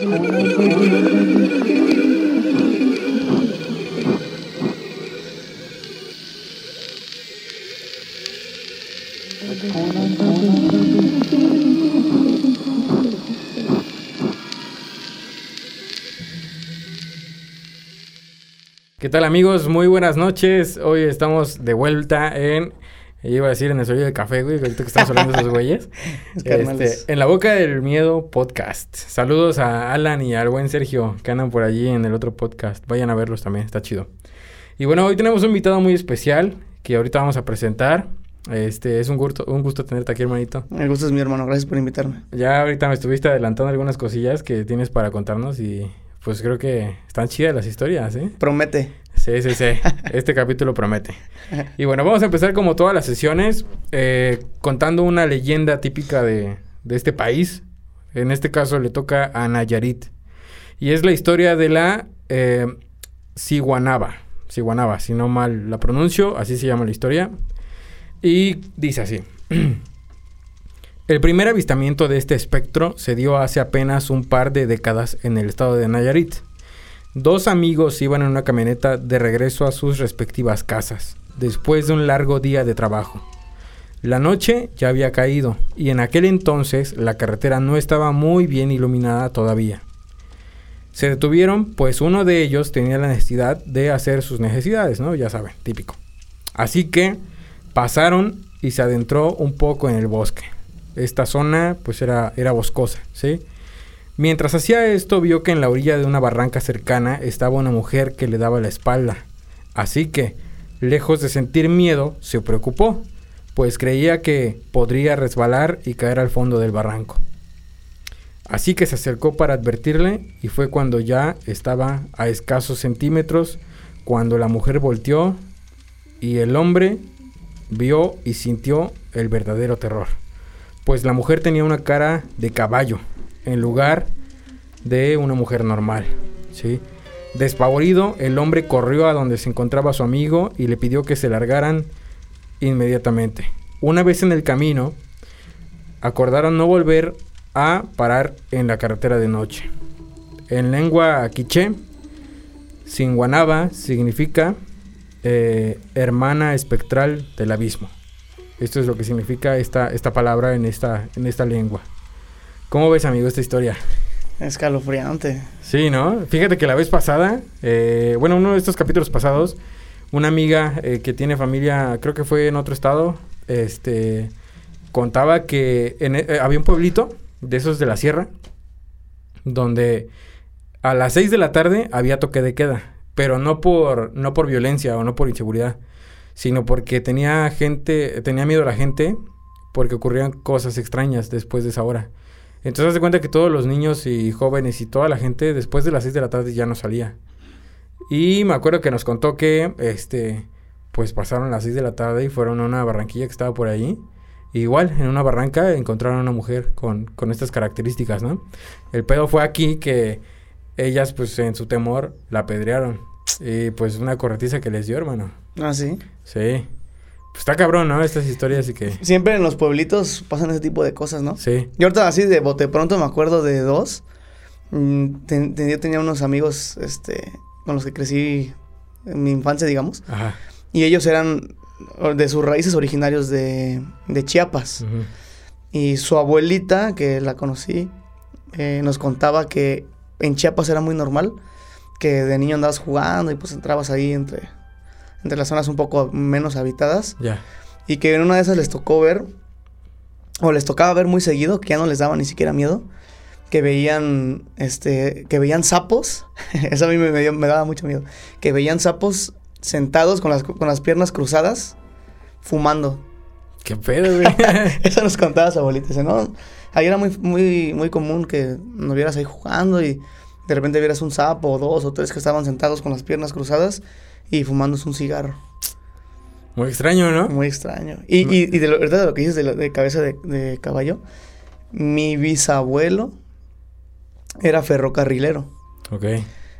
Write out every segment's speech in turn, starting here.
¿Qué tal amigos? Muy buenas noches. Hoy estamos de vuelta en... Iba a decir en el sueño de café, güey, ahorita que estamos hablando de esos güeyes. este, en la boca del miedo podcast. Saludos a Alan y al buen Sergio que andan por allí en el otro podcast. Vayan a verlos también, está chido. Y bueno, hoy tenemos un invitado muy especial que ahorita vamos a presentar. Este, es un gusto, un gusto tenerte aquí, hermanito. El gusto es mi hermano, gracias por invitarme. Ya ahorita me estuviste adelantando algunas cosillas que tienes para contarnos y pues creo que están chidas las historias, ¿eh? Promete. Sí, sí, sí. Este capítulo promete. Y bueno, vamos a empezar como todas las sesiones, eh, contando una leyenda típica de, de, este país. En este caso le toca a Nayarit. Y es la historia de la eh, Siguanaba. Si no mal la pronuncio, así se llama la historia. Y dice así. El primer avistamiento de este espectro se dio hace apenas un par de décadas en el estado de Nayarit. Dos amigos iban en una camioneta de regreso a sus respectivas casas, después de un largo día de trabajo. La noche ya había caído y en aquel entonces la carretera no estaba muy bien iluminada todavía. Se detuvieron pues uno de ellos tenía la necesidad de hacer sus necesidades, ¿no? Ya saben, típico. Así que pasaron y se adentró un poco en el bosque esta zona pues era, era boscosa, ¿sí? Mientras hacía esto vio que en la orilla de una barranca cercana estaba una mujer que le daba la espalda. Así que, lejos de sentir miedo, se preocupó, pues creía que podría resbalar y caer al fondo del barranco. Así que se acercó para advertirle y fue cuando ya estaba a escasos centímetros cuando la mujer volteó y el hombre vio y sintió el verdadero terror pues la mujer tenía una cara de caballo en lugar de una mujer normal, ¿sí? Despavorido, el hombre corrió a donde se encontraba su amigo y le pidió que se largaran inmediatamente. Una vez en el camino, acordaron no volver a parar en la carretera de noche. En lengua quiché, Singuanaba significa eh, hermana espectral del abismo. Esto es lo que significa esta, esta palabra en esta, en esta lengua. ¿Cómo ves, amigo, esta historia? Escalofriante. Sí, ¿no? Fíjate que la vez pasada, eh, bueno, uno de estos capítulos pasados, una amiga eh, que tiene familia, creo que fue en otro estado, este, contaba que eh, había un pueblito de esos de la sierra, donde a las 6 de la tarde había toque de queda, pero no por, no por violencia o no por inseguridad, sino porque tenía gente, tenía miedo a la gente porque ocurrían cosas extrañas después de esa hora. Entonces, se cuenta que todos los niños y jóvenes y toda la gente después de las 6 de la tarde ya no salía. Y me acuerdo que nos contó que, este, pues pasaron las 6 de la tarde y fueron a una barranquilla que estaba por ahí. igual, en una barranca encontraron a una mujer con, con estas características, ¿no? El pedo fue aquí que ellas, pues en su temor, la apedrearon. Y pues una corretiza que les dio, hermano. Ah, sí. Sí. Pues está cabrón, ¿no? Estas historias y que... Siempre en los pueblitos pasan ese tipo de cosas, ¿no? Sí. Yo ahorita así de bote pronto me acuerdo de dos. Mm, yo tenía unos amigos, este, con los que crecí en mi infancia, digamos. Ajá. Y ellos eran de sus raíces originarios de, de Chiapas. Y su abuelita, que la conocí, eh, nos contaba que en Chiapas era muy normal que de niño andabas jugando y pues entrabas ahí entre entre las zonas un poco menos habitadas. Ya. Y que en una de esas les tocó ver, o les tocaba ver muy seguido, que ya no les daba ni siquiera miedo, que veían, este, que veían sapos, eso a mí me, me, daba mucho miedo, que veían sapos sentados con las, con las piernas cruzadas, fumando. ¿Qué pedo, güey? eso nos contaba su abuelita, dice, no, ahí era muy, muy, muy común que nos vieras ahí jugando y de repente vieras un sapo o dos o tres que estaban sentados con las piernas cruzadas y fumándose un cigarro. Muy extraño, ¿no? Muy extraño. Y, y, y de, lo, de lo que dices de, de cabeza de, de, caballo, mi bisabuelo era ferrocarrilero. Ok.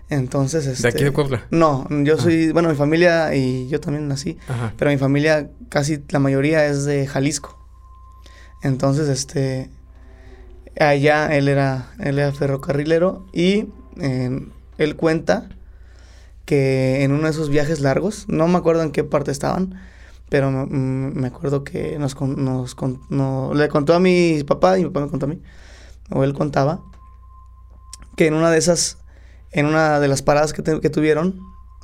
Entonces, este... ¿De aquí de este, Puebla? No, yo ah. soy, bueno, mi familia y yo también nací, Ajá. pero mi familia casi la mayoría es de Jalisco. Entonces, este, allá él era, él era ferrocarrilero y él cuenta que en uno de esos viajes largos, no me acuerdo en qué parte estaban, pero me, acuerdo que nos, nos, le contó a mi papá y mi papá me contó a mí, o él contaba, que en una de esas, en una de las paradas que, que tuvieron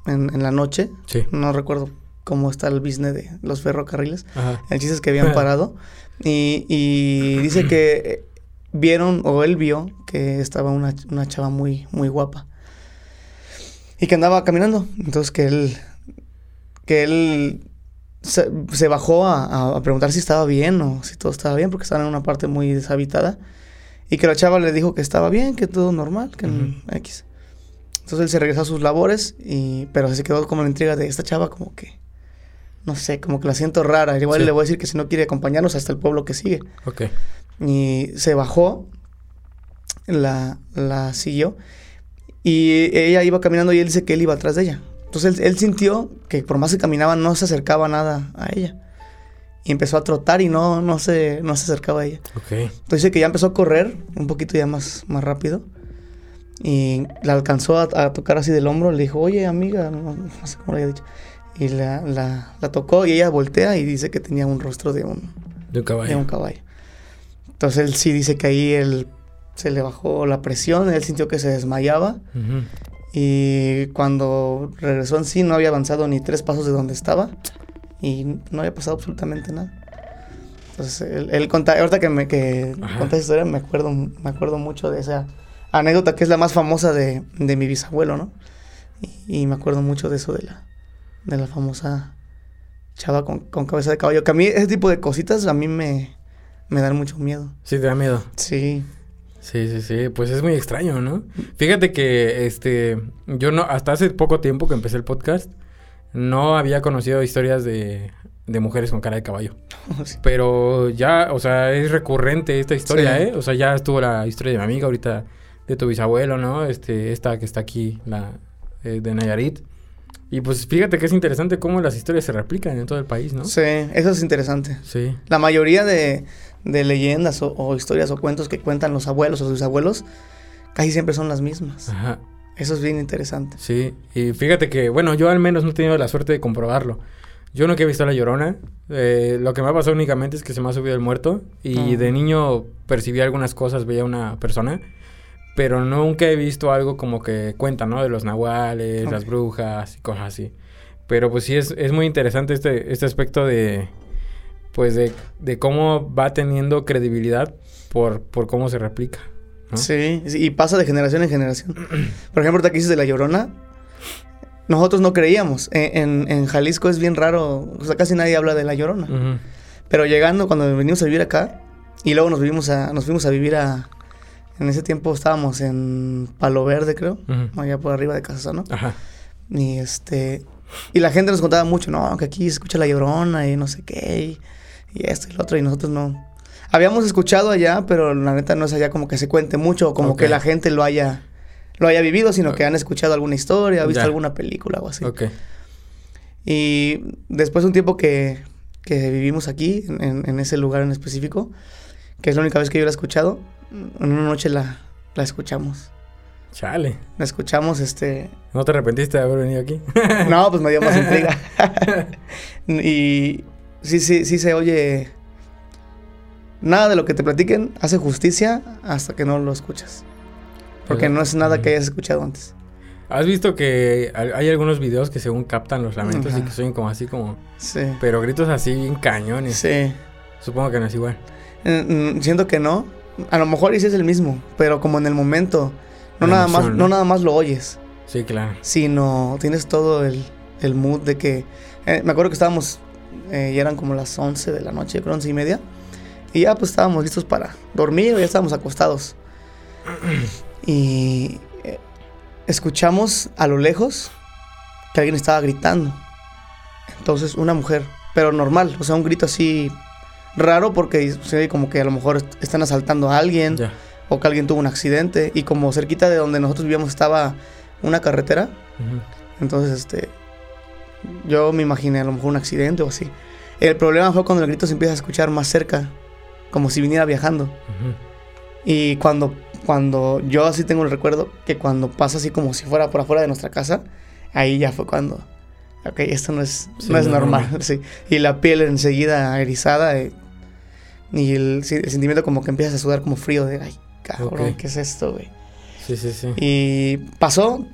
en, la noche, no recuerdo cómo está el business de los ferrocarriles, el chiste es que habían parado y, y dice que vieron, o él vio, que estaba una, una chava muy, muy guapa y que andaba caminando. Entonces que él, que él se, bajó a, preguntar si estaba bien o si todo estaba bien, porque estaba en una parte muy deshabitada. Y que la chava le dijo que estaba bien, que todo normal, que X. Entonces él se regresó a sus labores, y, pero se quedó como la intriga de esta chava como que, no sé, como que la siento rara. Igual le voy a decir que si no quiere acompañarnos hasta el pueblo que sigue. Ok. Y se bajó, la, la siguió y ella iba caminando y él dice que él iba atrás de ella. Entonces él, sintió que por más que caminaba no se acercaba nada a ella. Y empezó a trotar y no, no, se, no se acercaba a ella. Okay. Entonces dice que ya empezó a correr un poquito ya más, más rápido. Y la alcanzó a, tocar así del hombro. Le dijo, oye amiga, no, sé cómo le había dicho. Y la, la, la, tocó y ella voltea y dice que tenía un rostro de un, de un caballo. De un caballo. Entonces él sí dice que ahí él se le bajó la presión, él sintió que se desmayaba. Y cuando regresó en sí no había avanzado ni tres pasos de donde estaba y no había pasado absolutamente nada. Entonces él, él ahorita que me que esa historia me acuerdo, me acuerdo mucho de esa anécdota que es la más famosa de, de mi bisabuelo, ¿no? Y, me acuerdo mucho de eso de la, de la famosa chava con, con cabeza de caballo. Que a mí ese tipo de cositas a mí me, me dan mucho miedo. Sí, te da miedo. Sí. Sí, sí, sí, pues es muy extraño, ¿no? Fíjate que este yo no hasta hace poco tiempo que empecé el podcast no había conocido historias de, de mujeres con cara de caballo. Pero ya, o sea, es recurrente esta historia, ¿eh? O sea, ya estuvo la historia de mi amiga ahorita de tu bisabuelo, ¿no? Este esta que está aquí la eh, de Nayarit. Y pues fíjate que es interesante cómo las historias se replican en todo el país, ¿no? Sí, eso es interesante. Sí. La mayoría de, de leyendas o, historias o cuentos que cuentan los abuelos o sus abuelos, casi siempre son las mismas. Ajá. Eso es bien interesante. Sí, y fíjate que, bueno, yo al menos no he tenido la suerte de comprobarlo. Yo nunca he visto a la llorona. Eh, lo que me ha pasado únicamente es que se me ha subido el muerto. Y ah. de niño percibí algunas cosas, veía una persona. Pero nunca he visto algo como que cuentan, ¿no? De los nahuales, las brujas y cosas así. Pero pues sí es, es muy interesante este, este aspecto de, pues de, de cómo va teniendo credibilidad por, por cómo se replica. Sí, y pasa de generación en generación. Por ejemplo, que dices de La Llorona, nosotros no creíamos. En, en, Jalisco es bien raro, o sea, casi nadie habla de La Llorona. Pero llegando, cuando venimos a vivir acá, y luego nos, vivimos a, nos fuimos a vivir a... En ese tiempo estábamos en Palo Verde, creo, allá por arriba de Casasano. Ajá. Y este... Y la gente nos contaba mucho, no, que aquí se escucha La Llorona y no sé qué y esto y lo otro, y nosotros no. Habíamos escuchado allá, pero la neta no es allá como que se cuente mucho, como que la gente lo haya, lo haya vivido, sino que han escuchado alguna historia, visto alguna película o así. Ok. Y después de un tiempo que, que vivimos aquí, en, ese lugar en específico, que es la única vez que yo la he escuchado, en una noche la, la escuchamos. Chale. La escuchamos, este... ¿No te arrepentiste de haber venido aquí? no, pues me dio más intriga. y sí, sí, sí se oye. Nada de lo que te platiquen hace justicia hasta que no lo escuchas. Porque no es nada que hayas escuchado antes. ¿Has visto que hay algunos videos que según captan los lamentos y que suenan como así como... Sí. Pero gritos así bien cañones. Sí. Supongo que no es igual. Mm, siento que no. A lo mejor sí es el mismo, pero como en el momento. No, nada, más, ¿no? nada más lo oyes. Sí, claro. Sino tienes todo el, el mood de que... Eh, me acuerdo que estábamos eh, ya eran como las 11 de la noche, creo 11 y media. Y ya pues estábamos listos para dormir, ya estábamos acostados. Y eh, escuchamos a lo lejos que alguien estaba gritando. Entonces una mujer, pero normal, o sea, un grito así raro porque se ve como que a lo mejor están asaltando a alguien o que alguien tuvo un accidente y como cerquita de donde nosotros vivíamos estaba una carretera. Entonces, este, yo me imaginé a lo mejor un accidente o así. El problema fue cuando el grito se empieza a escuchar más cerca, como si viniera viajando. Y cuando, cuando yo así tengo el recuerdo que cuando pasa así como si fuera por afuera de nuestra casa, ahí ya fue cuando, ok, esto no es, no es normal, sí. Y la piel enseguida erizada eh, y el, sentimiento como que empiezas a sudar como frío de, ay, cabrón, ¿qué es esto, güey? Sí, sí, sí. Y pasó,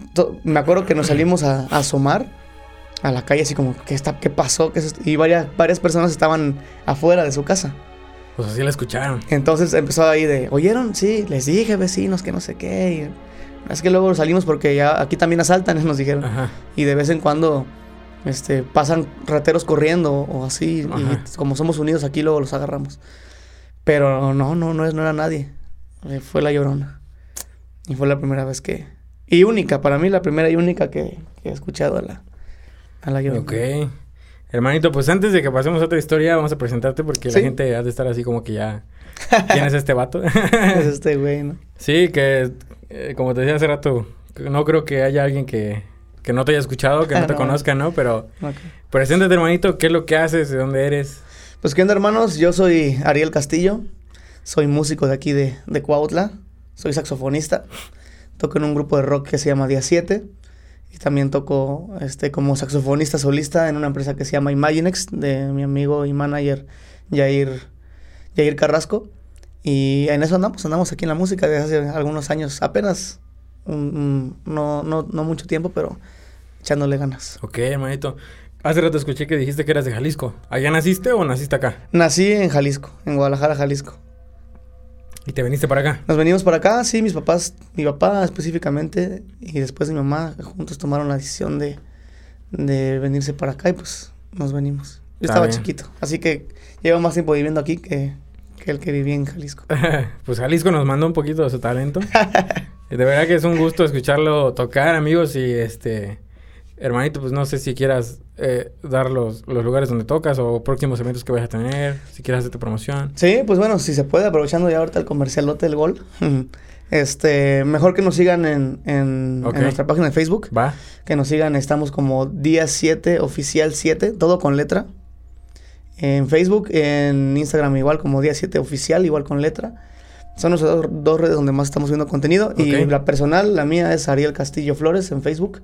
me acuerdo que nos salimos a, asomar a la calle así como, ¿qué, está, qué pasó? ¿Qué y varias, varias personas estaban afuera de su casa. Pues así la escucharon. Entonces empezó ahí de, ¿oyeron? Sí, les dije vecinos que no sé qué. es que luego salimos porque ya aquí también asaltan, nos dijeron. Y de vez en cuando este, pasan rateros corriendo o así. Y como somos unidos aquí, luego los agarramos. Pero no, no, no, no era nadie. Eh, fue la llorona. Y fue la primera vez que... Y única, para mí la primera y única que, he escuchado a la, a la llorona. Ok. Hermanito, pues antes de que pasemos a otra historia, vamos a presentarte porque la gente ha de estar así como que ya... ¿Quién es este vato? es este güey, ¿no? Sí, que eh, como te decía hace rato, no creo que haya alguien que, que no te haya escuchado, que no te conozca, ¿no? Pero preséntate, hermanito, ¿qué es lo que haces? ¿De dónde eres? Pues, ¿qué onda, hermanos? Yo soy Ariel Castillo. Soy músico de aquí de, de Cuautla. Soy saxofonista. Toco en un grupo de rock que se llama Día 7. Y también toco este, como saxofonista solista en una empresa que se llama Imaginex, de mi amigo y manager Jair, Jair Carrasco. Y en eso andamos, andamos aquí en la música desde hace algunos años, apenas, no, no, no mucho tiempo, pero echándole ganas. Ok, hermanito. Hace rato escuché que dijiste que eras de Jalisco. ¿Allá naciste o naciste acá? Nací en Jalisco, en Guadalajara, Jalisco. ¿Y te viniste para acá? Nos venimos para acá, sí, mis papás, mi papá específicamente, y después mi mamá, juntos tomaron la decisión de, de venirse para acá y pues nos venimos. Yo estaba chiquito, así que llevo más tiempo viviendo aquí que, que el que vivía en Jalisco. pues Jalisco nos mandó un poquito de su talento. de verdad que es un gusto escucharlo tocar, amigos, y este... Hermanito, pues no sé si quieras eh, dar los, los, lugares donde tocas o próximos eventos que vayas a tener, si quieres hacer tu promoción. Sí, pues bueno, si se puede, aprovechando ya ahorita el comercialote del gol. este, mejor que nos sigan en, en, nuestra página de Facebook. Va. Que nos sigan, estamos como día 7, oficial 7, todo con letra. En Facebook, en Instagram igual como día 7 oficial, igual con letra. Son nuestras dos, redes donde más estamos viendo contenido. Y la personal, la mía es Ariel Castillo Flores en Facebook.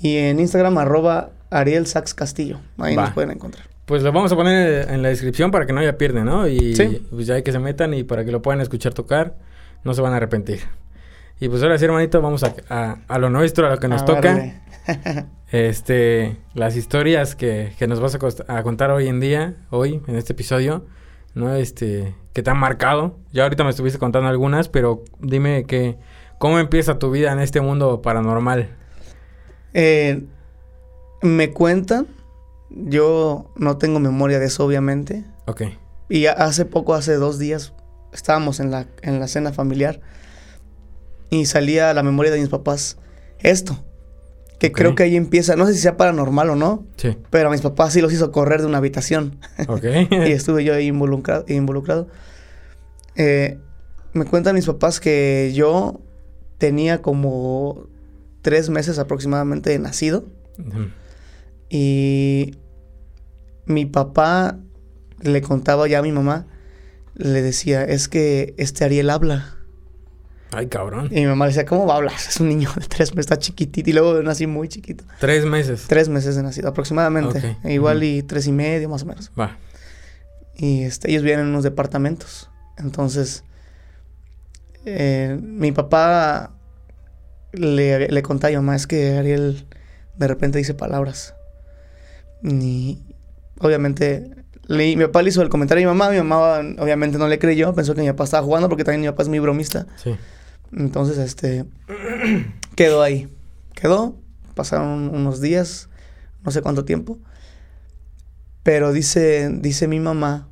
Y en Instagram, arroba Ariel Sax Castillo. Ahí nos pueden encontrar. Pues lo vamos a poner en la descripción para que no haya pierde, ¿no? Y pues ya hay que se metan y para que lo puedan escuchar tocar, no se van a arrepentir. Y pues ahora sí, hermanito, vamos a, a, lo nuestro, a lo que nos toca. este, las historias que, que nos vas a, a, contar hoy en día, hoy, en este episodio, ¿no? Este, que te han marcado. Ya ahorita me estuviste contando algunas, pero dime que, ¿cómo empieza tu vida en este mundo paranormal? Eh, me cuentan, yo no tengo memoria de eso, obviamente. Ok. Y hace poco, hace dos días, estábamos en la, en la cena familiar y salía a la memoria de mis papás esto. Que creo que ahí empieza, no sé si sea paranormal o no, sí. pero a mis papás sí los hizo correr de una habitación. Ok. y estuve yo ahí involucrado. involucrado. Eh, me cuentan mis papás que yo tenía como tres meses aproximadamente de nacido. Y mi papá le contaba ya a mi mamá, le decía, es que este Ariel habla. Ay, cabrón. Y mi mamá le decía, ¿cómo va a hablar? Es un niño de tres meses, está chiquitito. Y luego nací muy chiquito. ¿Tres meses? Tres meses de nacido, aproximadamente. igual y tres y medio, más o menos. Va. Y este, ellos viven en unos departamentos. Entonces, eh, mi papá le, le conté a mi mamá, es que Ariel de repente dice palabras. Y obviamente le, mi papá le hizo el comentario a mi mamá, mi mamá obviamente no le creyó, pensó que mi papá estaba jugando porque también mi papá es muy bromista. Sí. Entonces, este, quedó ahí. Quedó, pasaron unos días, no sé cuánto tiempo. Pero dice, dice mi mamá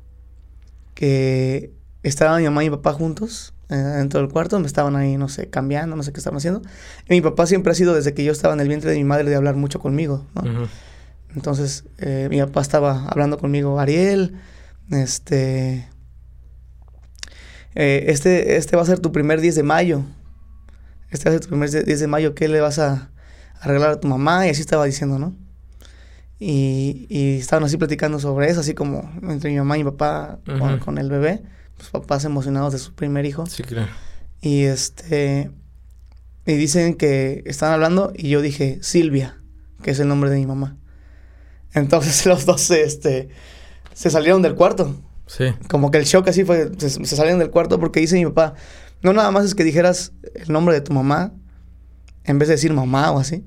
que estaban mi mamá y mi papá juntos eh, dentro del cuarto, me estaban ahí, no sé, cambiando, no sé qué estaban haciendo. Y mi papá siempre ha sido, desde que yo estaba en el vientre de mi madre, de hablar mucho conmigo, ¿no? Entonces, eh, mi papá estaba hablando conmigo, Ariel, este... Eh, este, este va a ser tu primer 10 de mayo. Este va a ser tu primer 10 de mayo. ¿Qué le vas a arreglar a tu mamá? Y así estaba diciendo, ¿no? Y, y estaban así platicando sobre eso, así como entre mi mamá y mi papá con, con el bebé pues, papás emocionados de su primer hijo. Sí, claro. Y este. Y dicen que están hablando y yo dije Silvia, que es el nombre de mi mamá. Entonces los dos este, se salieron del cuarto. Sí. Como que el shock así fue, se, salieron del cuarto porque dice mi papá, no nada más es que dijeras el nombre de tu mamá en vez de decir mamá o así,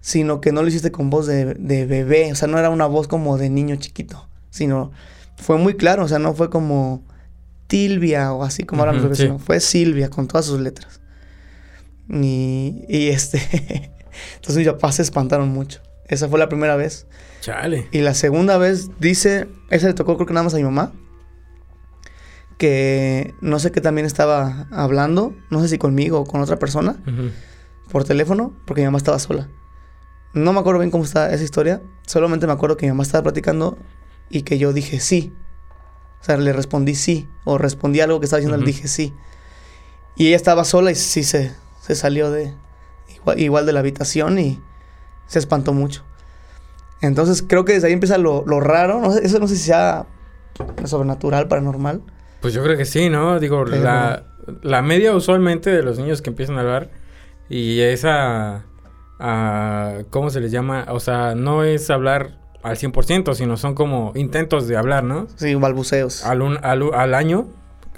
sino que no lo hiciste con voz de, de, bebé, o sea, no era una voz como de niño chiquito, sino fue muy claro, o sea, no fue como Tilvia o así como ahora los bebés, fue Silvia con todas sus letras. Y, y este, entonces mis papás se espantaron mucho. Esa fue la primera vez. Chale. Y la segunda vez dice, esa le tocó creo que nada más a mi mamá, que no sé qué también estaba hablando, no sé si conmigo o con otra persona, por teléfono, porque mi mamá estaba sola. No me acuerdo bien cómo está esa historia, solamente me acuerdo que mi mamá estaba platicando y que yo dije sí. O sea, le respondí sí, o respondí algo que estaba diciendo, le dije sí. Y ella estaba sola y sí se, se salió de igual de la habitación y se espantó mucho. Entonces creo que desde ahí empieza lo, raro. No sé, eso no sé si sea sobrenatural, paranormal. Pues yo creo que sí, ¿no? Digo, la, la, media usualmente de los niños que empiezan a hablar y esa... ¿Cómo se les llama? O sea, no es hablar al 100%, sino son como intentos de hablar, ¿no? Sí, balbuceos. Al, al, al año.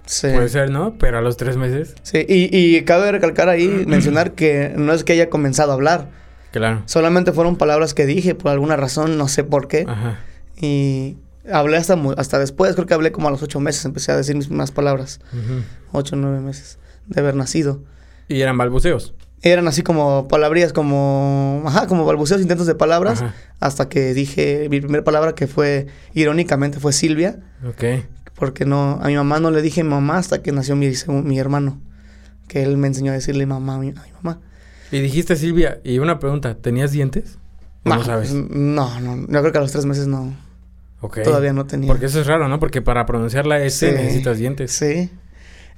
Sí. Puede ser, ¿no? Pero a los tres meses. Sí, y, y cabe recalcar ahí, mencionar que no es que haya comenzado a hablar Claro. Solamente fueron palabras que dije por alguna razón, no sé por qué. Ajá. Y hablé hasta, hasta después, creo que hablé como a los ocho meses, empecé a decir mis mismas palabras. Ocho, nueve meses de haber nacido. ¿Y eran balbuceos? Eran así como palabrías, como, ajá, como balbuceos, intentos de palabras, hasta que dije mi primera palabra que fue, irónicamente, fue Silvia. Ok. Porque no, a mi mamá no le dije mamá hasta que nació mi, mi hermano, que él me enseñó a decirle mamá a mi mamá. Y dijiste, Silvia, y una pregunta, ¿tenías dientes? No, sabes? No, no, yo creo que a los tres meses no. Ok. Todavía no tenía. Porque eso es raro, ¿no? Porque para pronunciar la S necesitas dientes. Sí.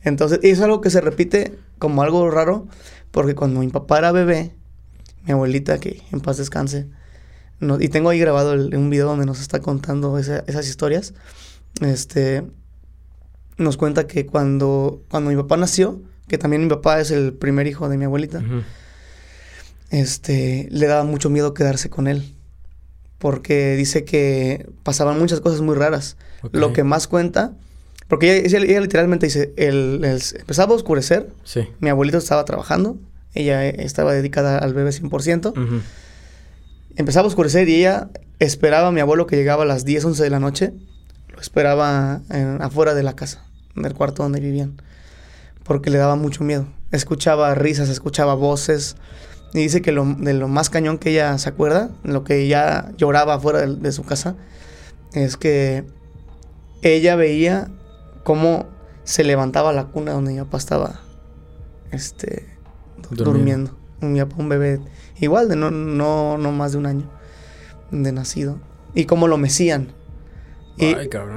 Entonces, y es algo que se repite como algo raro, porque cuando mi papá era bebé, mi abuelita, que en paz descanse, y tengo ahí grabado un video donde nos está contando esas historias, este, nos cuenta que cuando, cuando mi papá nació, que también mi papá es el primer hijo de mi abuelita, este, le daba mucho miedo quedarse con él. Porque dice que pasaban muchas cosas muy raras. Lo que más cuenta, porque ella, literalmente dice, el, empezaba a oscurecer, sí. mi abuelito estaba trabajando, ella estaba dedicada al bebé 100%, empezaba a oscurecer y ella esperaba a mi abuelo que llegaba a las 10, 11 de la noche, lo esperaba afuera de la casa, en el cuarto donde vivían, porque le daba mucho miedo. Escuchaba risas, escuchaba voces, y dice que lo, de lo más cañón que ella se acuerda, lo que ella lloraba fuera de, su casa, es que ella veía cómo se levantaba la cuna donde mi papá estaba este, durmiendo. Un, un bebé igual, de no, no, no más de un año de nacido. Y cómo lo mecían. Y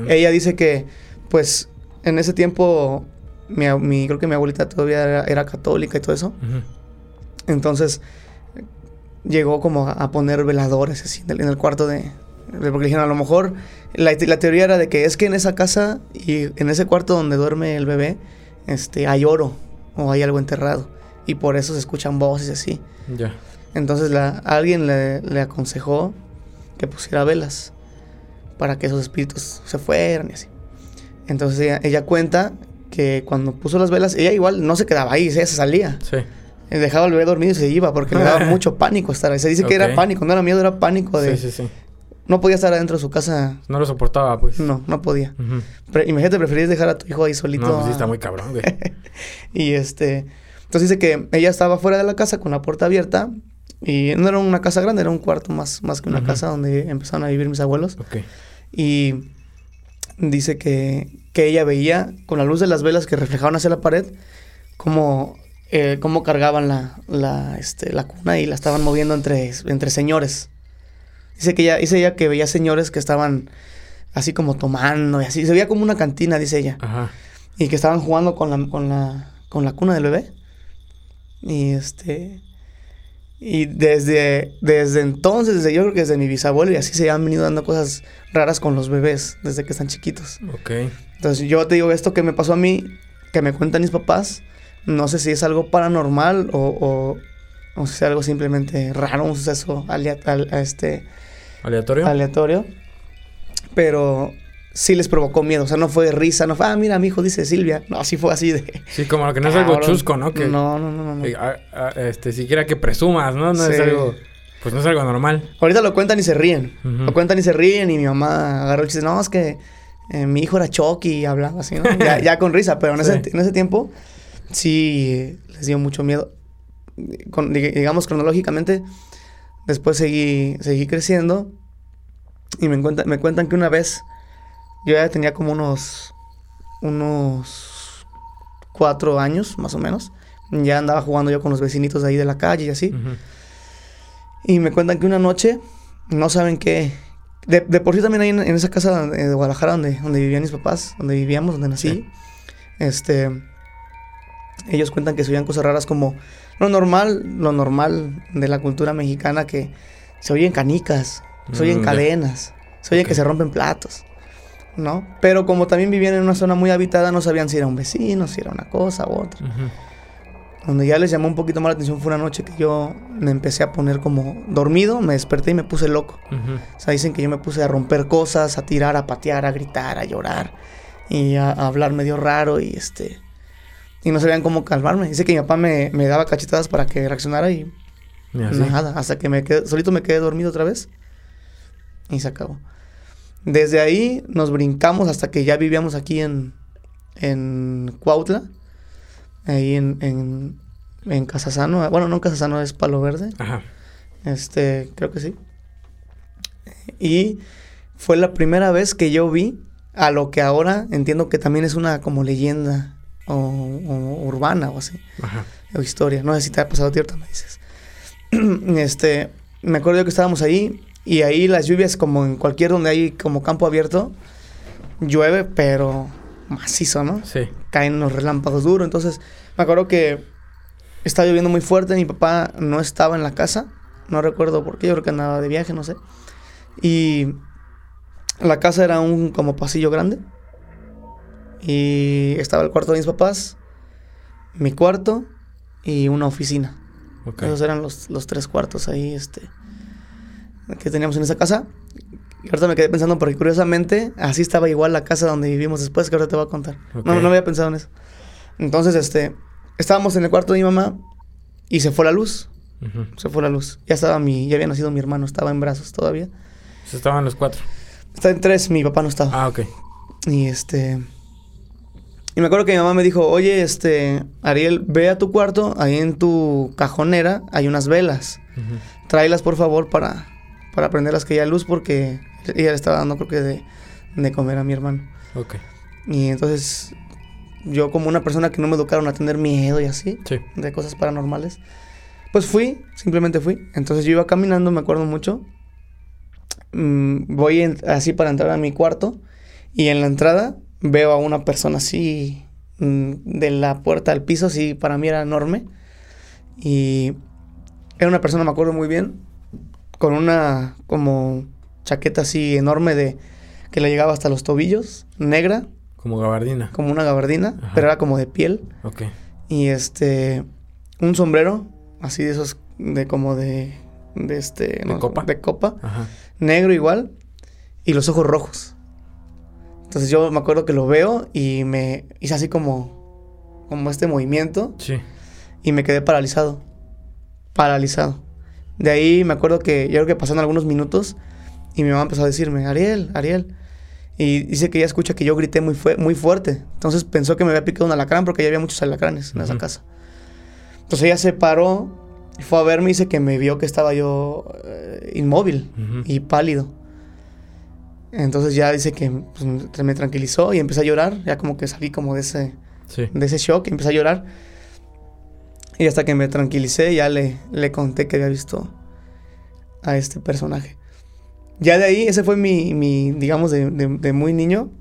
ella dice que, pues, en ese tiempo, mi, creo que mi abuelita todavía era, católica y todo eso. Entonces llegó como a, poner veladores así en el, cuarto de, Porque dijeron, a lo mejor la, teoría era de que es que en esa casa y en ese cuarto donde duerme el bebé este, hay oro o hay algo enterrado. Y por eso se escuchan voces así. Ya. Entonces la, alguien le, aconsejó que pusiera velas para que esos espíritus se fueran y así. Entonces ella, ella, cuenta que cuando puso las velas, ella igual no se quedaba ahí, se salía. Sí dejaba al bebé dormido y se iba porque le daba mucho pánico estar ahí. Se dice que era pánico, no era miedo, era pánico de... Sí, sí, sí. No podía estar adentro de su casa. No lo soportaba, pues. No, no podía. imagínate, preferías dejar a tu hijo ahí solito. No, pues sí, está muy cabrón, güey. y este... Entonces dice que ella estaba fuera de la casa con la puerta abierta y no era una casa grande, era un cuarto más, más que una casa donde empezaron a vivir mis abuelos. Ok. Y dice que, que ella veía con la luz de las velas que reflejaban hacia la pared como eh, cómo cargaban la, la, este, la cuna y la estaban moviendo entre, entre señores. Dice que ella, dice ella que veía señores que estaban así como tomando y así. Se veía como una cantina, dice ella. Ajá. Y que estaban jugando con la, con la, con la cuna del bebé. Y este. Y desde, desde entonces, desde yo creo que desde mi bisabuelo, y así se han venido dando cosas raras con los bebés desde que están chiquitos. Ok. Entonces yo te digo, esto que me pasó a mí, que me cuentan mis papás, No sé si es algo paranormal o, o, si es algo simplemente raro, un suceso este, aleatorio. Aleatorio. Pero sí les provocó miedo. O sea, no fue risa, no fue, ah, mira, mi hijo dice Silvia. No, sí fue así de. Sí, como que no es algo chusco, ¿no? Que, no, no, no, no. Ah, ah, este, siquiera que presumas, ¿no? No es algo. Pues no es algo normal. Ahorita lo cuentan y se ríen. Lo cuentan y se ríen y mi mamá agarró el chiste. No, es que eh, mi hijo era Chucky y hablaba así, ¿no? ya, con risa, pero en, ese, en ese tiempo sí les dio mucho miedo. Digamos cronológicamente, después seguí, seguí creciendo y me, cuentan, me cuentan que una vez yo ya tenía como unos, unos cuatro años, más o menos. Ya andaba jugando yo con los vecinitos de ahí de la calle y así. Y me cuentan que una noche, no saben qué. De, por sí también ahí en, esa casa de Guadalajara donde, donde vivían mis papás, donde vivíamos, donde nací. Este ellos cuentan que se oían cosas raras como lo normal, lo normal de la cultura mexicana que se oyen canicas, se oyen mm, cadenas, se oyen que se rompen platos, ¿no? Pero como también vivían en una zona muy habitada, no sabían si era un vecino, si era una cosa u otra. Donde ya les llamó un poquito más la atención fue una noche que yo me empecé a poner como dormido, me desperté y me puse loco. O sea, dicen que yo me puse a romper cosas, a tirar, a patear, a gritar, a llorar y a hablar medio raro y este y no sabían cómo calmarme. Dice que mi papá me, daba cachetadas para que reaccionara y nada. Hasta que me quedé, solito me quedé dormido otra vez y se acabó. Desde ahí nos brincamos hasta que ya vivíamos aquí en, en Cuautla, ahí en, en, en Casasano. Bueno, no en Casasano, es Palo Verde. Ajá. Este, creo que sí. Y fue la primera vez que yo vi a lo que ahora entiendo que también es una como leyenda o, urbana o así. Ajá. O historia. No sé si te ha pasado cierto, me dices. este, me acuerdo que estábamos ahí y ahí las lluvias como en cualquier donde hay como campo abierto, llueve pero macizo, ¿no? Sí. Caen los relámpagos duros. Entonces, me acuerdo que estaba lloviendo muy fuerte, mi papá no estaba en la casa, no recuerdo por qué, yo creo que andaba de viaje, no sé. Y la casa era un como pasillo grande y estaba el cuarto de mis papás, mi cuarto y una oficina. Esos eran los, los, tres cuartos ahí este, que teníamos en esa casa. Y ahorita me quedé pensando porque curiosamente así estaba igual la casa donde vivimos después, que ahora te voy a contar. No, no había pensado en eso. Entonces, este, estábamos en el cuarto de mi mamá y se fue la luz. Se fue la luz. Ya estaba mi, ya había nacido mi hermano, estaba en brazos todavía. Estaban los cuatro. Está en tres, mi papá no estaba. Ah, ok. Y este, y me acuerdo que mi mamá me dijo, oye, este, Ariel, ve a tu cuarto, ahí en tu cajonera hay unas velas. Tráelas, por favor, para, para prenderlas que haya luz, porque ella le estaba dando, creo que, de, de comer a mi hermano. Ok. Y entonces, yo como una persona que no me educaron a tener miedo y así, de cosas paranormales, pues fui, simplemente fui. Entonces yo iba caminando, me acuerdo mucho. Mm, voy así para entrar a mi cuarto y en la entrada veo a una persona así mm, de la puerta al piso, sí, para mí era enorme. Y era una persona, me acuerdo muy bien, con una como chaqueta así enorme de que le llegaba hasta los tobillos, negra. Como gabardina. Como una gabardina, pero era como de piel. Ok. Y este, un sombrero, así de esos, de como de, de este... De copa. De copa. Negro igual. Y los ojos rojos. Entonces yo me acuerdo que lo veo y me hice así como, como este movimiento. Sí. Y me quedé paralizado. Paralizado. De ahí me acuerdo que yo creo que pasaron algunos minutos y mi mamá empezó a decirme, Ariel, Ariel. Y dice que ella escucha que yo grité muy, muy fuerte. Entonces pensó que me había picado un alacrán porque ya había muchos alacranes en esa casa. Entonces ella se paró y fue a verme y dice que me vio que estaba yo eh, inmóvil y pálido. Entonces ya dice que pues, me tranquilizó y empecé a llorar. Ya como que salí como de ese, de ese shock y empecé a llorar. Y hasta que me tranquilicé ya le, le conté que había visto a este personaje. Ya de ahí, ese fue mi, mi digamos, de, de, muy niño.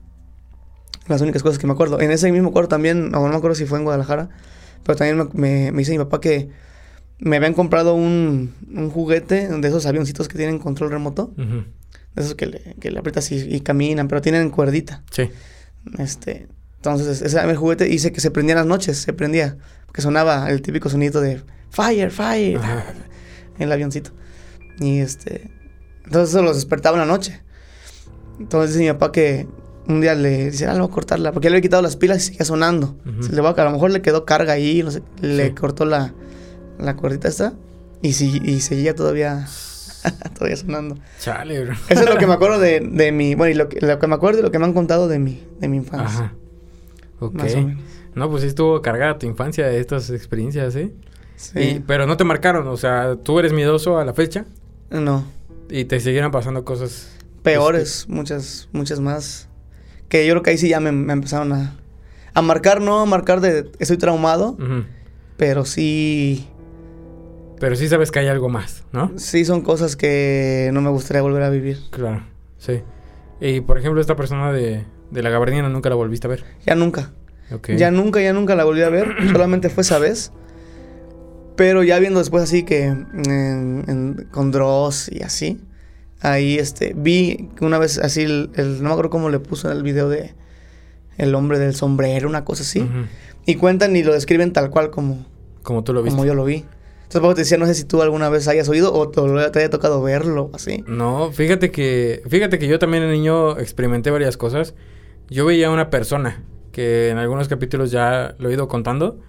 Las únicas cosas que me acuerdo. En ese mismo cuarto también, no, me acuerdo si fue en Guadalajara, pero también me, me, dice mi papá que me habían comprado un, un, juguete de esos avioncitos que tienen control remoto esos que le, que le aprietas y, caminan, pero tienen cuerdita. Sí. Este, entonces, ese el juguete hice que se prendía en las noches, se prendía. que sonaba el típico sonido de fire, fire, en el avioncito. Y este, entonces eso los despertaba en la noche. Entonces dice mi papá que un día le dice, ah, le voy a cortarla, porque le había quitado las pilas y seguía sonando. le va, a lo mejor le quedó carga ahí, no sé, le cortó la, la cuerdita esta y, si, y seguía todavía, todavía sonando. Chale, bro. Eso es lo que me acuerdo de, de mi, bueno, y lo que, lo que me acuerdo y lo que me han contado de mi, de mi infancia. Ajá. Ok. No, pues sí estuvo cargada tu infancia de estas experiencias, ¿eh? Sí. pero no te marcaron, o sea, ¿tú eres miedoso a la fecha? No. ¿Y te siguieron pasando cosas? Peores, este, muchas, muchas más. Que yo creo que ahí sí ya me, empezaron a, a marcar, no a marcar de estoy traumado, pero sí... Pero sí sabes que hay algo más, ¿no? Sí, son cosas que no me gustaría volver a vivir. Claro, sí. Y por ejemplo, esta persona de, de la gabardina nunca la volviste a ver. Ya nunca. Ya nunca, ya nunca la volví a ver. Solamente fue esa vez. Pero ya viendo después así que con Dross y así, ahí este, vi una vez así, el, no me acuerdo cómo le puso en el video de el hombre del sombrero, una cosa así. Y cuentan y lo describen tal cual como... Como tú lo viste. Como yo lo vi. Entonces, te decía, no sé si tú alguna vez hayas oído o te, haya tocado verlo así. No, fíjate que, fíjate que yo también de niño experimenté varias cosas. Yo veía a una persona, que en algunos capítulos ya lo he ido contando.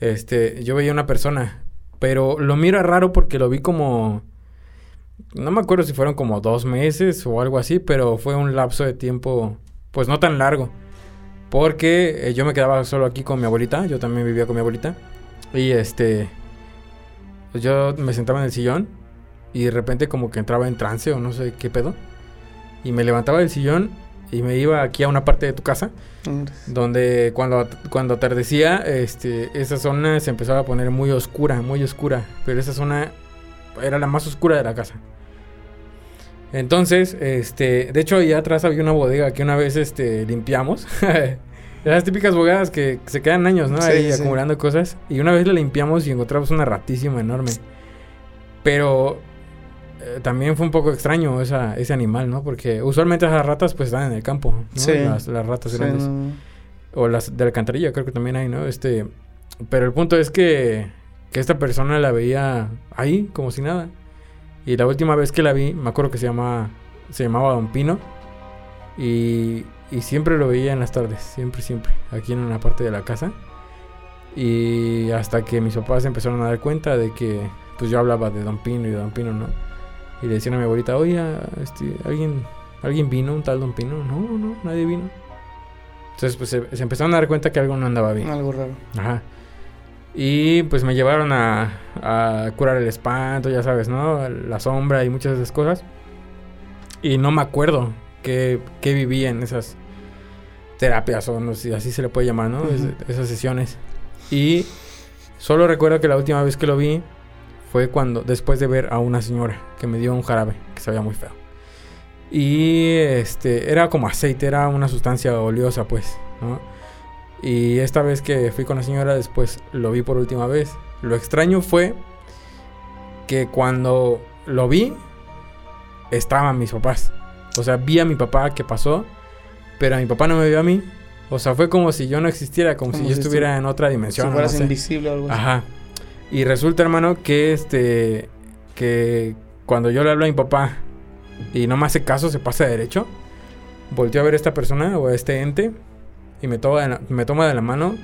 Este, yo veía una persona, pero lo miro raro porque lo vi como... No me acuerdo si fueron como dos meses o algo así, pero fue un lapso de tiempo, pues no tan largo. Porque eh, yo me quedaba solo aquí con mi abuelita, yo también vivía con mi abuelita. Y este, pues yo me sentaba en el sillón y de repente como que entraba en trance o no sé qué pedo. Y me levantaba del sillón y me iba aquí a una parte de tu casa donde cuando, cuando atardecía este, esa zona se empezaba a poner muy oscura, muy oscura, pero esa zona era la más oscura de la casa. Entonces, este, de hecho, allá atrás había una bodega que una vez este, limpiamos. Las típicas bodegas que se quedan años, ¿no? Ahí acumulando cosas. Y una vez la limpiamos y encontramos una ratísima enorme. Pero eh, también fue un poco extraño esa, ese animal, ¿no? Porque usualmente esas ratas pues están en el campo, ¿no? Sí. Las, ratas grandes. O las de la alcantarilla, creo que también hay, ¿no? Este, pero el punto es que, que esta persona la veía ahí, como si nada. Y la última vez que la vi, me acuerdo que se llamaba, se llamaba Don Pino. Y, y siempre lo veía en las tardes, siempre, siempre, aquí en una parte de la casa. Y hasta que mis papás empezaron a dar cuenta de que pues yo hablaba de Don Pino y de Don Pino, ¿no? Y le decían a mi abuelita, oye, este, ¿alguien, ¿alguien vino, un tal Don Pino? No, no, nadie vino. Entonces, pues se, empezaron a dar cuenta que algo no andaba bien. Algo raro. Ajá. Y pues me llevaron a, a curar el espanto, ya sabes, ¿no? La sombra y muchas de esas cosas. Y no me acuerdo qué, qué vivía en esas terapias, o no sé, así se le puede llamar, ¿no? esas sesiones. Y solo recuerdo que la última vez que lo vi fue cuando, después de ver a una señora que me dio un jarabe que se veía muy feo. Y este, era como aceite, era una sustancia oleosa, pues, ¿no? Y esta vez que fui con la señora, después lo vi por última vez. Lo extraño fue que cuando lo vi, estaban mis papás. O sea, vi a mi papá que pasó, pero a mi papá no me vio a mí. O sea, fue como si yo no existiera, como, si, yo estuviera en otra dimensión. Si fueras invisible o algo así. Ajá. Y resulta, hermano, que este. Que cuando yo le hablo a mi papá y no me hace caso, se pasa de derecho. Volteo a ver a esta persona o a este ente y me toma de la, me toma de la mano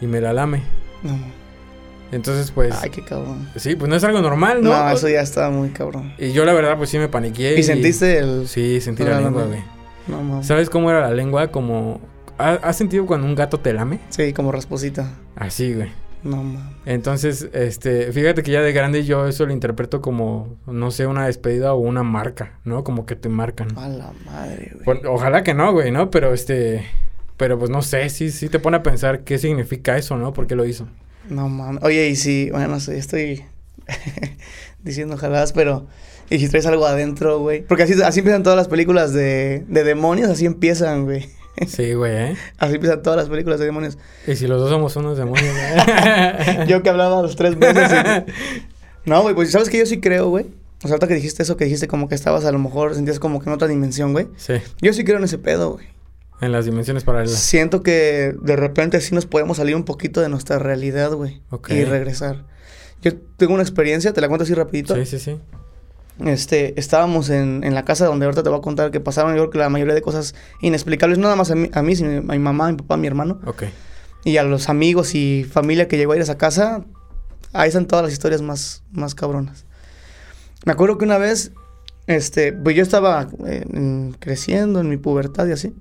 y me la lame. No. Entonces, pues. Ay, qué cabrón. Sí, pues no es algo normal, ¿no? No, eso ya está muy cabrón. Y yo, la verdad, pues sí me paniqué. ¿Y, sentiste el.? Sí, sentí la, lengua, güey. No, ¿Sabes cómo era la lengua? Como. ¿Has sentido cuando un gato te lame? Sí, como rasposita. Así, güey. No, mames. Entonces, este, fíjate que ya de grande yo eso lo interpreto como, no sé, una despedida o una marca, ¿no? Como que te marcan. A la madre, güey. ojalá que no, güey, ¿no? Pero este, pero pues no sé, sí, sí te pone a pensar qué significa eso, ¿no? ¿Por qué lo hizo? No mames. Oye, y si, bueno, no sé, estoy diciendo ojalá, pero. Y si traes algo adentro, güey. Porque así, así empiezan todas las películas de, de demonios, así empiezan, güey. Sí, güey, ¿eh? Así empiezan todas las películas de demonios. Y si los dos somos unos demonios, güey. yo que hablaba los tres veces. No, güey, pues ¿sabes que Yo sí creo, güey. O sea, ahorita que dijiste eso, que dijiste como que estabas a lo mejor, sentías como que en otra dimensión, güey. Sí. Yo sí creo en ese pedo, güey. En las dimensiones paralelas. Siento que de repente sí nos podemos salir un poquito de nuestra realidad, güey. Y regresar. Yo tengo una experiencia, te la cuento así rapidito. Sí, sí, sí. Este, estábamos en, en la casa donde ahorita te voy a contar que pasaron yo creo que la mayoría de cosas inexplicables, no nada más a mí, a mí sino a mi mamá, a mi papá, a mi hermano. Ok. Y a los amigos y familia que llegó a ir a esa casa, ahí están todas las historias más, más cabronas. Me acuerdo que una vez, este, pues yo estaba eh, creciendo en mi pubertad y así.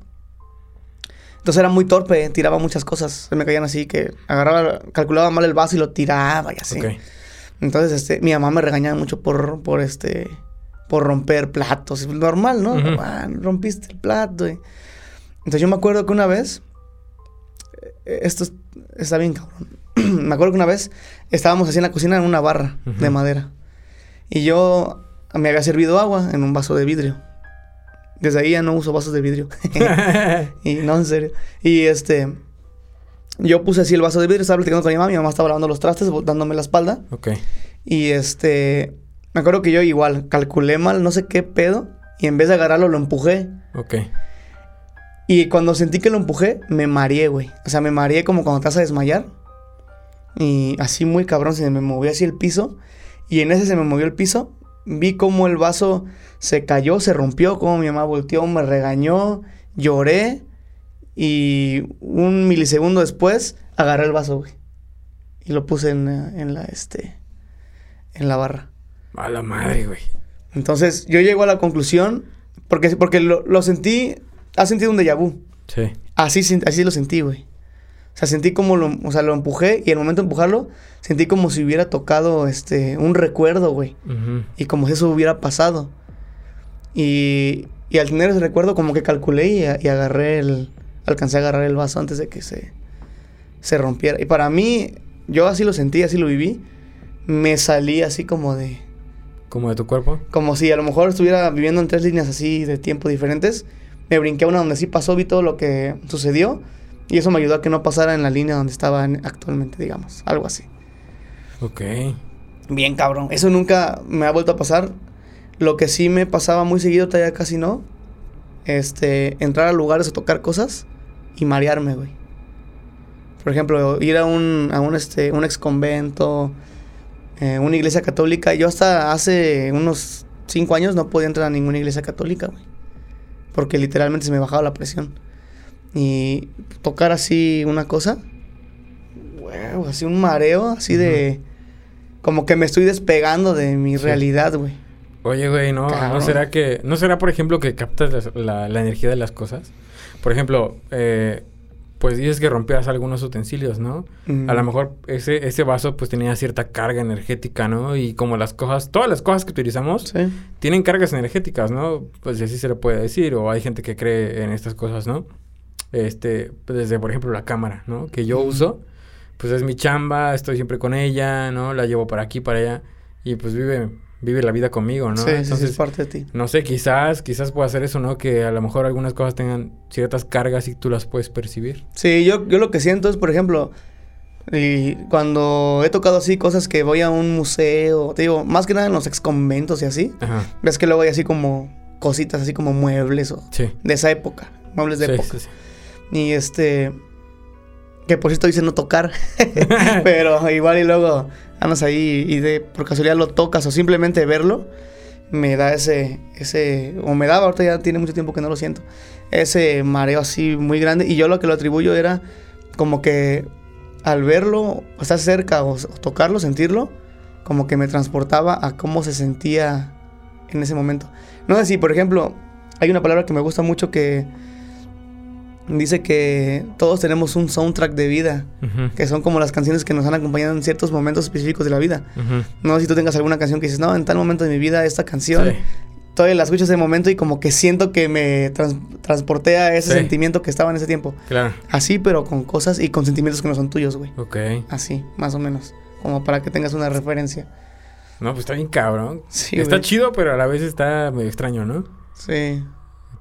Entonces era muy torpe, tiraba muchas cosas. Se me caían así que agarraba, calculaba mal el vaso y lo tiraba y así. Entonces, este, mi mamá me regañaba mucho por, por este, por romper platos. Normal, ¿no? Ah, rompiste el plato. Entonces yo me acuerdo que una vez, eh, esto está bien cabrón. me acuerdo que una vez estábamos así en la cocina en una barra de madera. Y yo me había servido agua en un vaso de vidrio. Desde ahí ya no uso vasos de vidrio. y no, en serio. Y este. Yo puse así el vaso de vidrio, estaba platicando con mi mamá, mi mamá estaba lavando los trastes, dándome la espalda. Ok. Y este. Me acuerdo que yo igual calculé mal, no sé qué pedo, y en vez de agarrarlo lo empujé. Ok. Y cuando sentí que lo empujé, me mareé, güey. O sea, me mareé como cuando te vas a desmayar. Y así muy cabrón, se me movió así el piso. Y en ese se me movió el piso. Vi como el vaso se cayó, se rompió, como mi mamá volteó, me regañó, lloré y un milisegundo después agarré el vaso, güey. Y lo puse en, en la, este, en la barra. A la madre, güey. Entonces yo llego a la conclusión, porque, porque lo, lo sentí, ha sentido un déjà vu. Sí. Así, así lo sentí, güey. O sea, sentí como lo, o sea, lo empujé y al momento de empujarlo, sentí como si hubiera tocado este, un recuerdo, güey. Y como si eso hubiera pasado. Y, y al tener ese recuerdo, como que calculé y, y, agarré el. Alcancé a agarrar el vaso antes de que se, se rompiera. Y para mí, yo así lo sentí, así lo viví. Me salí así como de. ¿Como de tu cuerpo? Como si a lo mejor estuviera viviendo en tres líneas así de tiempo diferentes. Me brinqué a una donde sí pasó, vi todo lo que sucedió. Y eso me ayudó a que no pasara en la línea donde estaba actualmente, digamos. Algo así. Ok. Bien, cabrón. Eso nunca me ha vuelto a pasar. Lo que sí me pasaba muy seguido, todavía casi no. Este, entrar a lugares a tocar cosas y marearme, güey. Por ejemplo, ir a un, a un, este, un ex convento, eh, una iglesia católica. Yo hasta hace unos cinco años no podía entrar a ninguna iglesia católica, güey. Porque literalmente se me bajaba la presión. Y tocar así una cosa, wow, así un mareo, así de... Como que me estoy despegando de mi realidad, güey. Oye, güey, ¿no, ¿no será que... ¿No será, por ejemplo, que captas la, energía de las cosas? Por ejemplo, eh, pues dices que rompías algunos utensilios, ¿no? A lo mejor ese, ese vaso pues tenía cierta carga energética, ¿no? Y como las cosas, todas las cosas que utilizamos tienen cargas energéticas, ¿no? Pues así se le puede decir, o hay gente que cree en estas cosas, ¿no? Este, pues, desde por ejemplo la cámara, ¿no? Que yo uso, pues es mi chamba, estoy siempre con ella, ¿no? La llevo para aquí, para allá, y pues vive vive la vida conmigo, ¿no? Sí, Entonces, es parte de ti. No sé, quizás, quizás pueda hacer eso, ¿no? Que a lo mejor algunas cosas tengan ciertas cargas y tú las puedes percibir. Sí, yo, yo lo que siento es, por ejemplo, y cuando he tocado así cosas que voy a un museo, te digo, más que nada en los ex conventos y así, ves que luego hay así como cositas, así como muebles o de esa época, muebles de época. Y este, que por cierto dice no tocar, pero igual y luego andas ahí y de por casualidad lo tocas o simplemente verlo, me da ese, ese, o me daba, ahorita ya tiene mucho tiempo que no lo siento, ese mareo así muy grande. Y yo lo que lo atribuyo era como que al verlo, estar cerca o, tocarlo, sentirlo, como que me transportaba a cómo se sentía en ese momento. No sé si, por ejemplo, hay una palabra que me gusta mucho que dice que todos tenemos un soundtrack de vida, que son como las canciones que nos han acompañado en ciertos momentos específicos de la vida. No sé si tú tengas alguna canción que dices, no, en tal momento de mi vida esta canción, todavía la escucho ese momento y como que siento que me transporté a ese sentimiento que estaba en ese tiempo. Claro. Así, pero con cosas y con sentimientos que no son tuyos, güey. Ok. Así, más o menos, como para que tengas una referencia. No, pues está bien cabrón. Sí, está chido, pero a la vez está medio extraño, ¿no? Sí.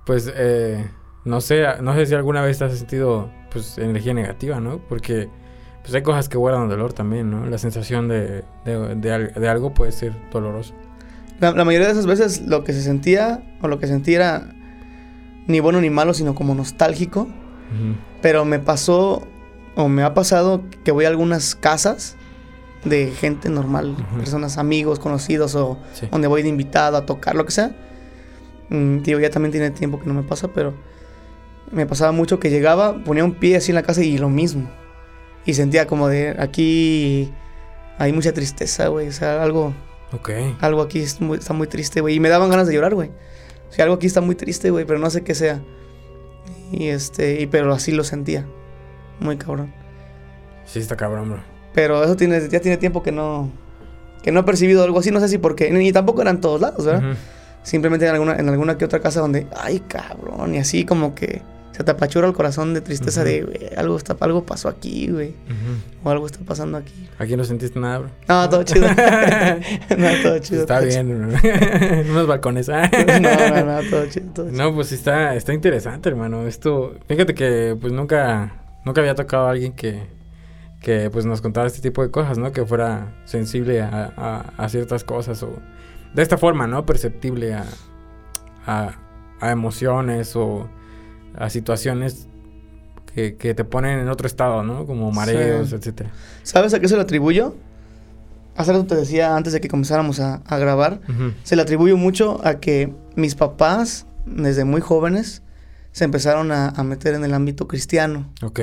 Pues, eh no sé, no sé si alguna vez has sentido pues energía negativa, ¿no? Porque pues hay cosas que guardan dolor también, ¿no? La sensación de, de, algo puede ser doloroso. La, mayoría de esas veces lo que se sentía o lo que sentía era ni bueno ni malo, sino como nostálgico. Pero me pasó, o me ha pasado, que voy a algunas casas de gente normal, personas, amigos, conocidos, o donde voy de invitado a tocar, lo que sea. Mm, tío, ya también tiene tiempo que no me pasa, pero me pasaba mucho que llegaba, ponía un pie así en la casa y lo mismo. Y sentía como de aquí hay mucha tristeza, güey. O sea, algo. Ok. Algo aquí está muy triste, güey. Y me daban ganas de llorar, güey. O sea, algo aquí está muy triste, güey, pero no sé qué sea. Y este, y, pero así lo sentía. Muy cabrón. Sí, está cabrón, bro. Pero eso tiene, ya tiene tiempo que no. Que no he percibido algo así, no sé si porque. Ni tampoco eran todos lados, ¿verdad? Simplemente en alguna, en alguna que otra casa donde. Ay, cabrón. Y así como que se te apachura el corazón de tristeza de, güey, algo, está, algo pasó aquí, güey. O algo está pasando aquí. Aquí no sentiste nada, bro. No, todo chido. no, todo chido. Está bien, bro. Unos balcones. no, no, no, todo chido, todo chido. No, pues está, está interesante, hermano. Esto, fíjate que pues nunca, nunca había tocado a alguien que, que pues nos contara este tipo de cosas, ¿no? Que fuera sensible a, a, a ciertas cosas o de esta forma, ¿no? Perceptible a, a, a emociones o a situaciones que, te ponen en otro estado, ¿no? Como mareos, etcétera. ¿Sabes a qué se lo atribuyo? Hace rato te decía antes de que comenzáramos a, grabar, se le atribuyo mucho a que mis papás, desde muy jóvenes, se empezaron a, meter en el ámbito cristiano. Ok.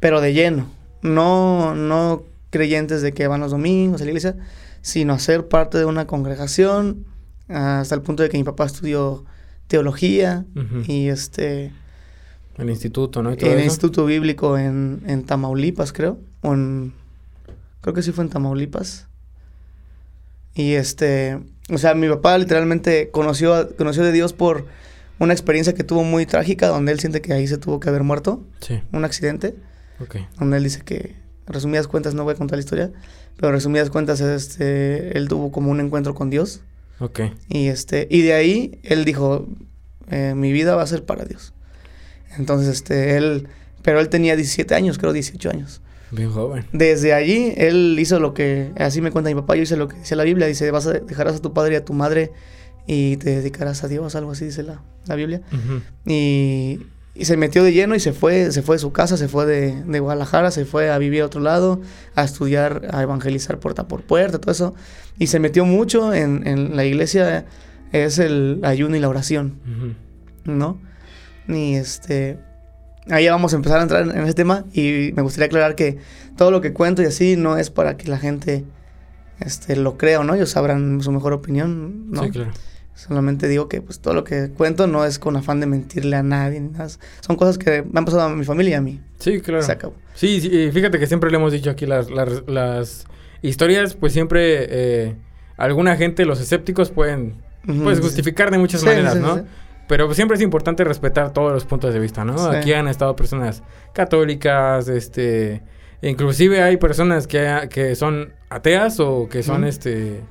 Pero de lleno. No, no creyentes de que van los domingos a la iglesia, sino a ser parte de una congregación, hasta el punto de que mi papá estudió teología y este... El instituto, ¿no? el instituto bíblico en, en, Tamaulipas, creo. O en... Creo que sí fue en Tamaulipas. Y este... O sea, mi papá literalmente conoció, conoció de Dios por una experiencia que tuvo muy trágica, donde él siente que ahí se tuvo que haber muerto. Sí. Un accidente. Ok. Donde él dice que, resumidas cuentas, no voy a contar la historia, pero resumidas cuentas, este, él tuvo como un encuentro con Dios Ok. Y, este, y de ahí él dijo, eh, mi vida va a ser para Dios. Entonces, este, él, pero él tenía 17 años, creo 18 años. Bien joven. Desde allí, él hizo lo que, así me cuenta mi papá, yo hice lo que dice la Biblia, dice, vas a dejarás a tu padre y a tu madre y te dedicarás a Dios, algo así dice la, la Biblia. Y y se metió de lleno y se fue, se fue de su casa, se fue de, de, Guadalajara, se fue a vivir a otro lado, a estudiar, a evangelizar puerta por puerta, todo eso. Y se metió mucho en, en la iglesia, es el ayuno y la oración, ¿no? Y este, ahí vamos a empezar a entrar en ese tema y me gustaría aclarar que todo lo que cuento y así no es para que la gente este, lo crea o no, ellos sabrán su mejor opinión, ¿no? Sí, claro. Solamente digo que pues todo lo que cuento no es con afán de mentirle a nadie ni nada. Son cosas que me han pasado a mi familia y a mí. Sí, claro. Se acabó. Sí, sí, fíjate que siempre le hemos dicho aquí las, las, historias, pues siempre eh, alguna gente, los escépticos pueden pues, justificar de muchas maneras, ¿no? Pero siempre es importante respetar todos los puntos de vista, ¿no? Aquí han estado personas católicas, este... Inclusive hay personas que, que son ateas o que son, este...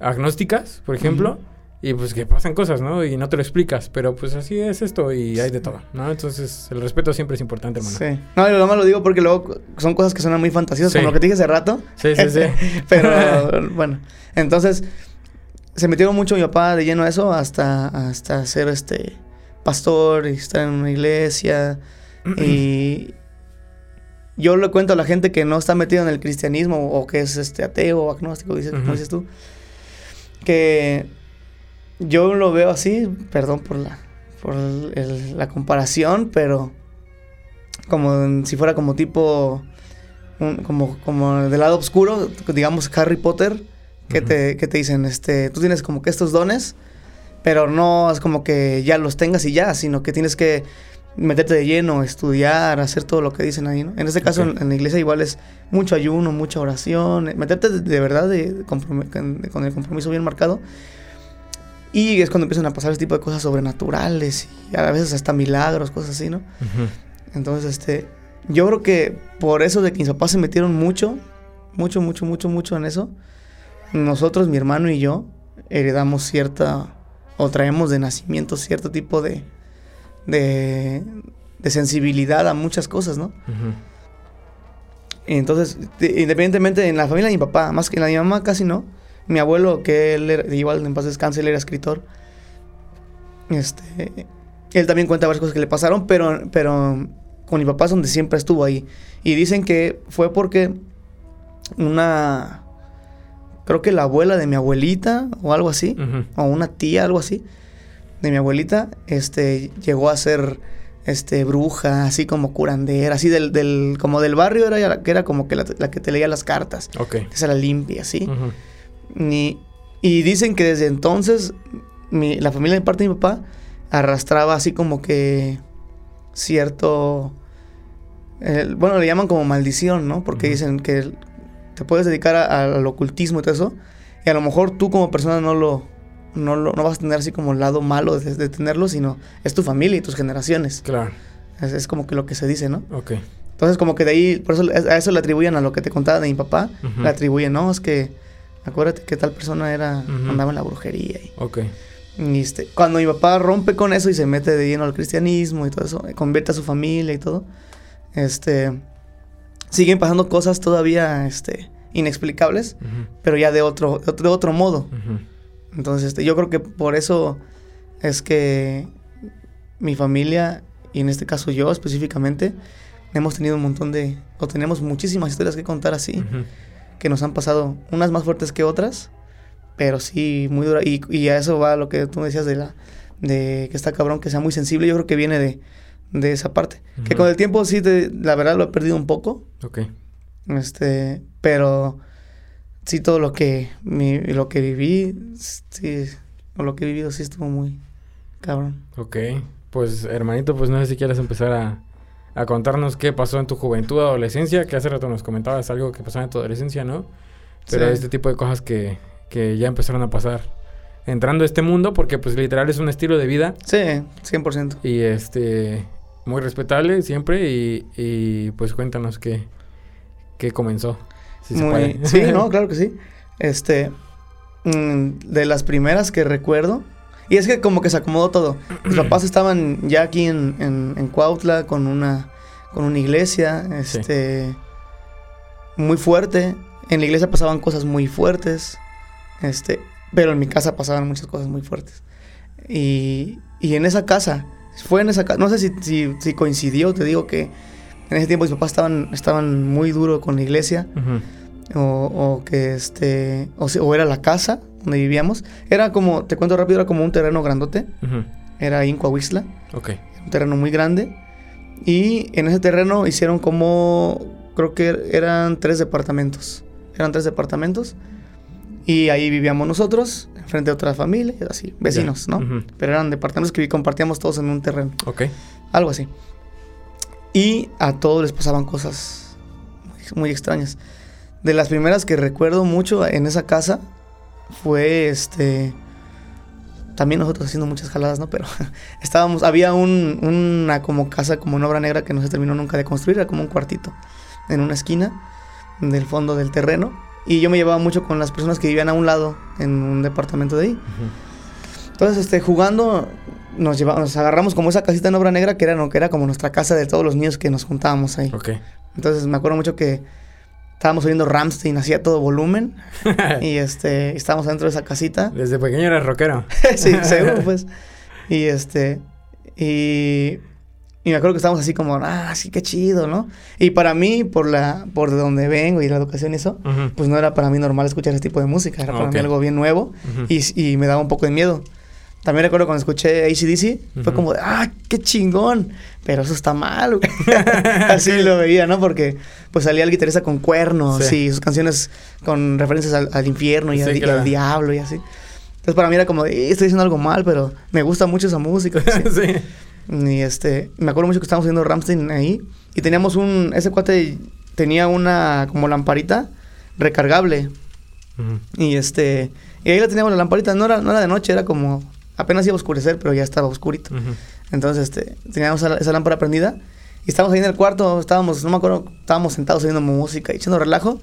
Agnósticas, por ejemplo. Y pues que pasan cosas, ¿no? Y no te lo explicas, pero pues así es esto y hay de todo, ¿no? Entonces el respeto siempre es importante, hermano. Sí. No, lo más lo digo porque luego son cosas que suenan muy fantasiosas, como lo que te dije hace rato. Sí, sí, sí. pero bueno, entonces se metieron mucho mi papá de lleno a eso hasta, hasta ser este pastor y estar en una iglesia. y yo le cuento a la gente que no está metido en el cristianismo o que es este ateo o agnóstico, dices, como dices tú, que yo lo veo así, perdón por la, por la comparación, pero como si fuera como tipo, como, como del lado oscuro, digamos Harry Potter, que, te, que te dicen, este, tú tienes como que estos dones, pero no es como que ya los tengas y ya, sino que tienes que meterte de lleno, estudiar, hacer todo lo que dicen ahí, ¿no? En este caso, en, la iglesia igual es mucho ayuno, mucha oración, meterte de, verdad de, con el compromiso bien marcado y es cuando empiezan a pasar ese tipo de cosas sobrenaturales y a veces hasta milagros, cosas así, ¿no? Entonces, este, yo creo que por eso de que mis papás se metieron mucho, mucho, mucho, mucho, mucho en eso, nosotros, mi hermano y yo, heredamos cierta, o traemos de nacimiento cierto tipo de, de, de sensibilidad a muchas cosas, ¿no? Entonces, independientemente en la familia de mi papá, más que en la de mi mamá casi no, mi abuelo, que él era, igual en paz descanse, él era escritor. Este, él también cuenta varias cosas que le pasaron, pero, pero con mi papá es donde siempre estuvo ahí. Y dicen que fue porque una, creo que la abuela de mi abuelita o algo así, o una tía, algo así, de mi abuelita, este, llegó a ser, este, bruja, así como curandera, así del, del como del barrio era, que era como que la, que te leía las cartas. Ok. Que se la limpia, así. Y, y, dicen que desde entonces, mi, la familia de parte de mi papá arrastraba así como que cierto... bueno, le llaman como maldición, ¿no? Porque dicen que te puedes dedicar al ocultismo y todo eso. Y a lo mejor tú como persona no lo, no, lo, no vas a tener así como el lado malo de, tenerlo, sino es tu familia y tus generaciones. Claro. Es, como que lo que se dice, ¿no? Ok. Entonces como que de ahí, por eso a eso le atribuyen a lo que te contaba de mi papá, le atribuyen, no, es que acuérdate que tal persona era, andaba en la brujería. Y, ok. Y este, cuando mi papá rompe con eso y se mete de lleno al cristianismo y todo eso, convierte a su familia y todo, este, siguen pasando cosas todavía, este, inexplicables, pero ya de otro, de otro, modo. Entonces, este, yo creo que por eso es que mi familia, y en este caso yo específicamente, hemos tenido un montón de, o tenemos muchísimas historias que contar así, que nos han pasado, unas más fuertes que otras, pero sí, muy dura. Y, y, a eso va lo que tú decías de la de que está cabrón, que sea muy sensible. Yo creo que viene de, de esa parte. Que con el tiempo sí, te, la verdad lo he perdido un poco. Ok. Este, pero sí todo lo que, mi, lo que viví, sí, o lo que he vivido sí estuvo muy cabrón. Ok. Pues hermanito, pues no sé si quieres empezar a, a contarnos qué pasó en tu juventud, adolescencia, que hace rato nos comentabas algo que pasó en tu adolescencia, ¿no? Pero este tipo de cosas que, que ya empezaron a pasar entrando a este mundo porque pues literal es un estilo de vida. Sí, 100%. Y este muy respetable siempre y, y pues cuéntanos qué, qué comenzó. Si sí, no, claro que sí. Este mm, de las primeras que recuerdo y es que como que se acomodó todo. Mis papás estaban ya aquí en, en, Cuautla con una con una iglesia, este muy fuerte. En la iglesia pasaban cosas muy fuertes. Este, pero en mi casa pasaban muchas cosas muy fuertes. Y, y en esa casa, fue en esa casa, no sé si, si, coincidió, te digo que en ese tiempo mis papás estaban, estaban muy duro con la iglesia. o, o, que este, o, o, era la casa donde vivíamos. Era como, te cuento rápido, era como un terreno grandote. Era ahí en Coahuisla. Ok. Un terreno muy grande. Y en ese terreno hicieron como, creo que eran tres departamentos. Eran tres departamentos. Y ahí vivíamos nosotros, frente a otras familias, así, vecinos, ¿no? Pero eran departamentos que compartíamos todos en un terreno. Ok. Algo así. Y a todos les pasaban cosas muy, extrañas. De las primeras que recuerdo mucho en esa casa fue este. También nosotros haciendo muchas jaladas, ¿no? Pero estábamos. Había un, una como casa, como una obra negra que no se terminó nunca de construir, era como un cuartito en una esquina del fondo del terreno y yo me llevaba mucho con las personas que vivían a un lado, en un departamento de ahí. Entonces, este, jugando, nos, llevamos, nos agarramos como esa casita en obra negra que era, que era como nuestra casa de todos los niños que nos juntábamos ahí. Entonces, me acuerdo mucho que estábamos oyendo Ramstein hacía todo volumen. y este, estábamos dentro de esa casita. Desde pequeño eras rockero. sí, seguro, pues. Y este, y y me acuerdo que estábamos así como, ah, sí, qué chido, ¿no? Y para mí, por la por de donde vengo y la educación y eso, pues no era para mí normal escuchar ese tipo de música. Era para mí algo bien nuevo y, y, me daba un poco de miedo. También recuerdo cuando escuché ACDC, fue como, ah, qué chingón. Pero eso está mal, Así lo veía, ¿no? Porque pues salía el guitarrista con cuernos y sus canciones con referencias al, infierno y, al, diablo y así. Entonces para mí era como, eh, estoy diciendo algo mal, pero me gusta mucho esa música. sí. Y este, me acuerdo mucho que estábamos haciendo Ramstein ahí. Y teníamos un, ese cuate tenía una como lamparita recargable. Y este, y ahí la teníamos la lamparita, no era, no era de noche, era como, apenas iba a oscurecer, pero ya estaba oscurito. Entonces, este, teníamos esa, lámpara prendida. Y estábamos ahí en el cuarto, estábamos, no me acuerdo, estábamos sentados oyendo música y echando relajo.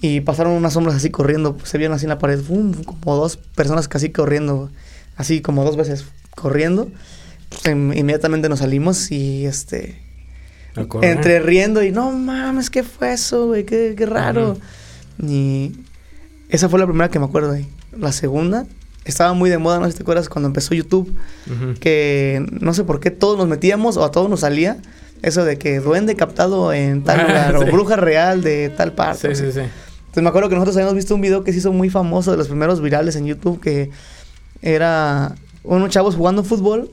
Y pasaron unas sombras así corriendo, se vieron así en la pared, como dos personas casi corriendo, así como dos veces corriendo. Pues, inmediatamente nos salimos y este... Entre riendo y no mames, ¿qué fue eso, güey? Qué, raro. Y esa fue la primera que me acuerdo ahí. La segunda, estaba muy de moda, no sé si te acuerdas, cuando empezó YouTube, que no sé por qué todos nos metíamos o a todos nos salía eso de que duende captado en tal lugar o bruja real de tal parte. Sí, sí, sí. Entonces me acuerdo que nosotros habíamos visto un video que se hizo muy famoso de los primeros virales en YouTube que era unos chavos jugando fútbol.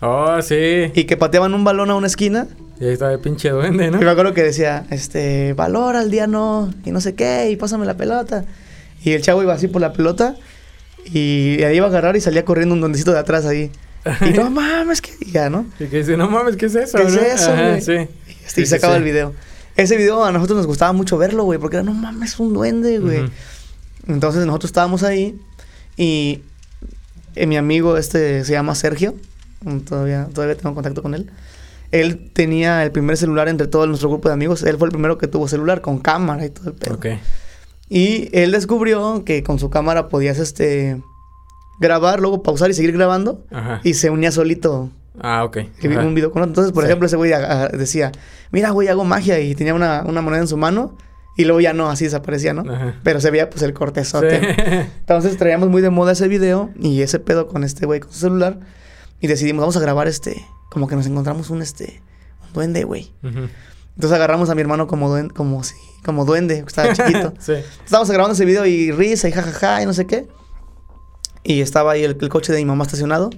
Oh, sí. Y que pateaban un balón a una esquina. Y ahí estaba el pinche duende, ¿no? Y me acuerdo que decía, este, valor al día no, y no sé qué, y pásame la pelota. Y el chavo iba así por la pelota y ahí iba a agarrar y salía corriendo un duendecito de atrás ahí. Y no mames, que ya, ¿no? Y que dice, no mames, ¿qué es eso? ¿Qué es eso, güey? Sí. Y, se acaba el video. Ese video a nosotros nos gustaba mucho verlo, güey, porque era, no mames, un duende, güey. Entonces nosotros estábamos ahí y eh, mi amigo este se llama Sergio, todavía, todavía tengo contacto con él. Él tenía el primer celular entre todo nuestro grupo de amigos. Él fue el primero que tuvo celular con cámara y todo el pedo. Okay. Y él descubrió que con su cámara podías este grabar, luego pausar y seguir grabando. Y se unía solito. Ah, ok. Un video con Entonces, por ejemplo, ese güey decía, mira, güey, hago magia. Y tenía una, moneda en su mano. Y luego ya no, así desaparecía, ¿no? Pero se veía pues el cortezote. Entonces traíamos muy de moda ese video y ese pedo con este güey con su celular. Y decidimos, vamos a grabar este, como que nos encontramos un este, un duende, güey. Entonces agarramos a mi hermano como duende, como sí, como duende, estaba chiquito. sí. Estábamos grabando ese video y risa y jajaja y no sé qué. Y estaba ahí el, coche de mi mamá estacionado.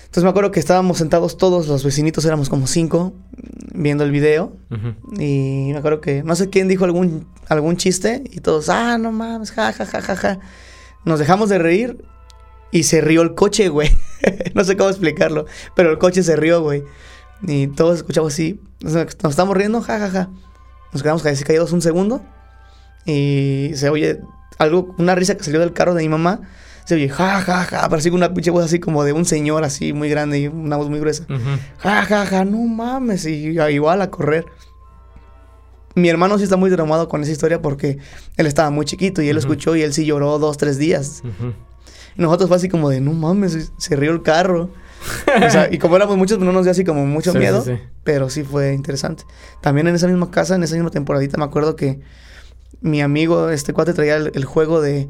Entonces me acuerdo que estábamos sentados todos, los vecinitos éramos como cinco, viendo el video. Y me acuerdo que no sé quién dijo algún, algún chiste y todos, ah, no mames, ja, ja, ja, ja, ja. Nos dejamos de reír y se rió el coche, güey. no sé cómo explicarlo, pero el coche se rió, güey. Y todos escuchamos así, nos, estamos riendo, ja, ja, ja. Nos quedamos casi caídos un segundo y se oye algo, una risa que salió del carro de mi mamá se oye, ja, ja, ja, parecía una pinche voz así como de un señor así muy grande y una voz muy gruesa. Ja, ja, ja, no mames, y igual a correr. Mi hermano sí está muy traumado con esa historia porque él estaba muy chiquito y él lo escuchó y él sí lloró dos, tres días. Y nosotros fue así como de, no mames, se rió el carro. O sea, y como éramos muchos, pues no nos dio así como mucho miedo, pero sí fue interesante. También en esa misma casa, en esa misma temporadita, me acuerdo que mi amigo, este cuate, traía el juego de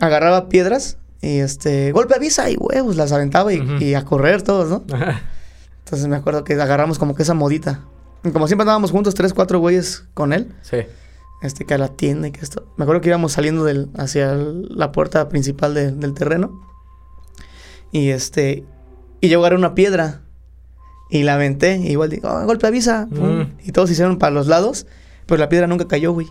agarraba piedras y este, golpe avisa y huevos, las aventaba y, a correr todos, ¿no? Entonces me acuerdo que agarramos como que esa modita. Y como siempre andábamos juntos, tres, cuatro güeyes con él. Sí. Este, que a la tienda y que esto. Me acuerdo que íbamos saliendo del, hacia la puerta principal del terreno. Y este, y yo agarré una piedra y la aventé. Y igual digo, oh, golpe avisa. Mm. Y todos hicieron para los lados. Pero la piedra nunca cayó, güey.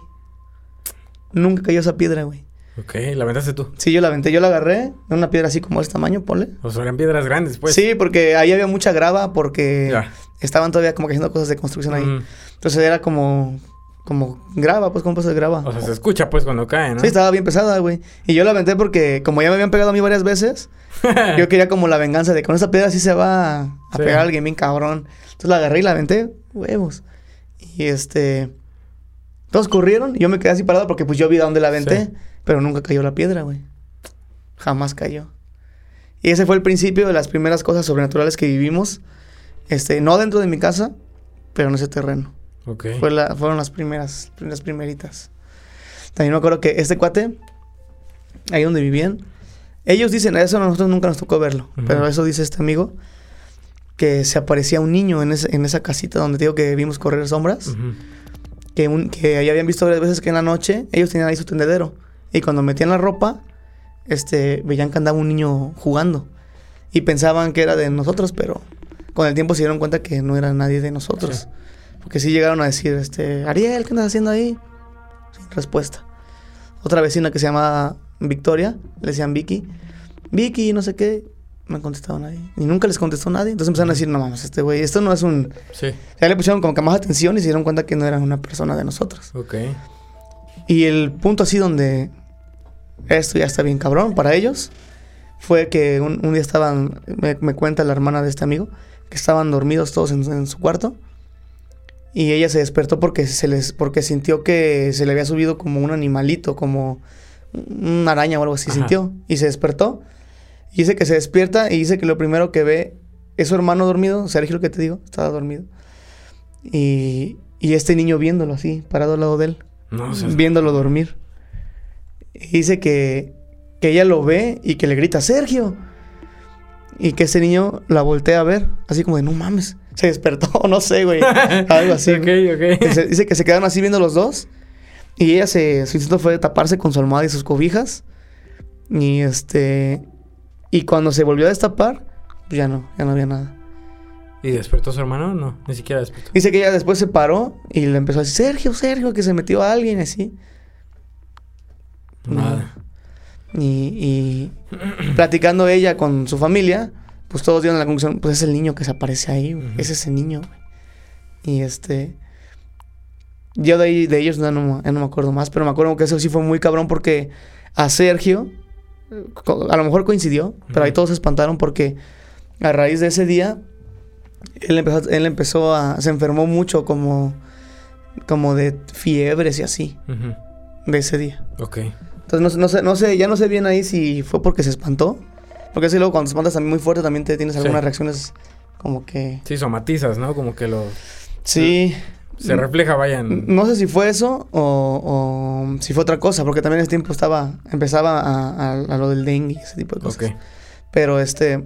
Nunca cayó esa piedra, güey. Ok, ¿la aventaste tú? Sí, yo la aventé. Yo la agarré una piedra así como de este tamaño, ponle. O sea, eran piedras grandes, pues. Sí, porque ahí había mucha grava porque estaban todavía como que haciendo cosas de construcción ahí. Entonces era como como grava, pues, como pasa de grava. O sea, se escucha, pues, cuando cae, ¿no? Sí, estaba bien pesada, güey. Y yo la aventé porque, como ya me habían pegado a mí varias veces, yo quería como la venganza de con esa piedra sí se va a pegar a alguien bien cabrón. Entonces la agarré y la aventé, huevos. Y este. Todos corrieron y yo me quedé así parado porque, pues, yo vi a dónde la aventé. Pero nunca cayó la piedra, güey. Jamás cayó. Y ese fue el principio de las primeras cosas sobrenaturales que vivimos. Este, no dentro de mi casa, pero en ese terreno. Ok. Fue la, fueron las primeras, las primeritas. También me acuerdo que este cuate, ahí donde vivían, ellos dicen, eso a nosotros nunca nos tocó verlo, pero eso dice este amigo, que se aparecía un niño en, en esa casita donde digo que vimos correr sombras, que, un, que ahí habían visto varias veces que en la noche ellos tenían ahí su tendedero y cuando metían la ropa, este, veían que andaba un niño jugando. Y pensaban que era de nosotros, pero con el tiempo se dieron cuenta que no era nadie de nosotros. Porque sí llegaron a decir, este, Ariel, ¿qué andas haciendo ahí? Sin respuesta. Otra vecina que se llamaba Victoria, le decían Vicky. Vicky, no sé qué. No contestado nadie. Y nunca les contestó nadie. Entonces empezaron a decir, no mames, este güey, esto no es un... Sí. Ya le pusieron como que más atención y se dieron cuenta que no era una persona de nosotros. Ok. Y el punto así donde esto ya está bien cabrón para ellos fue que un, día estaban, me, cuenta la hermana de este amigo, que estaban dormidos todos en, su cuarto. Y ella se despertó porque, se les, porque sintió que se le había subido como un animalito, como una araña o algo así, sintió. Y se despertó. Y dice que se despierta y dice que lo primero que ve es su hermano dormido, Sergio, lo que te digo, estaba dormido. Y, y este niño viéndolo así, parado al lado de él viéndolo dormir. dice que, que ella lo ve y que le grita, Sergio. Y que ese niño la voltea a ver, así como de, no mames, se despertó, no sé, güey. Algo así. ok, ok. dice que se quedaron así viendo los dos. Y ella se, su instinto fue taparse con su almohada y sus cobijas. Y este, y cuando se volvió a destapar, pues ya no, ya no había nada. ¿Y despertó su hermano? No, ni siquiera despertó. Dice que ella después se paró y le empezó a decir, Sergio, Sergio, que se metió a alguien así. Nada. Y, platicando ella con su familia, pues todos dieron la conclusión, pues es el niño que se aparece ahí, es ese niño. Y este... Yo de, ahí, de ellos no, no, no me acuerdo más, pero me acuerdo que eso sí fue muy cabrón porque a Sergio, a lo mejor coincidió, pero ahí todos se espantaron porque a raíz de ese día, él empezó, él empezó a, se enfermó mucho como, como de fiebres y así, de ese día. Ok. Entonces no, sé, no sé, ya no sé bien ahí si fue porque se espantó. Porque así luego cuando espantas también muy fuerte también te tienes algunas reacciones como que... Sí, somatizas, ¿no? Como que lo... Sí. Se refleja, vayan. No sé si fue eso o, si fue otra cosa, porque también en ese tiempo estaba, empezaba a, a, lo del dengue y ese tipo de cosas. Pero este,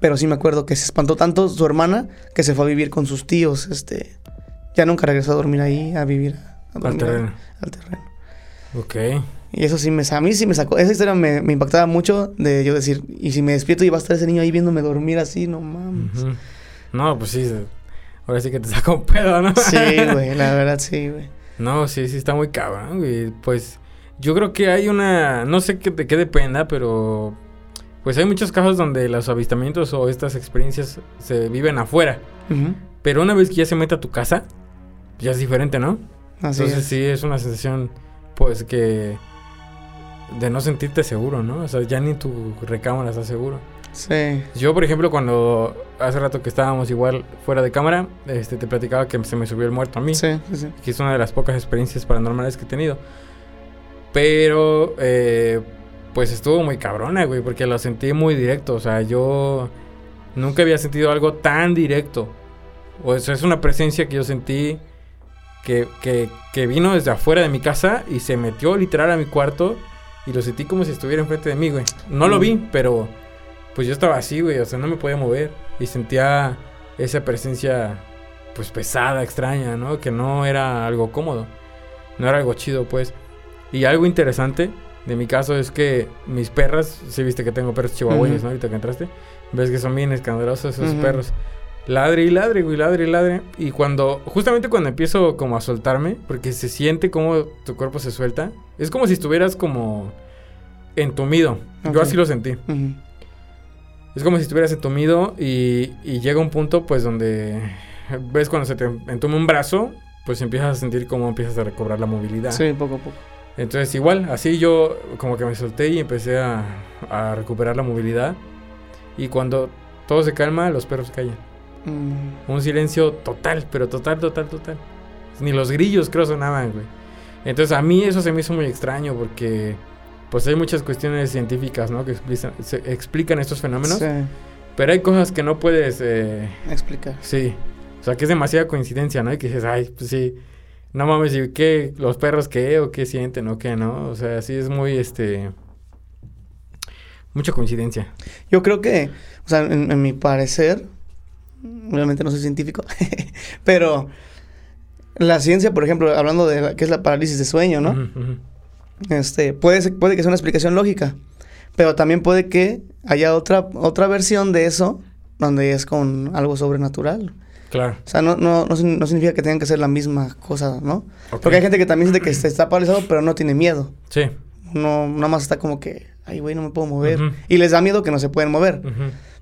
pero sí me acuerdo que se espantó tanto su hermana que se fue a vivir con sus tíos, este, ya nunca regresó a dormir ahí, a vivir al terreno. al terreno. Ok. Y eso sí me, a mí sí me sacó, esa historia me, impactaba mucho de yo decir, y si me despierto y va a estar ese niño ahí viéndome dormir así, no mames. No, pues sí, ahora sí que te saca un pedo, ¿no? Sí, güey, la verdad sí, güey. No, sí, sí está muy cabrón, güey. Pues yo creo que hay una, no sé qué, de qué dependa, pero pues hay muchos casos donde los avistamientos o estas experiencias se viven afuera. Pero una vez que ya se mete a tu casa, ya es diferente, ¿no? Así Entonces sí es una sensación pues que de no sentirte seguro, ¿no? O sea, ya ni tu recámara está seguro. Sí. Yo, por ejemplo, cuando hace rato que estábamos igual fuera de cámara, este, te platicaba que se me subió el muerto a mí. Sí, sí, sí. Que es una de las pocas experiencias paranormales que he tenido. Pero, eh, pues estuvo muy cabrona, güey, porque lo sentí muy directo. O sea, yo nunca había sentido algo tan directo. O sea, es una presencia que yo sentí que, que, vino desde afuera de mi casa y se metió literal a mi cuarto y lo sentí como si estuviera enfrente de mí, güey. No lo vi, mm. pero pues yo estaba así, güey, o sea, no me podía mover y sentía esa presencia pues pesada, extraña, ¿no? Que no era algo cómodo, no era algo chido, pues. Y algo interesante de mi caso es que mis perras, si viste que tengo perros chihuahueños, ¿no? Ahorita que entraste, ves que son bien escandalosos esos perros. Ladre y ladre, güey, ladre y ladre. Y cuando, justamente cuando empiezo como a soltarme, porque se siente como tu cuerpo se suelta, es como si estuvieras como entumido. Yo así lo sentí. Es como si estuvieras entumido y, y llega un punto, pues, donde ves cuando se te entume un brazo, pues empiezas a sentir como empiezas a recobrar la movilidad. Sí, poco a poco. Entonces, igual, así yo como que me solté y empecé a, a recuperar la movilidad. Y cuando todo se calma, los perros callan. Mm. Un silencio total, pero total, total, total. Ni los grillos creo sonaban, güey. Entonces a mí eso se me hizo muy extraño porque pues hay muchas cuestiones científicas, ¿no? Que explican, explican estos fenómenos. Sí. Pero hay cosas que no puedes... Eh, Explicar. Sí. O sea, que es demasiada coincidencia, ¿no? Y que dices, ay, pues sí. No mames, ¿y qué? ¿Los perros qué? ¿O qué sienten? ¿O qué? ¿No? O sea, sí es muy, este... Mucha coincidencia. Yo creo que, o sea, en mi parecer, Obviamente no soy científico, pero la ciencia, por ejemplo, hablando de qué es la parálisis de sueño, ¿no? Este, puede, puede que sea una explicación lógica, pero también puede que haya otra, otra versión de eso donde es con algo sobrenatural. Claro. O sea, no, no, no, significa que tengan que ser la misma cosa, ¿no? Porque hay gente que también siente que está paralizado, pero no tiene miedo. Sí. No, nada más está como que, ay, güey, no me puedo mover. Y les da miedo que no se pueden mover.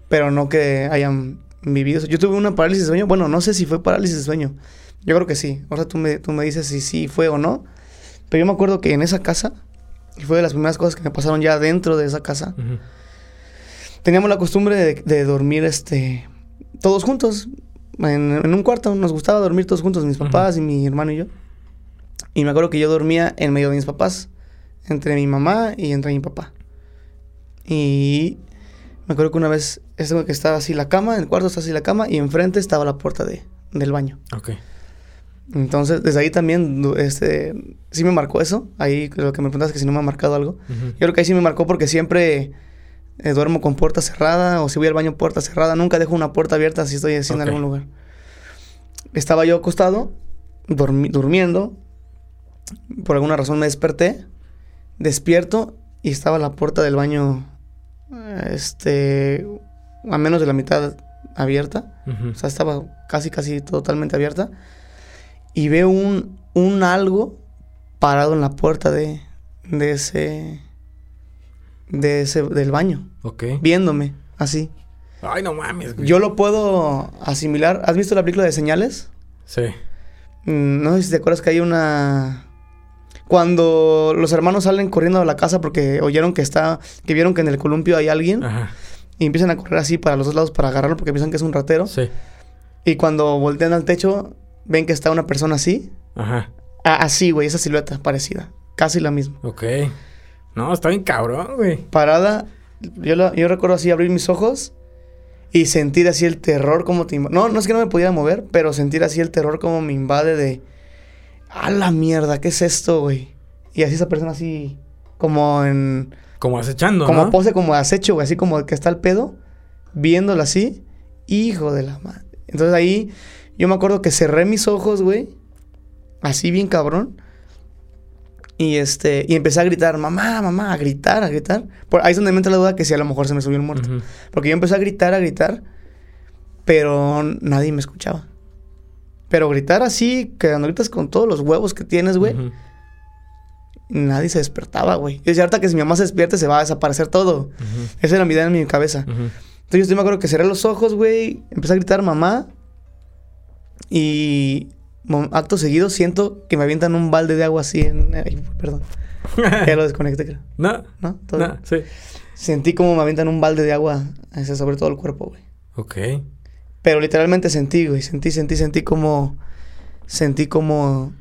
Pero no que hayan vivido. Yo tuve una parálisis de sueño. Bueno, no sé si fue parálisis de sueño. Yo creo que sí. Ahora tú me, tú me dices si sí fue o no. Pero yo me acuerdo que en esa casa, y fue de las primeras cosas que me pasaron ya dentro de esa casa, teníamos la costumbre de, dormir este, todos juntos. En, un cuarto. Nos gustaba dormir todos juntos, mis papás y mi hermano y yo. Y me acuerdo que yo dormía en medio de mis papás, entre mi mamá y entre mi papá. Y me acuerdo que una vez, que estaba así la cama, en el cuarto estaba así la cama y enfrente estaba la puerta de, del baño. Ok. Entonces, desde ahí también, este, sí me marcó eso. Ahí lo que me preguntas es que si no me ha marcado algo. Yo creo que ahí sí me marcó porque siempre eh, duermo con puerta cerrada o si voy al baño puerta cerrada. Nunca dejo una puerta abierta si estoy así en algún lugar. Estaba yo acostado, durmiendo. Por alguna razón me desperté, despierto y estaba la puerta del baño, este, a menos de la mitad abierta. O sea, estaba casi, casi totalmente abierta. Y veo un, un algo parado en la puerta de, de ese, de ese, del baño. Ok. Viéndome, así. Ay, no mames, Yo lo puedo asimilar. ¿Has visto la película de Señales? Sí. Mm, no sé si te acuerdas que hay una... Cuando los hermanos salen corriendo de la casa porque oyeron que está... Que vieron que en el columpio hay alguien. Ajá. Y empiezan a correr así para los dos lados para agarrarlo porque piensan que es un ratero. Sí. Y cuando voltean al techo, ven que está una persona así. Ajá. así, güey, esa silueta parecida. Casi la misma. Ok. No, está bien cabrón, güey. Parada. Yo, yo recuerdo así abrir mis ojos y sentir así el terror como te No, no es que no me pudiera mover, pero sentir así el terror como me invade de... A la mierda, ¿qué es esto, güey? Y así esa persona así como en... Como acechando, Como pose como acecho, güey, así como que está el pedo, viéndola así. Hijo de la madre. Entonces ahí yo me acuerdo que cerré mis ojos, güey. Así bien cabrón. Y este, y empecé a gritar, mamá, mamá, a gritar, a gritar. Por, ahí es donde me entra la duda que si a lo mejor se me subió el muerto. Porque yo empecé a gritar, a gritar, pero nadie me escuchaba. Pero gritar así, que cuando gritas con todos los huevos que tienes, güey, nadie se despertaba, güey. Yo decía, ahorita que si mi mamá se despierte se va a desaparecer todo. Esa era mi idea en mi cabeza. Entonces yo me acuerdo que cerré los ojos, güey, empecé a gritar mamá. Y acto seguido siento que me avientan un balde de agua así en... perdón. ya lo desconecté, creo. No. ¿No? No, sí. Sentí como me avientan un balde de agua ese, sobre todo el cuerpo, güey. Ok. Pero literalmente sentí, güey. Sentí, sentí, sentí como... Sentí como...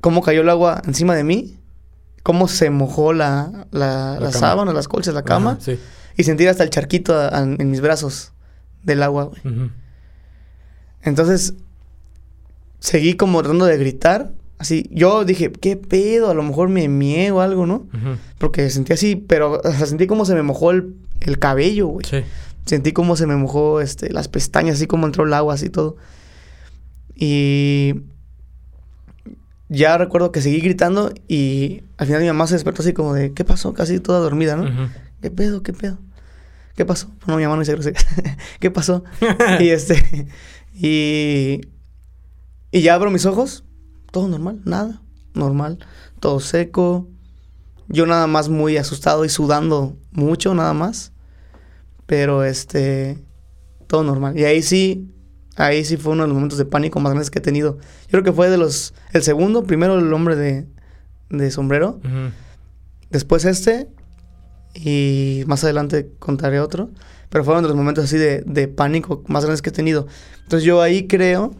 Cómo cayó el agua encima de mí. Cómo se mojó la, la, la, sábana, las colchas, la cama. sí. Y sentir hasta el charquito en mis brazos del agua, güey. Entonces, seguí como tratando de gritar. Así, yo dije, ¿qué pedo? A lo mejor me miego o algo, ¿no? Porque sentí así, pero sentí como se me mojó el, cabello, güey. Sí. Sentí como se me mojó este, las pestañas, así como entró el agua, así todo. Y ya recuerdo que seguí gritando y al final mi mamá se despertó así como de, ¿qué pasó? Casi toda dormida, ¿no? ¿Qué pedo? ¿Qué pedo? ¿Qué pasó? No, mi mamá no dice ¿Qué pasó? y este, y y ya abro mis ojos, todo normal, nada, normal, todo seco. Yo nada más muy asustado y sudando mucho, nada más. Pero este, todo normal. Y ahí sí, ahí sí fue uno de los momentos de pánico más grandes que he tenido. Yo creo que fue de los, el segundo, primero el hombre de, de sombrero, después este, y más adelante contaré otro. Pero fueron de los momentos así de, de pánico más grandes que he tenido. Entonces yo ahí creo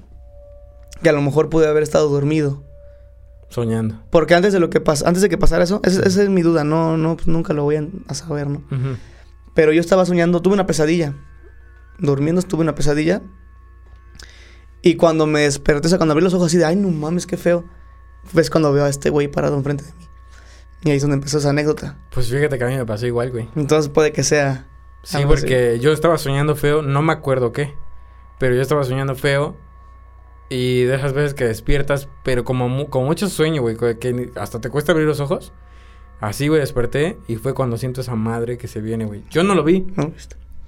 que a lo mejor pude haber estado dormido. Soñando. Porque antes de lo que pasa, antes de que pasara eso, esa, es mi duda, no, no, pues nunca lo voy a, saber, ¿no? Pero yo estaba soñando, tuve una pesadilla. Durmiendo tuve una pesadilla. Y cuando me desperté, o sea, cuando abrí los ojos así de, ay, no mames, qué feo. Ves cuando veo a este güey parado enfrente de mí. Y ahí es donde empezó esa anécdota. Pues fíjate que a mí me pasó igual, güey. Entonces puede que sea. Sí, porque yo estaba soñando feo, no me acuerdo qué. Pero yo estaba soñando feo y de esas veces que despiertas, pero como, como mucho sueño, güey, que hasta te cuesta abrir los ojos. Así, güey, desperté y fue cuando siento esa madre que se viene, güey. Yo no lo vi,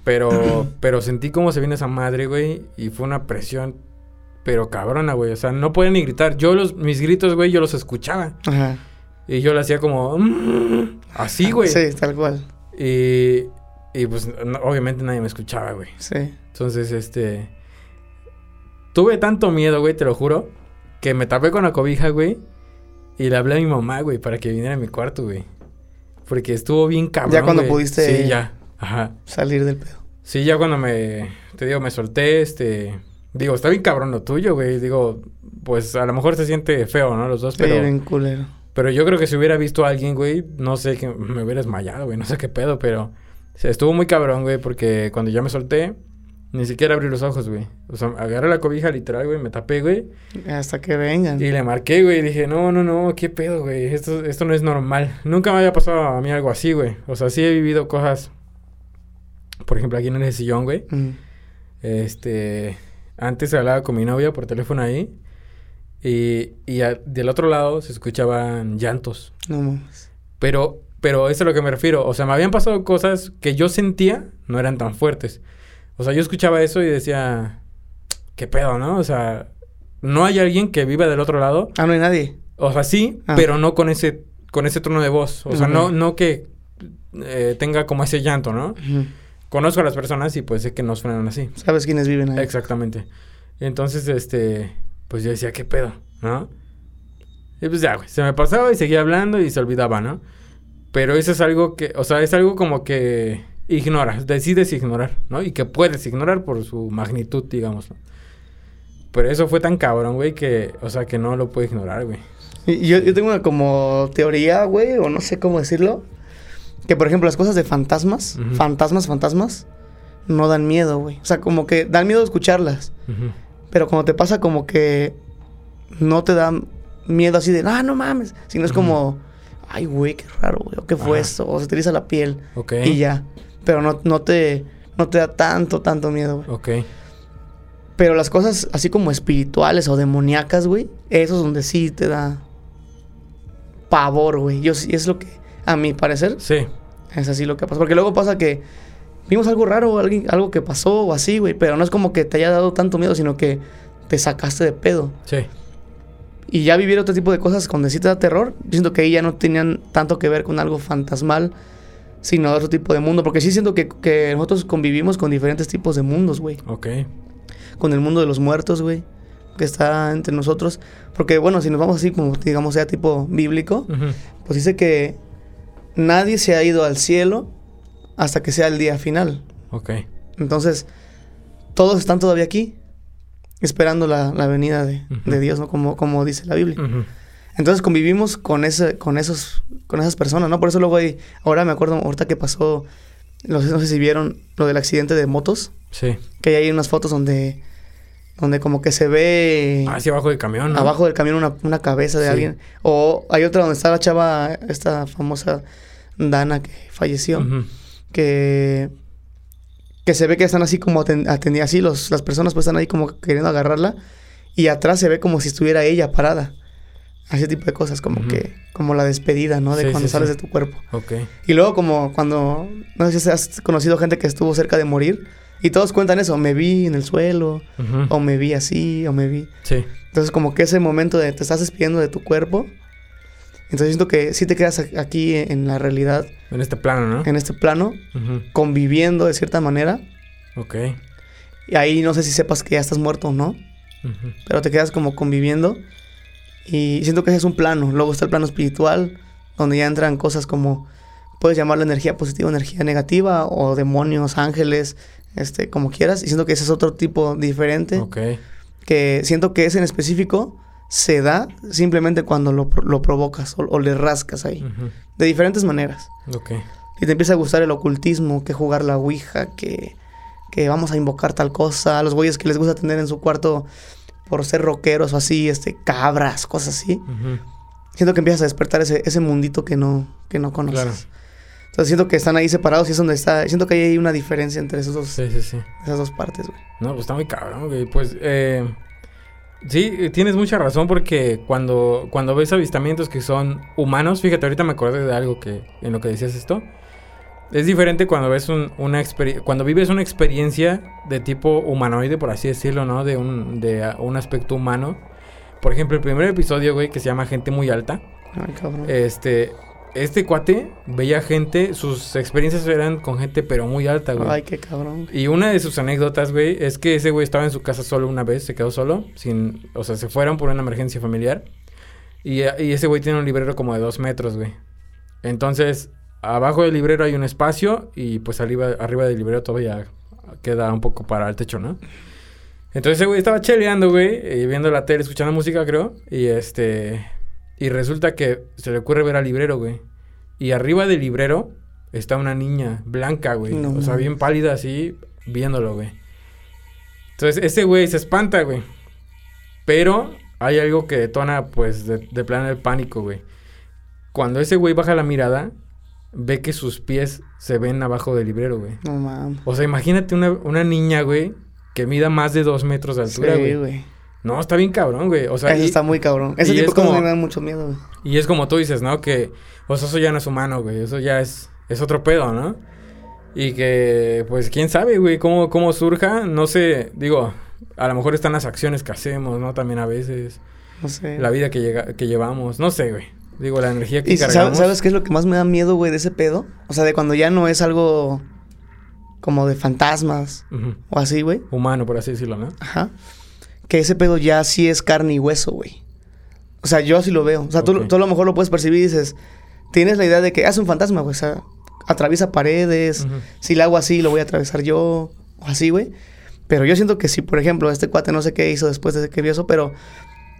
pero, pero sentí cómo se viene esa madre, güey, y fue una presión, pero cabrona, güey. O sea, no podía ni gritar. Yo los, mis gritos, güey, yo los escuchaba. Ajá. Y yo lo hacía como, mm", así, güey. Sí, tal cual. Y, y pues, obviamente nadie me escuchaba, güey. Sí. Entonces, este... Tuve tanto miedo, güey, te lo juro, que me tapé con la cobija, güey, y le hablé a mi mamá, güey, para que viniera a mi cuarto, güey. Porque estuvo bien cabrón. Ya cuando pudiste. Sí, ya. Ajá. Salir del pedo. Sí, ya cuando me. Te digo, me solté, este. Digo, está bien cabrón lo tuyo, güey. Digo, pues a lo mejor se siente feo, ¿no? Los dos, pero. bien culero. Pero yo creo que si hubiera visto a alguien, güey, no sé, que me hubiera desmayado, güey. No sé qué pedo, pero. estuvo muy cabrón, güey, porque cuando ya me solté, Ni siquiera abrí los ojos, güey. O sea, agarré la cobija literal, güey, me tapé, güey. Hasta que vengan. Y le marqué, güey, y dije, no, no, no, qué pedo, güey. Esto, esto no es normal. Nunca me había pasado a mí algo así, güey. O sea, sí he vivido cosas. Por ejemplo, aquí en el sillón, güey. Este. Antes hablaba con mi novia por teléfono ahí. Y, y del otro lado se escuchaban llantos. No. Pero, pero eso es a lo que me refiero. O sea, me habían pasado cosas que yo sentía no eran tan fuertes. O sea, yo escuchaba eso y decía, ¿qué pedo, no? O sea, no hay alguien que viva del otro lado. Ah, no hay nadie. O sea, sí, ah. pero no con ese, con ese tono de voz. O sea, no, no que eh, tenga como ese llanto, ¿no? Conozco a las personas y pues sé que no suenan así. ¿Sabes quiénes viven ahí? Exactamente. Entonces, este, pues yo decía, ¿qué pedo? ¿No? Y pues ya, güey, se me pasaba y seguía hablando y se olvidaba, ¿no? Pero eso es algo que, o sea, es algo como que ignoras, decides ignorar, ¿no? Y que puedes ignorar por su magnitud, digamos. Pero eso fue tan cabrón, güey, que, o sea, que no lo puedo ignorar, güey. Yo, yo tengo una como teoría, güey, o no sé cómo decirlo, que por ejemplo las cosas de fantasmas, fantasmas, fantasmas, no dan miedo, güey. O sea, como que dan miedo escucharlas. Pero cuando te pasa como que no te dan miedo así de, ah, no mames, sino es como, ay, güey, qué raro, güey, o qué fue esto, o se te la piel. Ok. Y ya. Pero no, no, te, no te da tanto, tanto miedo, güey. Ok. Pero las cosas así como espirituales o demoníacas, güey, eso es donde sí te da pavor, güey. Yo sí, es lo que, a mi parecer, sí. Es así lo que pasa. Porque luego pasa que vimos algo raro, alguien, algo que pasó o así, güey. Pero no es como que te haya dado tanto miedo, sino que te sacaste de pedo. Sí. Y ya vivir otro tipo de cosas cuando sí te da terror, yo siento que ahí ya no tenían tanto que ver con algo fantasmal sino otro tipo de mundo. Porque sí siento que, que nosotros convivimos con diferentes tipos de mundos, güey. Ok. Con el mundo de los muertos, güey. Que está entre nosotros. Porque, bueno, si nos vamos así, como digamos, sea tipo bíblico, pues dice que nadie se ha ido al cielo hasta que sea el día final. Ok. Entonces, todos están todavía aquí, esperando la, la venida de, de, Dios, ¿no? Como, como dice la Biblia. Entonces convivimos con ese, con esos, con esas personas, ¿no? Por eso luego hay, ahora me acuerdo, ahorita que pasó, no sé, no sé si vieron lo del accidente de motos. Sí. Que hay unas fotos donde, donde como que se ve... Hacia abajo del camión, ¿no? Abajo del camión una, una cabeza de alguien. O hay otra donde está la chava, esta famosa Dana que falleció. Que que se ve que están así como atendidas, así los, las personas pues están ahí como queriendo agarrarla y atrás se ve como si estuviera ella parada ese tipo de cosas, como que, como la despedida, ¿no? De cuando sales de tu cuerpo. Ok. Y luego como cuando, no sé si has conocido gente que estuvo cerca de morir y todos cuentan eso, me vi en el suelo, o me vi así, o me vi. Sí. Entonces como que ese momento de te estás despidiendo de tu cuerpo, entonces siento que sí te quedas aquí en la realidad. En este plano, ¿no? En este plano, conviviendo de cierta manera. Ok. Y ahí no sé si sepas que ya estás muerto o no, pero te quedas como conviviendo y siento que ese es un plano. Luego está el plano espiritual, donde ya entran cosas como, puedes llamarlo energía positiva, energía negativa, o demonios, ángeles, este, como quieras. Y siento que ese es otro tipo diferente. Ok. Que siento que ese en específico se da simplemente cuando lo, lo provocas o, le rascas ahí. De diferentes maneras. Ok. Y te empieza a gustar el ocultismo, que jugar la ouija, que, que vamos a invocar tal cosa. A los güeyes que les gusta tener en su cuarto por ser rockeros o así, este, cabras, cosas así. Siento que empiezas a despertar ese, ese mundito que no, que no conoces. Entonces siento que están ahí separados y es donde está. Siento que hay una diferencia entre esos dos, sí, sí, sí. esas dos partes, güey. No, pues está muy cabrón, güey. Pues, eh, sí, tienes mucha razón porque cuando, cuando ves avistamientos que son humanos, fíjate, ahorita me acordé de algo que, en lo que decías esto. Es diferente cuando ves una cuando vives una experiencia de tipo humanoide, por así decirlo, ¿no? De un, de un aspecto humano. Por ejemplo, el primer episodio, güey, que se llama Gente Muy Alta. Ay, cabrón. Este, este cuate veía gente, sus experiencias eran con gente pero muy alta, güey. Ay, qué cabrón. Y una de sus anécdotas, güey, es que ese güey estaba en su casa solo una vez, se quedó solo, sin, o sea, se fueron por una emergencia familiar. Y, y ese güey tiene un librero como de dos metros, güey. Entonces, abajo del librero hay un espacio y pues arriba, arriba del librero todavía queda un poco para el techo, ¿no? Entonces ese güey estaba cheleando, güey, y viendo la tele, escuchando música, creo. Y este. Y resulta que se le ocurre ver al librero, güey. Y arriba del librero está una niña blanca, güey. o sea, bien pálida así, viéndolo, güey. Entonces, ese güey se espanta, güey. Pero hay algo que detona, pues, de, de plano el pánico, güey. Cuando ese güey baja la mirada, ve que sus pies se ven abajo del librero, güey. No mames. O sea, imagínate una, una niña, güey, que mida más de dos metros de altura, Sí, güey. güey. No, está bien cabrón, güey. O sea, Eso y, está muy cabrón. Ese tipo es de cosas como- me dan mucho miedo, güey. y es como tú dices, ¿no? Que, o sea, eso ya no es humano, güey. Eso ya es, es otro pedo, ¿no? Y que, pues, quién sabe, güey, cómo, cómo surja. No sé, digo, a lo mejor están las acciones que hacemos, ¿no? También a veces. No sé. La vida que, llega, que llevamos. No sé, güey. Digo, la energía que ¿Y cargamos. sabes qué es lo que más me da miedo, güey, de ese pedo? O sea, de cuando ya no es algo como de fantasmas Ujú. o así, güey. Humano, por así decirlo, ¿no? Ajá. Que ese pedo ya sí es carne y hueso, güey. O sea, yo así lo veo. O sea, tú, a lo mejor lo puedes percibir y dices, tienes la idea de que "Ah, es un fantasma, güey. O sea, atraviesa paredes. Si le hago así, lo voy a atravesar yo. O así, güey. Pero yo siento que si, por ejemplo, este cuate no sé qué hizo después de que vio eso, pero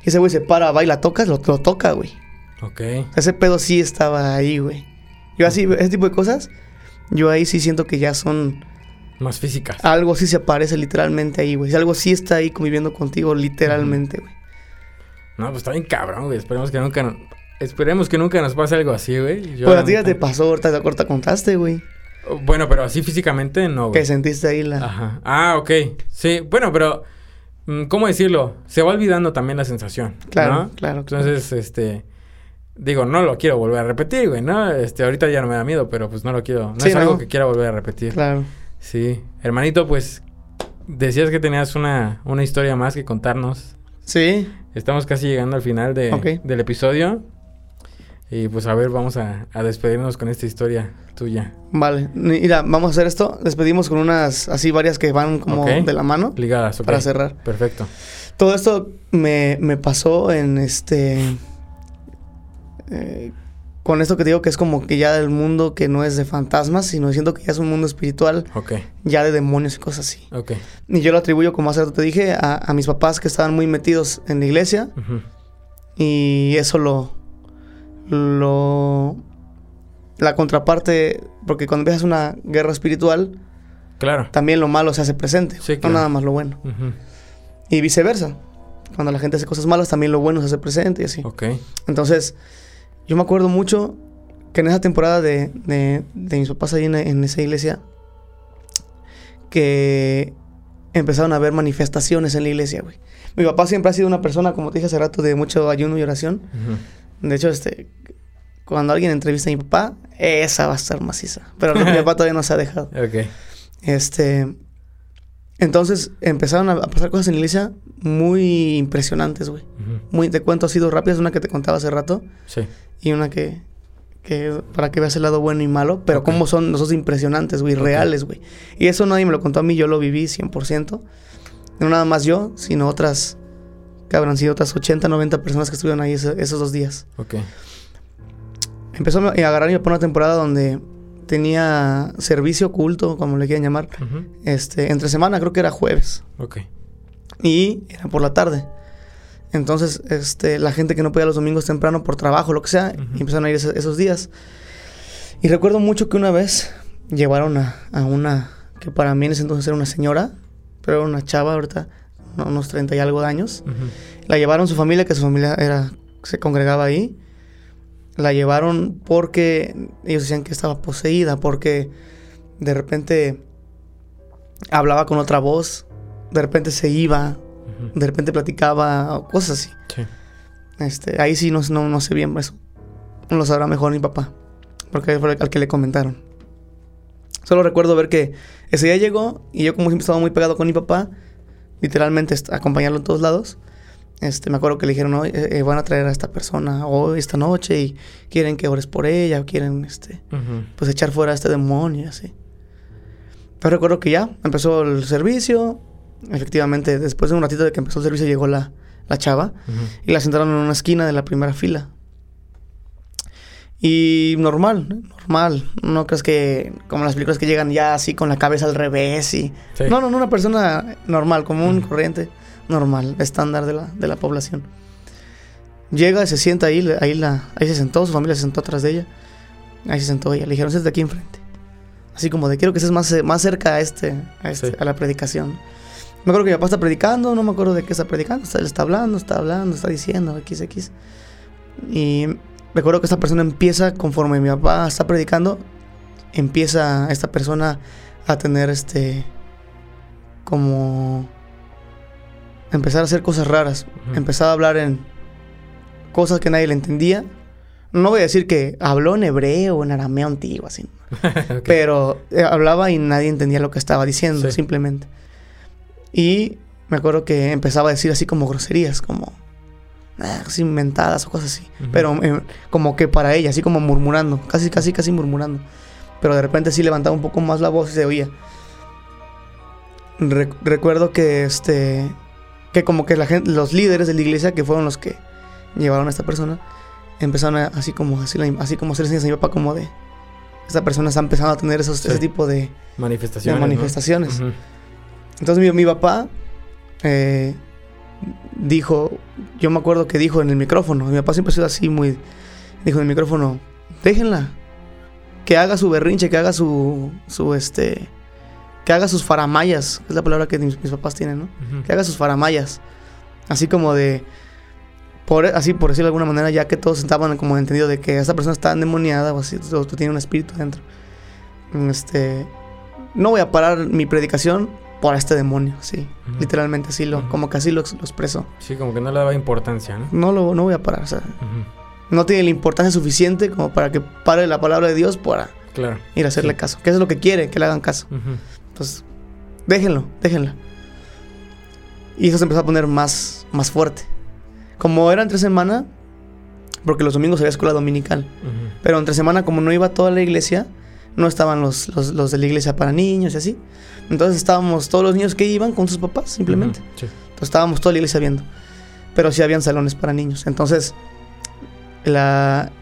ese güey se para, va y la tocas, lo, lo toca, güey. Ok. Ese pedo sí estaba ahí, güey. Yo así, ese tipo de cosas, yo ahí sí siento que ya son... Más físicas. Algo sí se aparece literalmente ahí, güey. Algo sí está ahí conviviendo contigo literalmente, güey. No, pues está bien cabrón, güey. Esperemos que nunca... no- Esperemos que nunca nos pase algo así, güey. Yo, Pues a ti ya te pasó, ahorita te corta contaste, güey. Bueno, pero así físicamente no, güey. Que sentiste ahí la... Ajá. Ah, ok. Sí, bueno, pero... mm, ¿Cómo decirlo? Se va olvidando también la sensación. Claro, ¿no? claro, claro. Entonces, este... Digo, no lo quiero volver a repetir, güey, ¿no? Este, ahorita ya no me da miedo, pero pues no lo quiero. No Sí, es algo no. que quiera volver a repetir. Claro. Sí. Hermanito, pues... Decías que tenías una, una historia más que contarnos. Sí. Estamos casi llegando al final de, del episodio. Y pues a ver, vamos a, a despedirnos con esta historia tuya. Vale. Mira, vamos a hacer esto. Despedimos con unas así varias que van como de la mano. Ligadas, ok. Para cerrar. Perfecto. Todo esto me, me pasó en este... eh, con esto que te digo que es como que ya el mundo que no es de fantasmas, sino siento que ya es un mundo espiritual, ya de demonios y cosas así. ok. Y yo lo atribuyo, como hace rato te dije, a, a mis papás que estaban muy metidos en la iglesia Ujú. y eso lo... lo la contraparte, porque cuando empiezas una guerra espiritual, Claro. también lo malo se hace presente, Sí, no nada más lo bueno. Ujú. Y viceversa. Cuando la gente hace cosas malas, también lo bueno se hace presente y así. Ok. Entonces, yo me acuerdo mucho que en esa temporada de, de, de mis papás ahí en, en esa iglesia, que empezaron a haber manifestaciones en la iglesia, güey. Mi papá siempre ha sido una persona, como te dije hace rato, de mucho ayuno y oración. De hecho, este, cuando alguien entrevista a mi papá, esa va a estar maciza. Pero mi papá todavía no se ha dejado. Ok. Este. Entonces empezaron a pasar cosas en la iglesia muy impresionantes, güey. Ujú. Muy, te cuento así dos rápidas, una que te contaba hace rato Sí. y una que, que para que veas el lado bueno y malo, pero cómo son nosotros impresionantes, güey, reales, güey. Y eso nadie me lo contó a mí, yo lo viví 100%. No nada más yo, sino otras, que habrán sido otras 80, 90 personas que estuvieron ahí ese- esos dos días. Ok. Empezó a agarrar y por una temporada donde tenía servicio oculto, como le quieran llamar, Ujú. este, entre semana, creo que era jueves. Ok. y era por la tarde. Entonces, este, la gente que no podía los domingos temprano por trabajo, lo que sea, Ujú. y empezaron a ir ese- esos días. Y recuerdo mucho que una vez llevaron a, a una, que para mí en ese entonces era una señora, pero era una chava ahorita, no- unos 30 y algo de años. Ujú. La llevaron su familia, que su familia era, se congregaba ahí. La llevaron porque ellos decían que estaba poseída, porque de repente hablaba con otra voz, de repente se iba, de repente platicaba, cosas así. Sí. Este, ahí sí no, no, no sé bien eso. No lo sabrá mejor mi papá, porque fue al que le comentaron. Solo recuerdo ver que ese día llegó y yo como siempre estaba muy pegado con mi papá, literalmente acompañarlo en todos lados. Este, me acuerdo que le dijeron, "Oye, eh, eh, van a traer a esta persona hoy, esta noche, y quieren que ores por ella, o quieren, este, pues echar fuera a este demonio así. Pero recuerdo que ya empezó el servicio. Efectivamente, después de un ratito de que empezó el servicio llegó la, la chava y la sentaron en una esquina de la primera fila. Y normal, normal. No crees que como las películas que llegan ya así con la cabeza al revés y... Sí. No, no, no, una persona normal, común, corriente, normal, estándar de la, de la población. Llega y se sienta ahí, ahí, la, ahí se sentó, su familia se sentó atrás de ella. Ahí se sentó ella, le dijeron, siéntate aquí enfrente. Así como de, quiero que estés más, más cerca a, este, a, este, Sí. a la predicación. Me acuerdo que mi papá está predicando, no me acuerdo de qué está predicando. Está, él está hablando, está hablando, está diciendo X, X. Y recuerdo que esta persona empieza, conforme mi papá está predicando, empieza esta persona a tener este. como. Empezar a hacer cosas raras. Empezar a hablar en cosas que nadie le entendía. No voy a decir que habló en hebreo o en arameo antiguo, así. Pero eh, hablaba y nadie entendía lo que estaba diciendo, simplemente. Y me acuerdo que empezaba a decir así como groserías, como ah, inventadas o cosas así. Pero eh, como que para ella, así como murmurando, casi, casi, casi murmurando. Pero de repente sí levantaba un poco más la voz y se oía. recuerdo que este que como que la gente, los líderes de la iglesia que fueron los que llevaron a esta persona empezaron a, así como así, así como hacer señas a mi papá como de esta persona está empezando a tener esos, ese tipo de manifestaciones. manifestaciones. Entonces mi, papá eh, dijo, yo me acuerdo que dijo en el micrófono, mi papá siempre ha sido así muy, dijo en el micrófono, déjenla, que haga su berrinche, que haga su, su este, que haga sus faramayas, es la palabra que mis, papás tienen, ¿no? Que haga sus faramayas, así como de, por, así por decirlo de alguna manera, ya que todos estaban como entendido de que esa persona está endemoniada o así, o, tiene un espíritu dentro. Este, no voy a parar mi predicación por este demonio, sí. Literalmente así lo, como que así lo, lo, expresó. Sí, como que no le daba importancia, ¿no? No lo no voy a parar, o sea. No tiene la importancia suficiente como para que pare la palabra de Dios para claro. ir a hacerle caso. Que es lo que quiere, que le hagan caso. Entonces, déjenlo, déjenla. Y eso se empezó a poner más, más fuerte. Como era entre semana, porque los domingos había escuela dominical. Pero entre semana, como no iba toda la iglesia, no estaban los, los, los, de la iglesia para niños y así. Entonces estábamos todos los niños que iban con sus papás, simplemente. Entonces estábamos toda la iglesia viendo. Pero sí habían salones para niños. Entonces, la,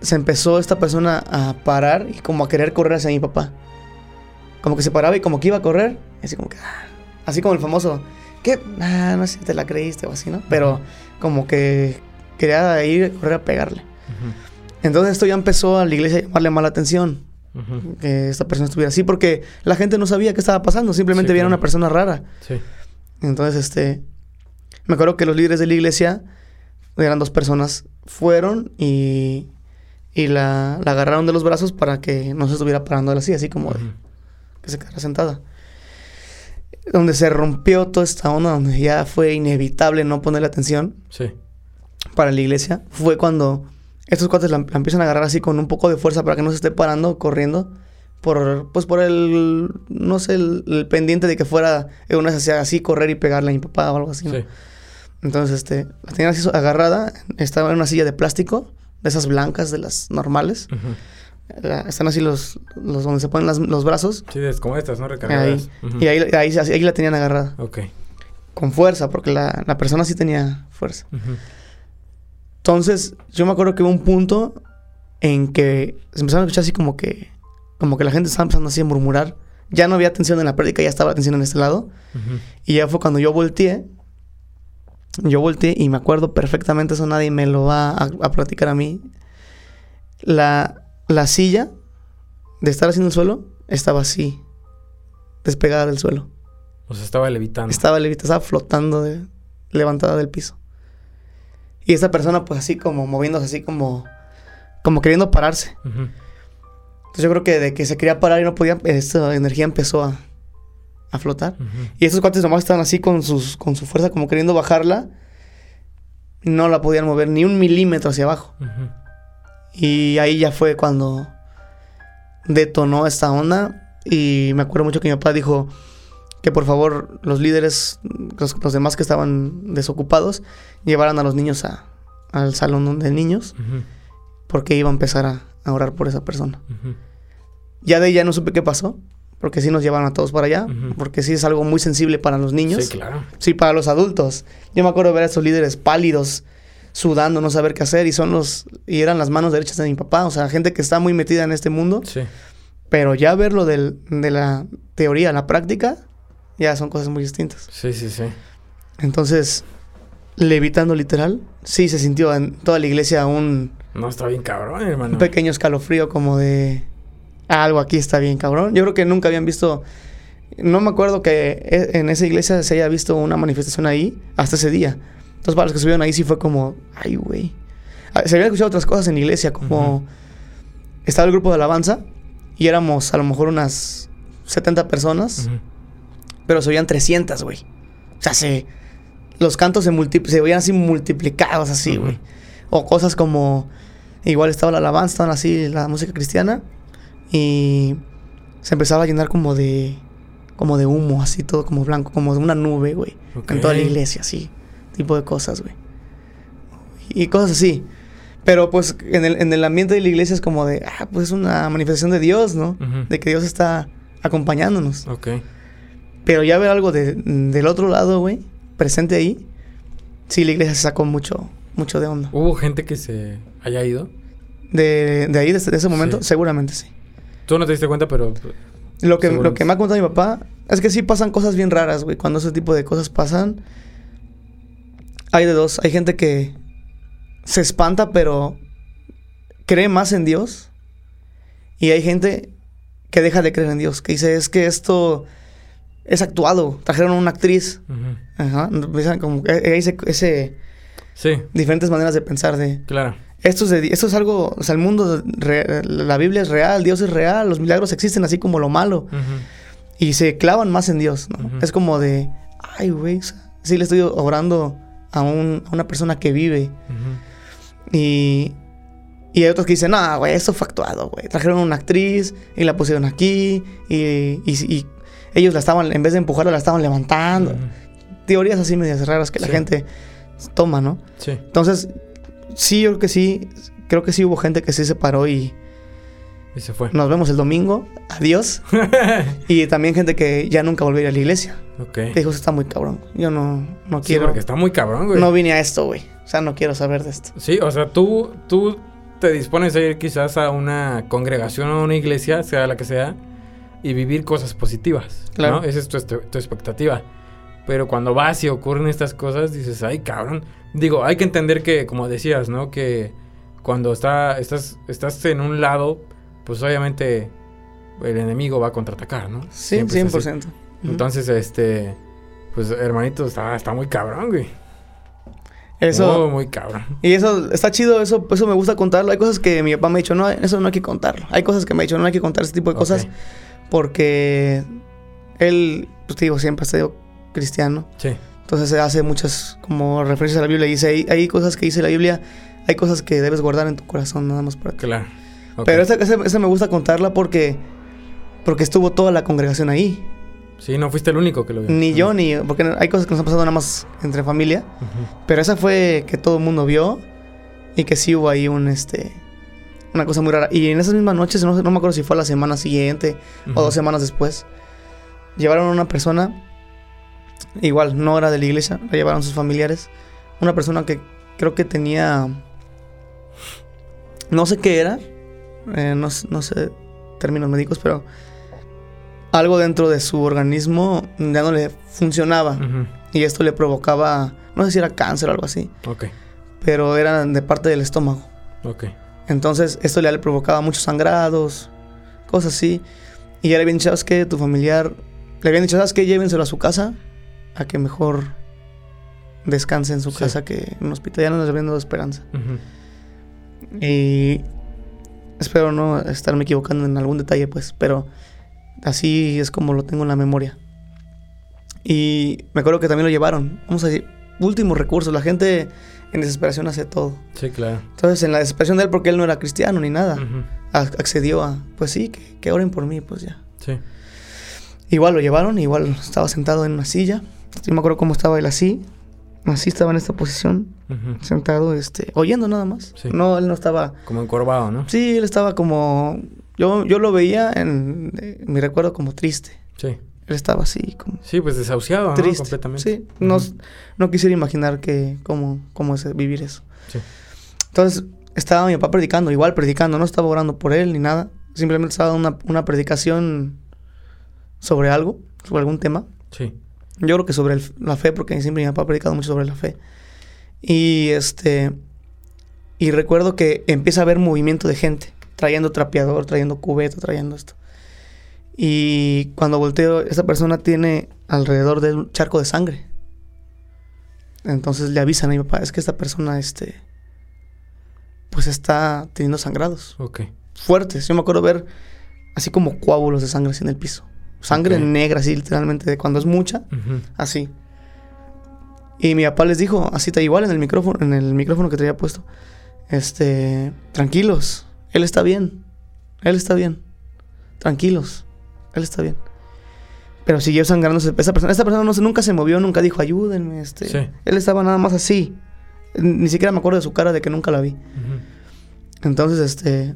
se empezó esta persona a parar y como a querer correr hacia mi papá. Como que se paraba y como que iba a correr. Así como que... Ah, así como el famoso... ¿Qué? Ah, no sé si te la creíste o así, ¿no? Pero como que quería ir a correr a pegarle. Entonces esto ya empezó a la iglesia a llamarle mala atención que esta persona estuviera así, porque la gente no sabía qué estaba pasando, simplemente sí, una persona rara. Sí. Entonces, este, me acuerdo que los líderes de la iglesia, eran dos personas, fueron y, y la, la agarraron de los brazos para que no se estuviera parando así, así como que se quedara sentada. Donde se rompió toda esta onda, donde ya fue inevitable no ponerle atención sí. para la iglesia, fue cuando estos cuates la, empiezan a agarrar así con un poco de fuerza para que no se esté parando, corriendo. Por, pues por el, no sé, el, pendiente de que fuera una así, correr y pegarle a mi papá o algo así. Sí. Entonces, este, la tenían así agarrada, estaba en una silla de plástico, de esas blancas, de las normales. Están así los, los donde se ponen los brazos. Sí, es como estas, ¿no? Recargadas. Y ahí, ahí, ahí, la tenían agarrada. Ok. Con fuerza, porque la, la persona sí tenía fuerza. Entonces, yo me acuerdo que hubo un punto en que se empezaron a escuchar así como que, como que la gente estaba empezando así a murmurar. Ya no había atención en la prédica, ya estaba atención en este lado. Y ya fue cuando yo volteé. Yo volteé y me acuerdo perfectamente, eso nadie me lo va a, a platicar a mí. La, la silla de estar así en el suelo estaba así, despegada del suelo. O sea, estaba levitando. Estaba levitando, estaba flotando, de, levantada del piso. Y esa persona, pues así como moviéndose, así como, como queriendo pararse. Entonces yo creo que de que se quería parar y no podía, esa energía empezó a, a flotar. Y esos cuates nomás estaban así con, sus, con su fuerza, como queriendo bajarla. No la podían mover ni un milímetro hacia abajo. Y ahí ya fue cuando detonó esta onda. Y me acuerdo mucho que mi papá dijo, que por favor los líderes, los, demás que estaban desocupados, llevaran a los niños a, al salón de niños, porque iba a empezar a, orar por esa persona. Ya de ella no supe qué pasó, porque sí nos llevaron a todos para allá, porque sí es algo muy sensible para los niños. Sí, claro. Sí, para los adultos. Yo me acuerdo de ver a esos líderes pálidos, sudando, no saber qué hacer, y son los, y eran las manos derechas de mi papá, o sea, gente que está muy metida en este mundo. Sí. Pero ya verlo del, de la teoría a la práctica, ya son cosas muy distintas. Sí, sí, sí. Entonces, levitando literal, sí se sintió en toda la iglesia un... No, está bien cabrón, hermano. Un pequeño escalofrío como de... algo aquí está bien cabrón. Yo creo que nunca habían visto no me acuerdo que e, en esa iglesia se haya visto una manifestación ahí hasta ese día. Entonces, para los que subieron ahí sí fue como, ay, güey. Ah, se habían escuchado otras cosas en la iglesia, como estaba el grupo de alabanza y éramos a lo mejor unas 70 personas, pero se oían 300, güey. O sea, se, los cantos se, se oían así multiplicados, así, güey. O cosas como, igual estaba la alabanza, estaban así la música cristiana y se empezaba a llenar como de, como de humo, así todo como blanco, como de una nube, güey. En toda la iglesia, así. Tipo de cosas, güey. Y cosas así. Pero pues en el, en el ambiente de la iglesia es como de, ah, pues es una manifestación de Dios, ¿no? De que Dios está acompañándonos. Ok. Pero ya ver algo de, del otro lado, güey, presente ahí, sí, la iglesia se sacó mucho, mucho de onda. ¿Hubo gente que se haya ido? De, de ahí, de, ese momento, seguramente sí. Tú no te diste cuenta, pero... Lo que, lo que me ha contado mi papá es que sí pasan cosas bien raras, güey. Cuando ese tipo de cosas pasan, hay de dos. Hay gente que se espanta, pero cree más en Dios. Y hay gente que deja de creer en Dios, que dice, es que esto es actuado. Trajeron a una actriz. Ajá. Como ese, ese sí. diferentes maneras de pensar de. Claro. Esto es, de, esto es algo, o sea, el mundo, la Biblia es real, Dios es real, los milagros existen así como lo malo. Y se clavan más en Dios, ¿no? Es como de, ay, güey, sí le estoy orando a, un, a una persona que vive. Y, y hay otros que dicen, no, güey, esto fue actuado, güey. Trajeron una actriz y la pusieron aquí y, y, ellos la estaban, en vez de empujarla, la estaban levantando. Teorías así medias raras que la gente toma, ¿no? Sí. Entonces, sí, yo creo que sí, creo que sí hubo gente que sí se paró y... Y se fue. Nos vemos el domingo. Adiós. y también gente que ya nunca volvió a ir a la iglesia. Ok. dijo, está muy cabrón. Yo no, no quiero. porque está muy cabrón, güey. No vine a esto, güey. O sea, no quiero saber de esto. Sí, o sea, tú, tú te dispones a ir quizás a una congregación o a una iglesia, sea la que sea, y vivir cosas positivas. Claro. ¿no? Esa es tu, tu, expectativa. Pero cuando vas y ocurren estas cosas, dices, ay, cabrón. Digo, hay que entender que, como decías, ¿no? Que cuando está, estás, estás en un lado, pues obviamente el enemigo va a contraatacar, ¿no? Sí, 100%. Entonces, este, pues hermanito, está, está muy cabrón, güey. Eso. muy cabrón. Y eso está chido, eso, eso me gusta contarlo. Hay cosas que mi papá me ha dicho, no, eso no hay que contarlo. Hay cosas que me ha dicho, no hay que contar ese tipo de cosas. Porque él, pues te digo, siempre ha sido cristiano. Sí. Entonces se hace muchas como referencias a la Biblia. Y dice, hay, hay cosas que dice la Biblia, hay cosas que debes guardar en tu corazón, nada más para ti. Claro. Pero esa, esa, me gusta contarla porque, porque estuvo toda la congregación ahí. Sí, no fuiste el único que lo vio. Ni yo, ni... Porque hay cosas que nos han pasado nada más entre familia. Pero esa fue que todo el mundo vio. Y que sí hubo ahí un, este... Una cosa muy rara. Y en esas mismas noches, no, no me acuerdo si fue la semana siguiente o dos semanas después, llevaron a una persona... Igual, no era de la iglesia, la llevaron sus familiares. Una persona que creo que tenía... No sé qué era. Eh, no, no sé términos médicos, pero algo dentro de su organismo ya no le funcionaba. Y esto le provocaba, no sé si era cáncer o algo así. Ok. Pero era de parte del estómago. Ok. Entonces esto ya le provocaba muchos sangrados, cosas así. Y ya le habían dicho, ¿sabes qué? Tu familiar, le habían dicho, ¿sabes qué? Llévenselo a su casa, a que mejor descanse en su casa que en un hospital. Ya no les habían dado esperanza. Y espero no estarme equivocando en algún detalle, pues, pero Así es como lo tengo en la memoria. Y me acuerdo que también lo llevaron. Vamos a decir, últimos recursos. La gente en desesperación hace todo. Sí, claro. Entonces, en la desesperación de él, porque él no era cristiano ni nada, accedió a, pues sí, que, oren por mí, pues ya. Sí. Igual lo llevaron, igual estaba sentado en una silla. Yo me acuerdo cómo estaba él así. Así estaba en esta posición, sentado, este, oyendo nada más. No, él no estaba... Como encorvado, ¿no? Sí, él estaba como yo, yo lo veía en, mi recuerdo como triste. Sí. Él estaba así como... Sí, pues desahuciado, triste. ¿no? Completamente. Sí, no, no quisiera imaginar que, cómo, cómo es vivir eso. Sí. Entonces, estaba mi papá predicando, igual predicando, no estaba orando por él ni nada. Simplemente estaba dando una, una predicación sobre algo, sobre algún tema. Sí. Yo creo que sobre la fe, porque siempre mi papá ha predicado mucho sobre la fe. Y este... Y recuerdo que empieza a haber movimiento de gente trayendo trapeador, trayendo cubeta, trayendo esto. Y cuando volteo, esta persona tiene alrededor de un charco de sangre. Entonces le avisan a mi papá, es que esta persona, este, pues está teniendo sangrados. Ok. Fuertes. Yo me acuerdo ver así como coágulos de sangre así en el piso. Sangre negra, así literalmente, de cuando es mucha, así. Y mi papá les dijo, así está igual en el micrófono, en el micrófono que traía puesto. Este, tranquilos, él está bien. Él está bien. Tranquilos, él está bien. Pero siguió sangrándose. Esa persona, esta persona no se- nunca se movió, nunca dijo, ayúdenme. Este. Sí. Él estaba nada más así. Ni siquiera me acuerdo de su cara de que nunca la vi. Entonces, este.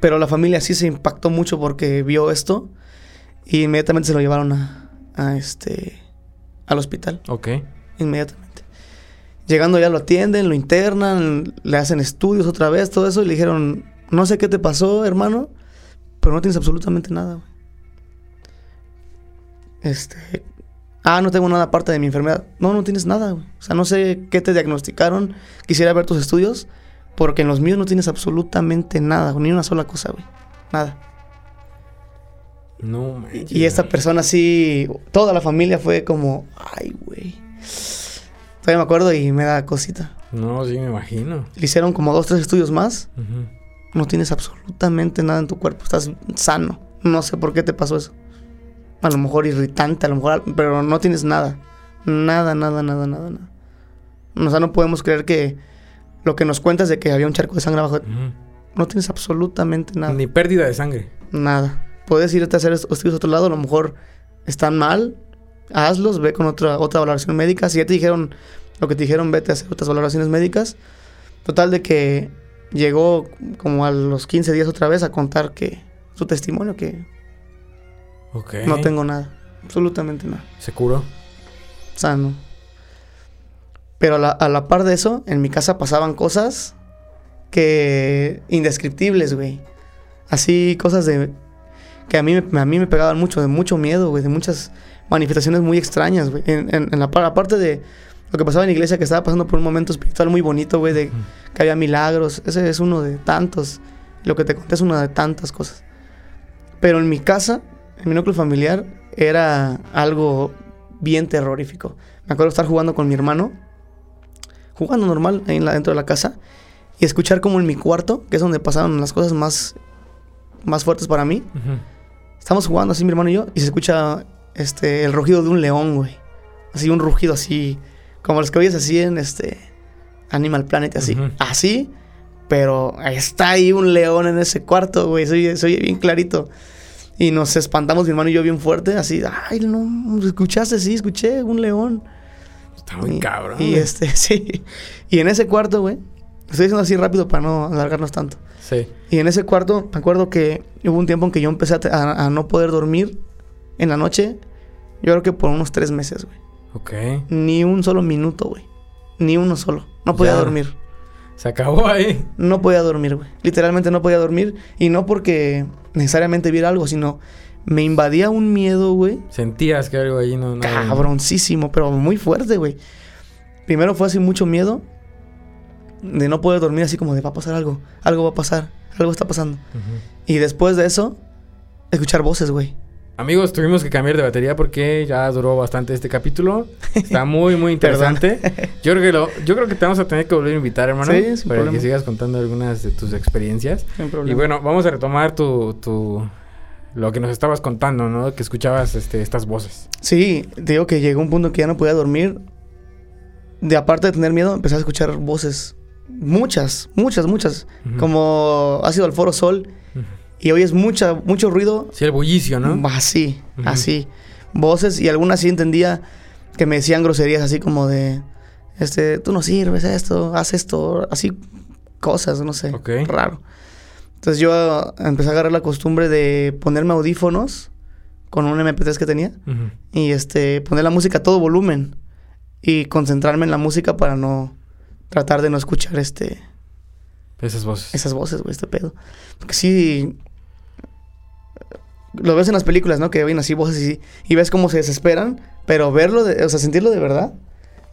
Pero la familia sí se impactó mucho porque vio esto. Y inmediatamente se lo llevaron a, a este. al hospital. Ok. Inmediatamente. Llegando ya lo atienden, lo internan, le hacen estudios otra vez, todo eso. Y le dijeron: No sé qué te pasó, hermano. Pero no tienes absolutamente nada, güey. Este. Ah, no tengo nada aparte de mi enfermedad. No, no tienes nada, güey. O sea, no sé qué te diagnosticaron. Quisiera ver tus estudios. Porque en los míos no tienes absolutamente nada, ni una sola cosa, güey. Nada. No Y, manches, y esta persona sí, toda la familia fue como, ay, güey. Todavía me acuerdo y me da cosita. No, sí, me imagino. Le hicieron como dos, tres estudios más. No tienes absolutamente nada en tu cuerpo. Estás sano. No sé por qué te pasó eso. A lo mejor irritante, a lo mejor, pero no tienes nada. Nada, nada, nada, nada, nada. O sea, no podemos creer que lo que nos cuentas de que había un charco de sangre abajo. Ujú. No tienes absolutamente nada. Ni pérdida de sangre. Nada. Puedes irte a hacer est- estudios a otro lado, a lo mejor están mal, hazlos, ve con otra, otra valoración médica. Si ya te dijeron lo que te dijeron, vete a hacer otras valoraciones médicas. Total de que llegó como a los 15 días otra vez a contar que su testimonio, que no tengo nada, absolutamente nada, ¿Se curó? sano. Pero a la, a la par de eso, en mi casa pasaban cosas que indescriptibles, güey. Así cosas de que a mí, me- a mí me pegaban mucho, de mucho miedo, güey, de muchas manifestaciones muy extrañas, güey. En, en- en la par- aparte de lo que pasaba en la iglesia, que estaba pasando por un momento espiritual muy bonito, güey, de que había milagros. Ese es uno de tantos. Lo que te conté es una de tantas cosas. Pero en mi casa, en mi núcleo familiar, era algo bien terrorífico. Me acuerdo estar jugando con mi hermano, jugando normal ahí en la- dentro de la casa, y escuchar como en mi cuarto, que es donde pasaron las cosas más, más fuertes para mí. Estamos jugando así mi hermano y yo y se escucha este el rugido de un león, güey. Así un rugido así como los que oyes así en este Animal Planet así. Así, pero está ahí un león en ese cuarto, güey. Se oye, se oye bien clarito. Y nos espantamos mi hermano y yo bien fuerte, así, ay, no, escuchaste, sí, escuché un león. Está muy cabrón. Y este, sí. Y en ese cuarto, güey, estoy diciendo así rápido para no alargarnos tanto. Sí. Y en ese cuarto, me acuerdo que hubo un tiempo en que yo empecé a, te- a- a no poder dormir en la noche. Yo creo que por unos tres meses, güey. Ok. Ni un solo minuto, güey. Ni uno solo. No podía Ya. dormir. Se acabó ahí. No podía dormir, güey. Literalmente no podía dormir. Y no porque necesariamente viera algo, sino me invadía un miedo, güey. Sentías que algo ahí no... no Cabroncísimo, pero muy fuerte, güey. Primero fue así mucho miedo de no poder dormir, así como de va a pasar algo, algo va a pasar, algo está pasando. Y después de eso, escuchar voces, güey. Amigos, tuvimos que cambiar de batería porque ya duró bastante este capítulo. Está muy, muy interesante. yo, creo que lo, yo creo que te vamos a tener que volver a invitar, hermano. Sí, sin para problema. que sigas contando algunas de tus experiencias. Y bueno, vamos a retomar tu, tu... Lo que nos estabas contando, ¿no? Que escuchabas este, estas voces. Sí, te digo que llegó un punto que ya no podía dormir. De aparte de tener miedo, empecé a escuchar voces. Muchas, muchas, muchas. Como ha sido al Foro Sol. Y oyes mucha, mucho ruido. Sí, el bullicio, ¿no? Así, Ujú. así. Voces y algunas sí entendía que me decían groserías así como de, este, tú no sirves esto, haz esto, así cosas, no sé, Ok. raro. Entonces yo empecé a agarrar la costumbre de ponerme audífonos con un MP3 que tenía y este poner la música a todo volumen y concentrarme en la música para no tratar de no escuchar este Esas voces. esas voces, güey, este pedo. Porque sí. Lo ves en las películas, ¿no? Que oyen así voces y, y ves cómo se desesperan. Pero verlo, de- o sea, sentirlo de verdad,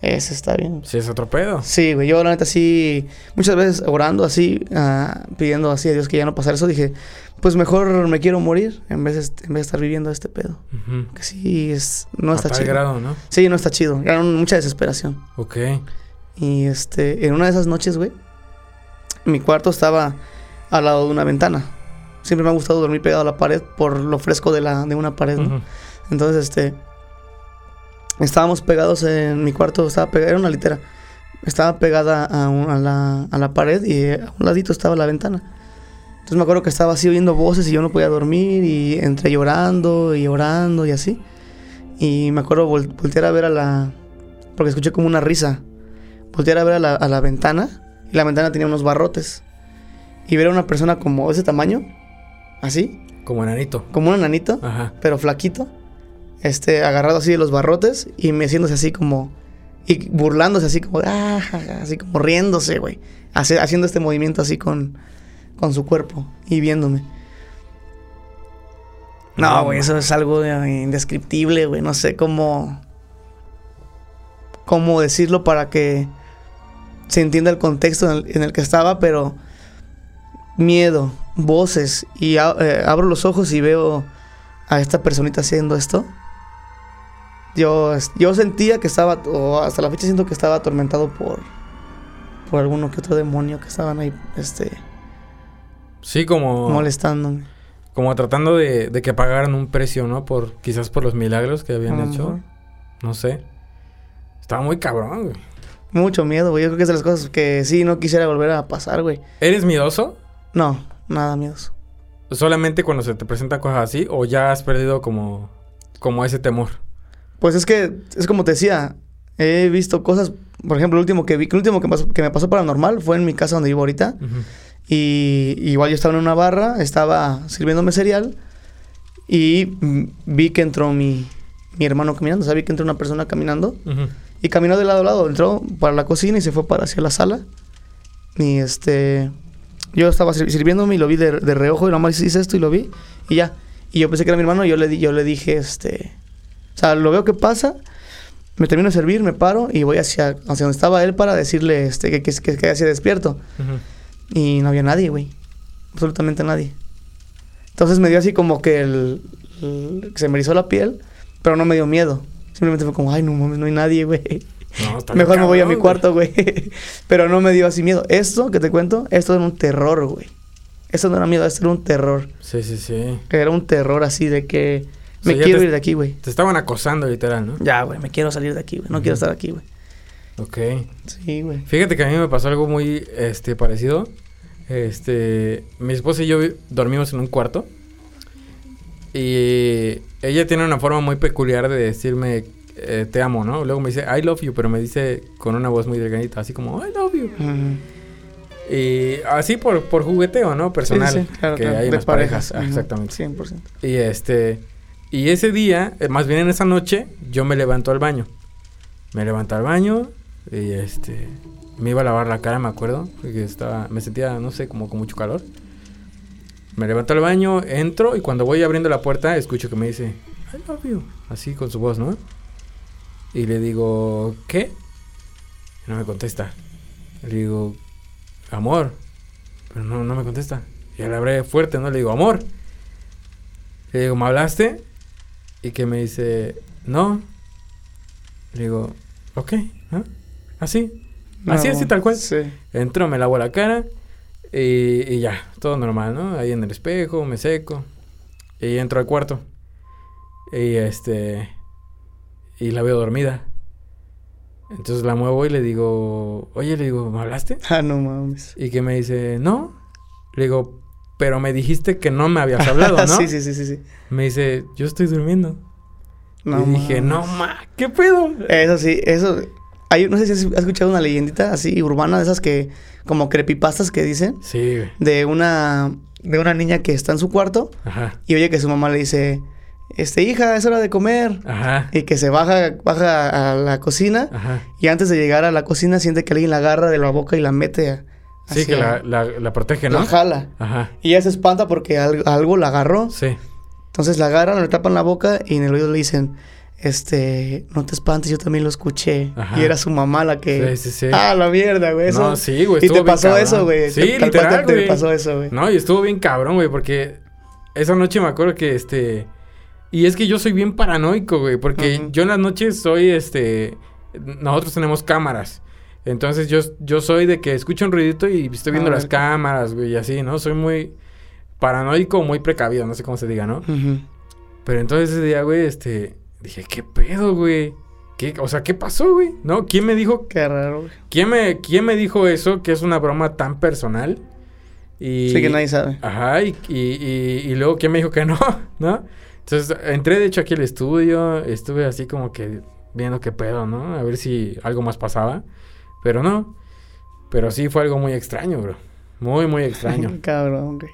Ese está bien. Sí, es otro pedo. Sí, güey. Yo, la neta, sí, muchas veces orando así, ah, pidiendo así a Dios que ya no pasara eso, dije, pues mejor me quiero morir en vez de, en vez de estar viviendo este pedo. Que sí, es, no está chido. grado, ¿no? Sí, no está chido. Era mucha desesperación. Ok. Y este, en una de esas noches, güey, mi cuarto estaba al lado de una ventana. Siempre me ha gustado dormir pegado a la pared por lo fresco de, la, de una pared, ¿no? Entonces, este, estábamos pegados en mi cuarto, estaba pegada, era una litera. Estaba pegada a, la, a la pared y a un ladito estaba la ventana. Entonces me acuerdo que estaba así oyendo voces y yo no podía dormir y entre llorando y orando y así. Y me acuerdo voltear a ver a la... porque escuché como una risa. Voltear a ver a la, a la ventana y la ventana tenía unos barrotes. Y ver a una persona como ese tamaño, así. Como enanito. Como un enanito, pero flaquito. Este, agarrado así de los barrotes y meciéndose así como... Y burlándose así como... Ah, así como riéndose, güey. haciendo este movimiento así con con su cuerpo y viéndome. No, güey, eso es algo indescriptible, güey. No sé cómo. cómo decirlo para que se entienda el contexto en el, que estaba, pero. Miedo, voces. Y eh, abro los ojos y veo a esta personita haciendo esto. Yo, yo sentía que estaba, o hasta la fecha siento que estaba atormentado por. por alguno que otro demonio que estaban ahí, este Sí, como... Molestándome. Como tratando de, que pagaran un precio, ¿no? Por, quizás por los milagros que habían hecho. No sé. Estaba muy cabrón, güey. Mucho miedo, güey. Yo creo que es de las cosas que sí no quisiera volver a pasar, güey. ¿Eres miedoso? No, nada miedoso. ¿Solamente cuando se te presentan cosas así o ya has perdido como, como ese temor? Pues es que, es como te decía, he visto cosas, por ejemplo, el último que vi, el último que, que me pasó paranormal fue en mi casa donde vivo ahorita. Y igual yo estaba en una barra, estaba sirviéndome cereal y vi que entró mi, mi hermano caminando, o sea, vi que entró una persona caminando y caminó de lado a lado, entró para la cocina y se fue para hacia la sala. Y este, yo estaba sirviéndome y lo vi de, de reojo y nomás hice esto y lo vi y ya. Y yo pensé que era mi hermano y yo le, yo le dije, este, o sea, lo veo que pasa, me termino de servir, me paro y voy hacia, hacia donde estaba él para decirle este, que, que, que, que despierto. Y no había nadie, güey. Absolutamente nadie. Entonces me dio así como que el, se me erizó la piel, pero no me dio miedo. Simplemente fue como, ay, no mames, no hay nadie, güey. Mejor me voy a mi cuarto, güey. pero no me dio así miedo. Esto que te cuento, esto era un terror, güey. Esto no era miedo, esto era un terror. Sí, sí, sí. Era un terror así de que me quiero ir de aquí, güey. Te estaban acosando, literal, ¿no? Ya, güey, me quiero salir de aquí, güey. No quiero estar aquí, güey. Ok. Sí, güey. Fíjate que a mí me pasó algo muy este, parecido. Este, mi esposa y yo dormimos en un cuarto. Y ella tiene una forma muy peculiar de decirme eh, te amo, ¿no? Luego me dice I love you, pero me dice con una voz muy delgadita, así como I love you. Y así por, por jugueteo, ¿no? Personal. que hay en las parejas. exactamente. 100%. Y este. Y ese día, eh, más bien en esa noche, yo me levanto al baño. Me levanto al baño, y este, me iba a lavar la cara, me acuerdo, porque estaba, me sentía, no sé, como con mucho calor. Me levanto al baño, entro y cuando voy abriendo la puerta escucho que me dice, I love you, así con su voz, ¿no? Y le digo, ¿qué? Y no me contesta. Le digo, amor, pero no, no me contesta. Y le abre fuerte, ¿no? Le digo, amor. Le digo, ¿me hablaste? Y que me dice, no. Le digo, ok, ¿no? Así. así, así, tal cual. Sí. Entro, me lavo la cara y, ya, todo normal, ¿no? Ahí en el espejo, me seco. Y entro al cuarto. Y este. Y la veo dormida. Entonces la muevo y le digo, oye, le digo, ¿me hablaste? Ah, no mames. Y que me dice, no. Le digo, pero me dijiste que no me habías hablado, ¿no? sí, sí, sí, sí, sí. Me dice, yo estoy durmiendo. No, y dije, no, ma, ¿qué pedo? Eso sí, eso no sé si has escuchado una leyendita así urbana de esas que, como creepypastas que dicen. Sí, De una, de una niña que está en su cuarto. Ajá. Y oye que su mamá le dice, este, hija, es hora de comer. Ajá. Y que se baja, baja a la cocina. Ajá. Y antes de llegar a la cocina siente que alguien la agarra de la boca y la mete Sí, que la, la, protege, ¿no? La jala. Ajá. Y ella se espanta porque algo, algo la agarró. Sí. Entonces la agarran, le tapan la boca y en el oído le dicen, este, no te espantes, yo también lo escuché. Y era su mamá la que... Sí, sí, sí. Ah, la mierda, güey. Eso... No, sí, güey. Y te pasó eso, güey. Sí, literal, te, te pasó eso, güey. No, y estuvo bien cabrón, güey, porque esa noche me acuerdo que, este... Y es que yo soy bien paranoico, güey, porque yo en las noches soy, este... Nosotros tenemos cámaras. Entonces yo, yo soy de que escucho un ruidito y estoy viendo las cámaras, güey, y así, ¿no? Soy muy paranoico, muy precavido, no sé cómo se diga, ¿no? Pero entonces ese día, güey, este Dije, ¿qué pedo, güey? ¿Qué, o sea, ¿qué pasó, güey? ¿No? ¿Quién me dijo? Qué raro, güey. ¿Quién me, ¿Quién me dijo eso? Que es una broma tan personal. Y, sí, que nadie sabe. Ajá, y, y, y, luego, ¿quién me dijo que no? ¿No? Entonces, entré de hecho aquí al estudio, estuve así como que viendo qué pedo, ¿no? A ver si algo más pasaba. Pero no. Pero sí fue algo muy extraño, bro. Muy, muy extraño. cabrón, güey.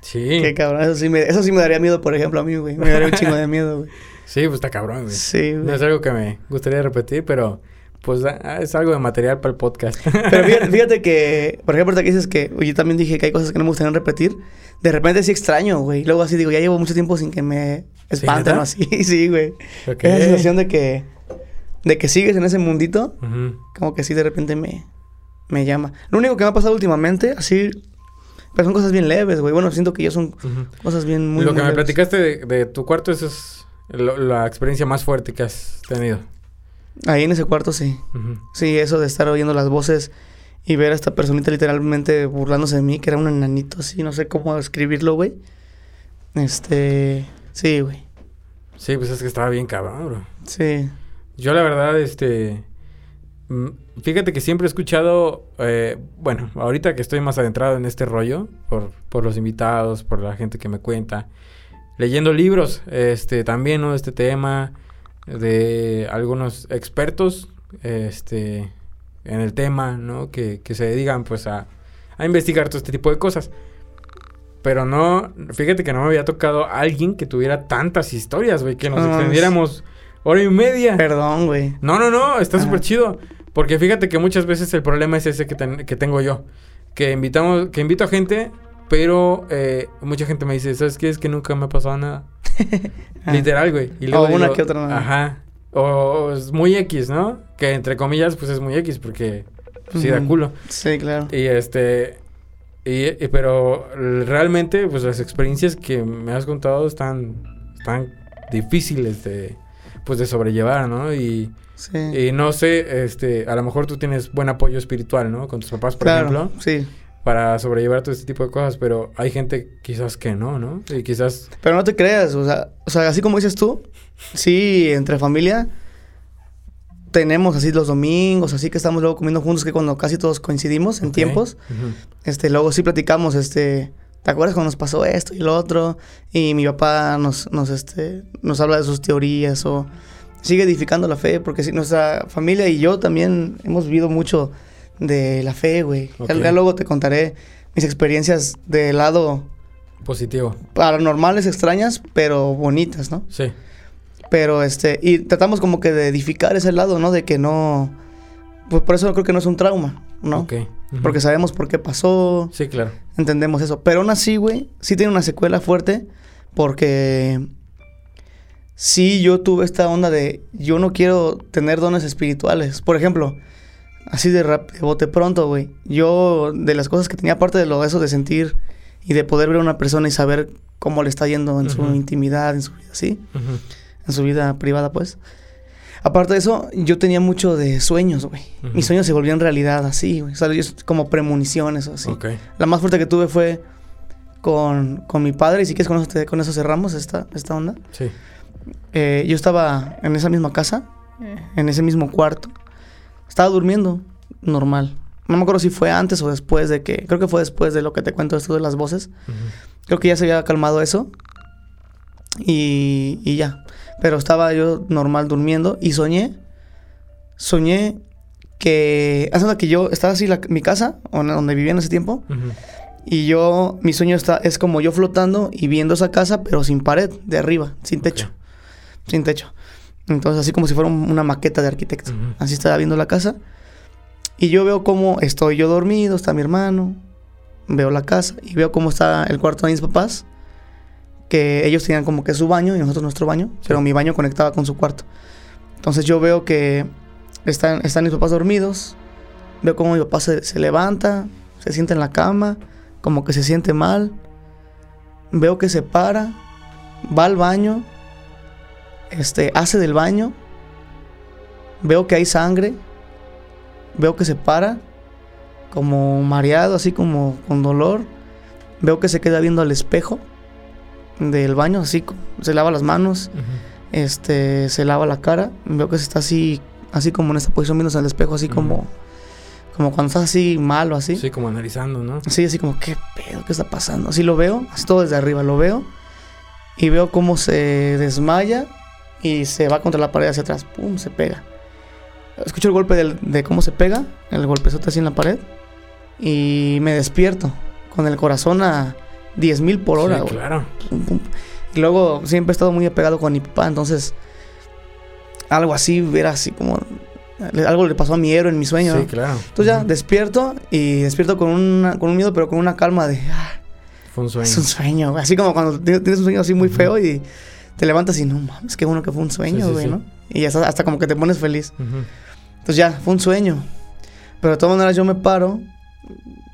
Sí. Qué cabrón. Eso sí, me, eso sí me daría miedo, por ejemplo, a mí, güey. Me daría un chingo de miedo, güey. Sí, pues está cabrón, güey. Sí, güey. No es algo que me gustaría repetir, pero pues ah, es algo de material para el podcast. Pero fíjate, que, por ejemplo, que dices que yo también dije que hay cosas que no me gustaría repetir. De repente sí extraño, güey. Luego así digo, ya llevo mucho tiempo sin que me espanten o así. sí, güey. Okay. Esa sensación de que, de que sigues en ese mundito, como que sí de repente me, me llama. Lo único que me ha pasado últimamente, así, pero son cosas bien leves, güey. Bueno, siento que ya son cosas bien muy Lo que me platicaste de, de, tu cuarto, eso es la experiencia más fuerte que has tenido. Ahí en ese cuarto sí. Sí, eso de estar oyendo las voces y ver a esta personita literalmente burlándose de mí, que era un enanito así, no sé cómo describirlo, güey. Este, sí, güey. Sí, pues es que estaba bien cabrón, bro. Sí. Yo la verdad, este, mm, fíjate que siempre he escuchado, eh, bueno, ahorita que estoy más adentrado en este rollo, por, por los invitados, por la gente que me cuenta, leyendo libros, este, también, ¿no? Este tema de algunos expertos, este, en el tema, ¿no? Que, que se dedican, pues, a, a investigar todo este tipo de cosas. Pero no, fíjate que no me había tocado alguien que tuviera tantas historias, güey, que nos extendiéramos hora y media. Perdón, güey. No, no, no, está súper chido. Porque fíjate que muchas veces el problema es ese que, que tengo yo. Que invitamos, que invito a gente pero eh, mucha gente me dice, ¿sabes qué? Es que nunca me ha pasado nada. Ah. Literal, güey. Y luego o una que otra. Ajá. O, es muy X, ¿no? Que entre comillas, pues es muy X porque pues, sí da culo. Sí, claro. Y este... Y, pero realmente, pues las experiencias que me has contado están, están difíciles de, pues de sobrellevar, ¿no? Y, sí. y no sé, este, a lo mejor tú tienes buen apoyo espiritual, ¿no? Con tus papás, por claro, ejemplo. Sí para sobrellevar todo este tipo de cosas, pero hay gente quizás que no, ¿no? Y quizás... Pero no te creas, o sea, o sea, así como dices tú, sí, entre familia tenemos así los domingos, así que estamos luego comiendo juntos, que cuando casi todos coincidimos en tiempos, este, luego sí platicamos, este, ¿te acuerdas cuando nos pasó esto y lo otro? Y mi papá nos, nos, este, nos habla de sus teorías o sigue edificando la fe, porque si nuestra familia y yo también hemos vivido mucho de la fe, güey. Ya, luego te contaré mis experiencias de lado... Positivo. Paranormales, extrañas, pero bonitas, ¿no? Sí. Pero este, y tratamos como que de edificar ese lado, ¿no? De que no... Pues por eso creo que no es un trauma, ¿no? Ok. Porque sabemos por qué pasó. Sí, claro. Entendemos eso. Pero aún así, güey, sí tiene una secuela fuerte porque sí yo tuve esta onda de yo no quiero tener dones espirituales. Por ejemplo, Así de, rap, de bote pronto, güey. Yo, de las cosas que tenía, aparte de lo eso de sentir y de poder ver a una persona y saber cómo le está yendo en su intimidad, en su vida, ¿sí? En su vida privada, pues. Aparte de eso, yo tenía mucho de sueños, güey. Mis sueños se volvían realidad así, güey. O sea, yo, como premoniciones o así. La más fuerte que tuve fue con, con mi padre. Y si quieres, con eso, con eso cerramos esta, esta onda. Sí. Eh, yo estaba en esa misma casa, en ese mismo cuarto. Estaba durmiendo normal. No me acuerdo si fue antes o después de que... Creo que fue después de lo que te cuento esto de las voces. Creo que ya se había calmado eso. Y, y ya. Pero estaba yo normal durmiendo y soñé. Soñé que... Hace que yo... Estaba así la, mi casa, donde vivía en ese tiempo. Y yo... Mi sueño está, es como yo flotando y viendo esa casa, pero sin pared, de arriba, sin techo. Sin techo. Entonces, así como si fuera una maqueta de arquitecto. Así estaba viendo la casa. Y yo veo cómo estoy yo dormido, está mi hermano, veo la casa y veo cómo está el cuarto de mis papás, que ellos tenían como que su baño y nosotros nuestro baño, pero mi baño conectaba con su cuarto. Entonces yo veo que están, están mis papás dormidos, veo como mi papá se, se levanta, se sienta en la cama, como que se siente mal, veo que se para, va al baño, este, hace del baño, veo que hay sangre, veo que se para, como mareado, así como con dolor, veo que se queda viendo al espejo del baño, así se lava las manos, este, se lava la cara, veo que se está así, así como en esta posición viéndose al espejo, así como, como cuando estás así malo, así. Sí, como analizando, ¿no? Sí, así como, ¿qué pedo? ¿Qué está pasando? Así lo veo, así todo desde arriba lo veo, y veo cómo se desmaya y se va contra la pared hacia atrás, pum, se pega. Escucho el golpe de cómo se pega, el golpezote así en la pared, y me despierto con el corazón a 10 mil por hora. Sí, claro. Y luego siempre he estado muy apegado con mi papá, entonces algo así, era así como algo le pasó a mi héroe en mi sueño. Sí, claro. Entonces ya despierto y despierto con, una, con un miedo, pero con una calma de... Ah, fue un sueño. Es un sueño, Así como cuando tienes un sueño así muy feo y te levantas y no mames, qué bueno que fue un sueño, güey, ¿no? Y hasta, hasta, como que te pones feliz. Entonces ya, fue un sueño. Pero de todas maneras yo me paro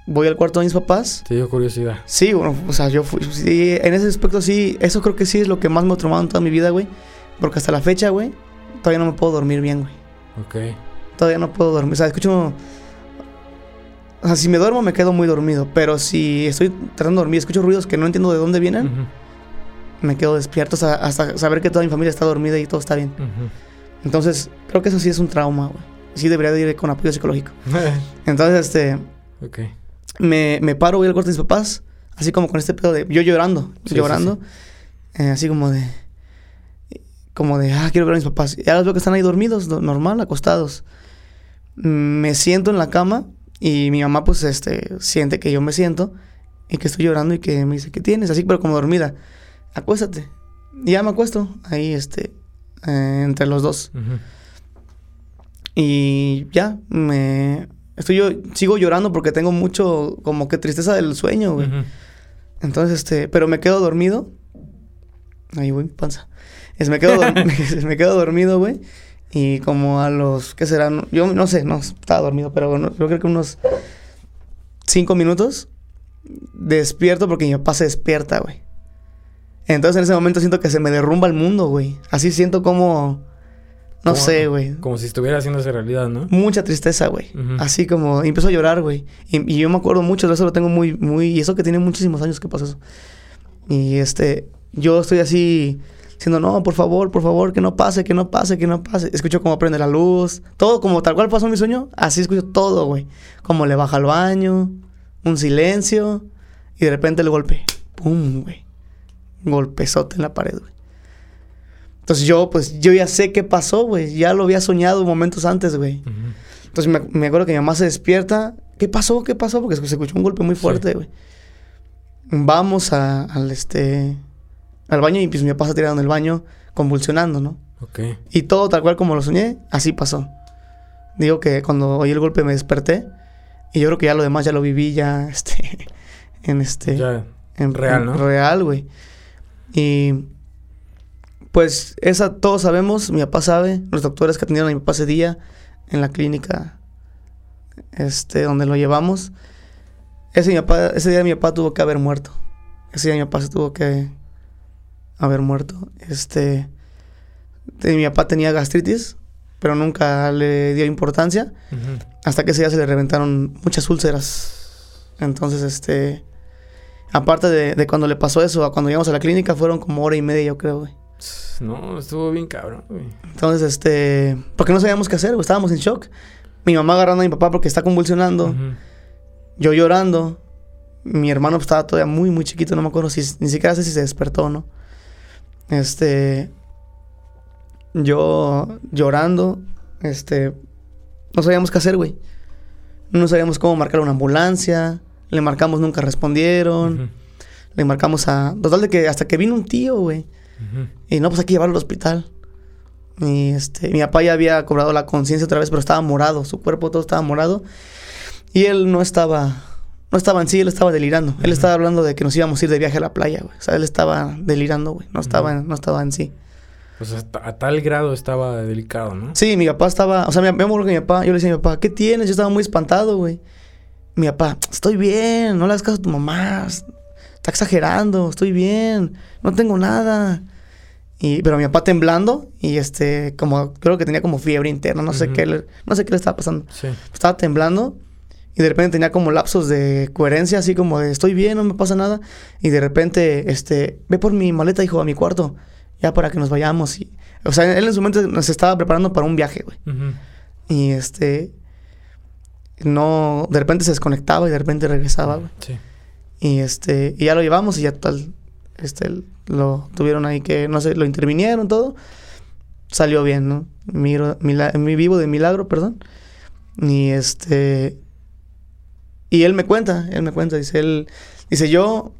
voy al cuarto de mis papás. ¿Te dio curiosidad? Sí, bueno, o sea, yo fui, sí, en ese aspecto sí, eso creo que sí es lo que más me ha traumado en toda mi vida, güey. Porque hasta la fecha, güey, todavía no me puedo dormir bien, güey. Ok. Todavía no puedo dormir, o sea, escucho... O sea, si me duermo me quedo muy dormido, pero si estoy tratando de dormir, escucho ruidos que no entiendo de dónde vienen, me quedo despierto hasta, hasta, saber que toda mi familia está dormida y todo está bien. Entonces, creo que eso sí es un trauma, güey. Sí debería de ir con apoyo psicológico. Entonces, este... Ok me, me paro, voy al cuarto de mis papás, así como con este pedo de yo llorando, llorando, eh, así como de, como de, ah, quiero ver a mis papás. Y ahora veo que están ahí dormidos, normal, acostados. Me siento en la cama y mi mamá pues este siente que yo me siento y que estoy llorando y que me dice, ¿qué tienes? Así pero como dormida. Acuéstate. Y ya me acuesto ahí este eh, entre los dos. Y ya me Estoy yo, sigo llorando porque tengo mucho, como que tristeza del sueño, güey. Entonces, este, pero me quedo dormido. Ahí, güey, panza. Es, me, quedo me quedo dormido, güey. Y como a los, ¿qué serán? Yo no sé, no, estaba dormido, pero yo creo que unos cinco minutos despierto porque mi papá se despierta, güey. Entonces en ese momento siento que se me derrumba el mundo, güey. Así siento como no sé, güey. Como si estuviera haciéndose realidad, ¿no? Mucha tristeza, güey. Así como... Y empezó a llorar, güey. Y, yo me acuerdo mucho de eso, lo tengo muy, muy... Y eso que tiene muchísimos años que pasó eso. Y este... Yo estoy así... Diciendo, no, por favor, por favor, que no pase, que no pase, que no pase. Escucho cómo prende la luz. Todo como tal cual pasó mi sueño. Así escucho todo, güey. Como le baja al baño. Un silencio. Y de repente el golpe. ¡Pum, güey! Golpezote en la pared, güey. Entonces yo, pues, yo ya sé qué pasó, güey. Ya lo había soñado momentos antes, güey. Entonces me, acuerdo que mi mamá se despierta. ¿Qué pasó? ¿Qué pasó? Porque se escuchó un golpe muy fuerte, güey. Vamos al, este, al baño y pues mi papá se tirado en el baño convulsionando, ¿no? Ok. Y todo tal cual como lo soñé, así pasó. Digo que cuando oí el golpe me desperté. Y yo creo que ya lo demás ya lo viví ya, este, en este... Ya, en real, ¿no? Real, güey. Y pues esa todos sabemos, mi papá sabe, los doctores que atendieron a mi papá ese día en la clínica este, donde lo llevamos. Ese, ese día mi papá tuvo que haber muerto. Ese día mi papá se tuvo que haber muerto. Este, mi papá tenía gastritis, pero nunca le dio importancia. Hasta que ese día se le reventaron muchas úlceras. Entonces, este, aparte de, de, cuando le pasó eso, a cuando llegamos a la clínica, fueron como hora y media, yo creo, güey. No, estuvo bien cabrón, güey. Entonces, este. Porque no sabíamos qué hacer, güey. Estábamos en shock. Mi mamá agarrando a mi papá porque está convulsionando. Yo llorando. Mi hermano estaba todavía muy, muy chiquito. No me acuerdo si ni siquiera sé si se despertó o no. Este. Yo llorando. Este. No sabíamos qué hacer, güey. No sabíamos cómo marcar una ambulancia. Le marcamos, nunca respondieron. Le marcamos a. Total de que hasta que vino un tío, güey. Y no, pues hay que llevarlo al hospital. Y este, mi papá ya había cobrado la conciencia otra vez, pero estaba morado, su cuerpo todo estaba morado. Y él no estaba no estaba en sí, él estaba delirando. Él estaba hablando de que nos íbamos a ir de viaje a la playa, güey. O sea, él estaba delirando, güey. No estaba, no estaba en sí. Pues hasta a tal grado estaba delicado, ¿no? Sí, mi papá estaba... O sea, me, me acuerdo que mi papá... Yo le decía a mi papá, ¿qué tienes? Yo estaba muy espantado, güey. Mi papá, estoy bien. No le hagas caso a tu mamá. Está exagerando. Estoy bien. No tengo nada. Y, pero mi papá temblando y este, como, creo que tenía como fiebre interna, no sé qué, le, no sé qué le estaba pasando. Sí. Estaba temblando y de repente tenía como lapsos de coherencia, así como de estoy bien, no me pasa nada. Y de repente, este, ve por mi maleta, hijo, a mi cuarto, ya para que nos vayamos. Y, o sea, él en su momento nos estaba preparando para un viaje, güey. Y este, no, de repente se desconectaba y de repente regresaba, güey. Sí. Y este, y ya lo llevamos y ya tal, este, lo tuvieron ahí que, no sé, lo intervinieron todo. Salió bien, ¿no? Miro, mi vivo de milagro, perdón. Y este... Y él me cuenta, él me cuenta, dice, él, dice, yo,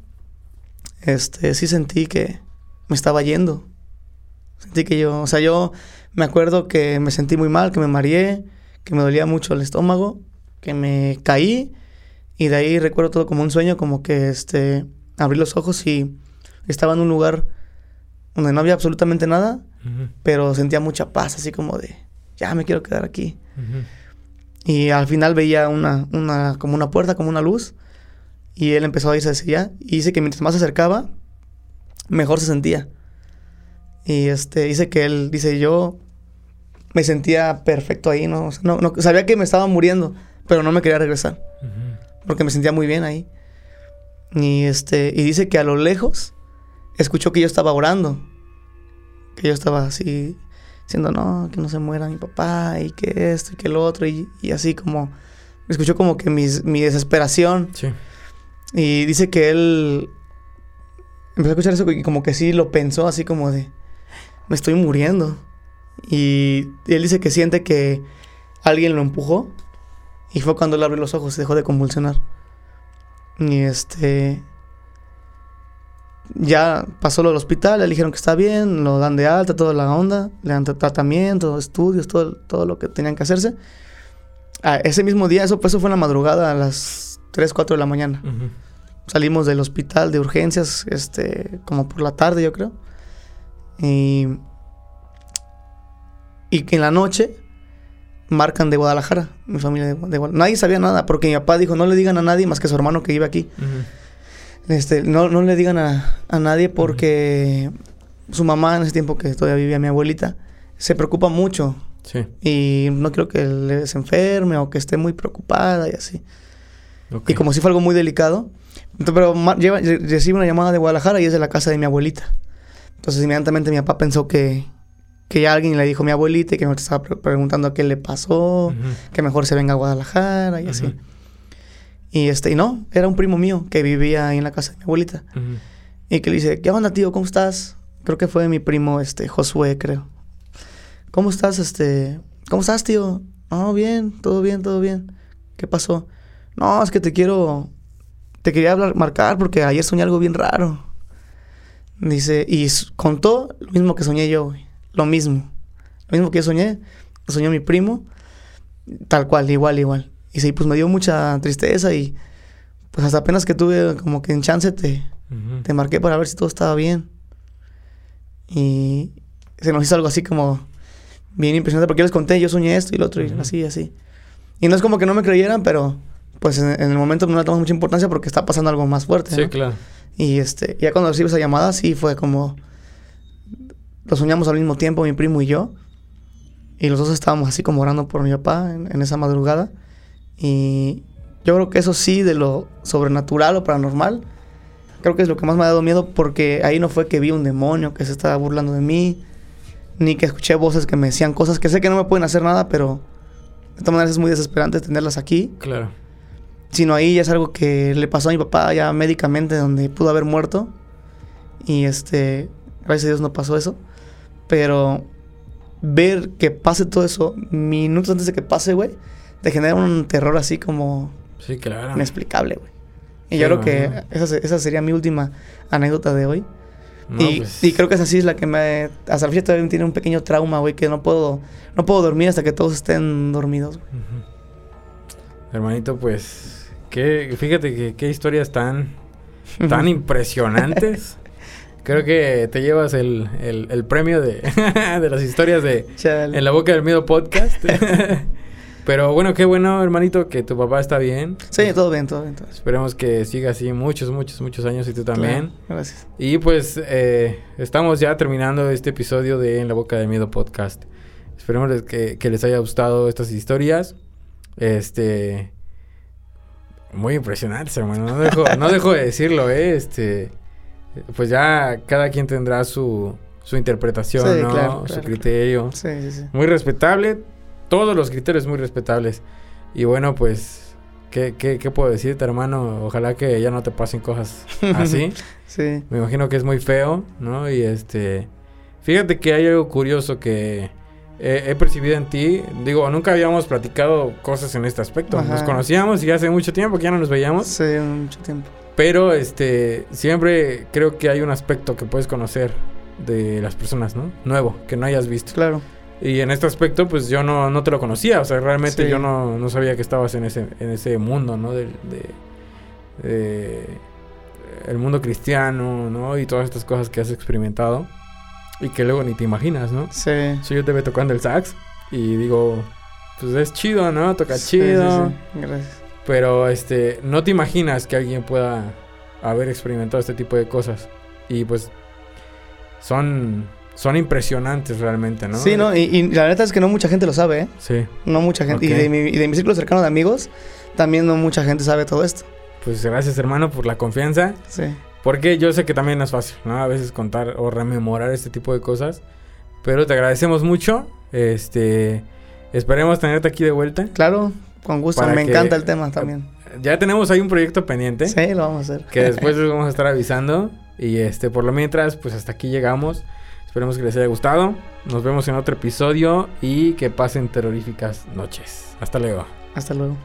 este, sí sentí que me estaba yendo. Sentí que yo, o sea, yo me acuerdo que me sentí muy mal, que me mareé, que me dolía mucho el estómago, que me caí y de ahí recuerdo todo como un sueño, como que, este, abrí los ojos y estaba en un lugar donde no había absolutamente nada, pero sentía mucha paz, así como de, ya me quiero quedar aquí. Y al final veía una, una, como una puerta, como una luz, y él empezó a irse hacia allá, y dice que mientras más se acercaba, mejor se sentía. Y este, dice que él, dice, yo me sentía perfecto ahí, ¿no? no, no, sabía que me estaba muriendo, pero no me quería regresar, porque me sentía muy bien ahí. Y este, y dice que a lo lejos escuchó que yo estaba orando. Que yo estaba así, diciendo, no, que no se muera mi papá, y que esto, y que lo otro, y, así como, escuchó como que mi desesperación. Sí. Y dice que él empezó a escuchar eso y como que sí lo pensó así como de, me estoy muriendo. Y, él dice que siente que alguien lo empujó y fue cuando él abrió los ojos y dejó de convulsionar. Y este ya pasó lo del hospital, le dijeron que está bien, lo dan de alta, toda la onda, le dan tratamiento, estudios, todo, todo lo que tenían que hacerse. Ah, ese mismo día, eso, pues, eso fue en la madrugada, a las 3, 4 de la mañana. Salimos del hospital de urgencias, este, como por la tarde, yo creo. Y, y que en la noche marcan de Guadalajara, mi familia de, Guadalajara. Nadie sabía nada, porque mi papá dijo, no le digan a nadie más que su hermano que vive aquí. Este, no, no le digan a, nadie porque su mamá en ese tiempo que todavía vivía mi abuelita, se preocupa mucho. Sí. Y no quiero que le se enferme o que esté muy preocupada y así. Y como si fue algo muy delicado. pero lleva, recibe una llamada de Guadalajara y es de la casa de mi abuelita. Entonces inmediatamente mi papá pensó que, que alguien le dijo a mi abuelita y que me estaba preguntando qué le pasó, que mejor se venga a Guadalajara y así. Y este, y no, era un primo mío que vivía ahí en la casa de mi abuelita. Y que le dice, ¿qué onda, tío? ¿Cómo estás? Creo que fue mi primo, este, Josué, creo. ¿Cómo estás, este? ¿Cómo estás, tío? No, bien, todo bien, todo bien. ¿Qué pasó? No, es que te quiero, te quería hablar, marcar porque ayer soñé algo bien raro. Dice, y contó lo mismo que soñé yo, Lo mismo. Lo mismo que yo soñé, lo soñó mi primo. Tal cual, igual, igual. Y sí, pues me dio mucha tristeza y pues hasta apenas que tuve como que en chance te, te marqué para ver si todo estaba bien. Y se nos hizo algo así como bien impresionante porque yo les conté, yo soñé esto y lo otro y así, así. Y no es como que no me creyeran, pero pues en, el momento no le tomamos mucha importancia porque está pasando algo más fuerte. Sí, claro. Y este, ya cuando recibí esa llamada, sí fue como. Lo soñamos al mismo tiempo, mi primo y yo. Y los dos estábamos así como orando por mi papá en esa madrugada. Y yo creo que eso sí, de lo sobrenatural o paranormal, creo que es lo que más me ha dado miedo porque ahí no fue que vi un demonio que se estaba burlando de mí, ni que escuché voces que me decían cosas que sé que no me pueden hacer nada, pero de todas maneras es muy desesperante tenerlas aquí. Claro. Sino ahí ya es algo que le pasó a mi papá ya médicamente donde pudo haber muerto. Y este, gracias a Dios no pasó eso. Pero ver que pase todo eso minutos antes de que pase, güey te genera un terror así como... Sí, claro. Inexplicable, güey. Y yo creo que esa, sería mi última anécdota de hoy. Pues. y, creo que esa sí es la que me... Hasta la fecha todavía tiene un pequeño trauma, güey, que no puedo, no puedo dormir hasta que todos estén dormidos, güey. Hermanito, pues Que, fíjate que qué historias tan, tan impresionantes. Creo que te llevas el, el, premio de, de, las historias de En la Boca del Miedo podcast. Pero bueno, qué bueno, hermanito, que tu papá está bien. Sí, todo bien, todo bien. Esperemos que siga así muchos, muchos, muchos años y tú también. gracias. Y pues eh, estamos ya terminando este episodio de En la Boca del Miedo podcast. Esperemos que, que les haya gustado estas historias. Este... Muy impresionantes, hermano. No dejo, no dejo de decirlo, ¿eh? Este pues ya cada quien tendrá su, su interpretación, ¿no? su criterio. Sí, sí, sí. Muy respetable, todos los criterios muy respetables. Y bueno, pues, ¿qué, qué, qué puedo decirte, hermano? Ojalá que ya no te pasen cosas así. sí. Me imagino que es muy feo, ¿no? Y este, fíjate que hay algo curioso que he, percibido en ti. Digo, nunca habíamos platicado cosas en este aspecto. Nos conocíamos y hace mucho tiempo que ya no nos veíamos. Sí, mucho tiempo. Pero este siempre creo que hay un aspecto que puedes conocer de las personas, ¿no? Nuevo, que no hayas visto. Claro. Y en este aspecto, pues yo no, no te lo conocía. O sea, realmente yo no, no, sabía que estabas en ese, en ese mundo, ¿no? De, de, el mundo cristiano, ¿no? Y todas estas cosas que has experimentado. Y que luego ni te imaginas, ¿no? Sí. Sí, yo te veo tocando el sax. Y digo, pues es chido, ¿no? Toca chido. Sí, sí. Gracias. Pero este, no te imaginas que alguien pueda haber experimentado este tipo de cosas. Y pues son, son impresionantes realmente, ¿no? Sí, ¿no? Y, la verdad es que no mucha gente lo sabe, ¿eh? Sí. No mucha gente. Y, de mi, y de mi círculo cercano de amigos, también no mucha gente sabe todo esto. Pues gracias, hermano, por la confianza. Sí. Porque yo sé que también es fácil, ¿no? A veces contar o rememorar este tipo de cosas. Pero te agradecemos mucho. Este. Esperemos tenerte aquí de vuelta. Claro, con gusto, me encanta el tema también. Ya tenemos ahí un proyecto pendiente. Sí, lo vamos a hacer. Que después les vamos a estar avisando. Y este, por lo mientras, pues hasta aquí llegamos. Esperemos que les haya gustado. Nos vemos en otro episodio y que pasen terroríficas noches. Hasta luego. Hasta luego.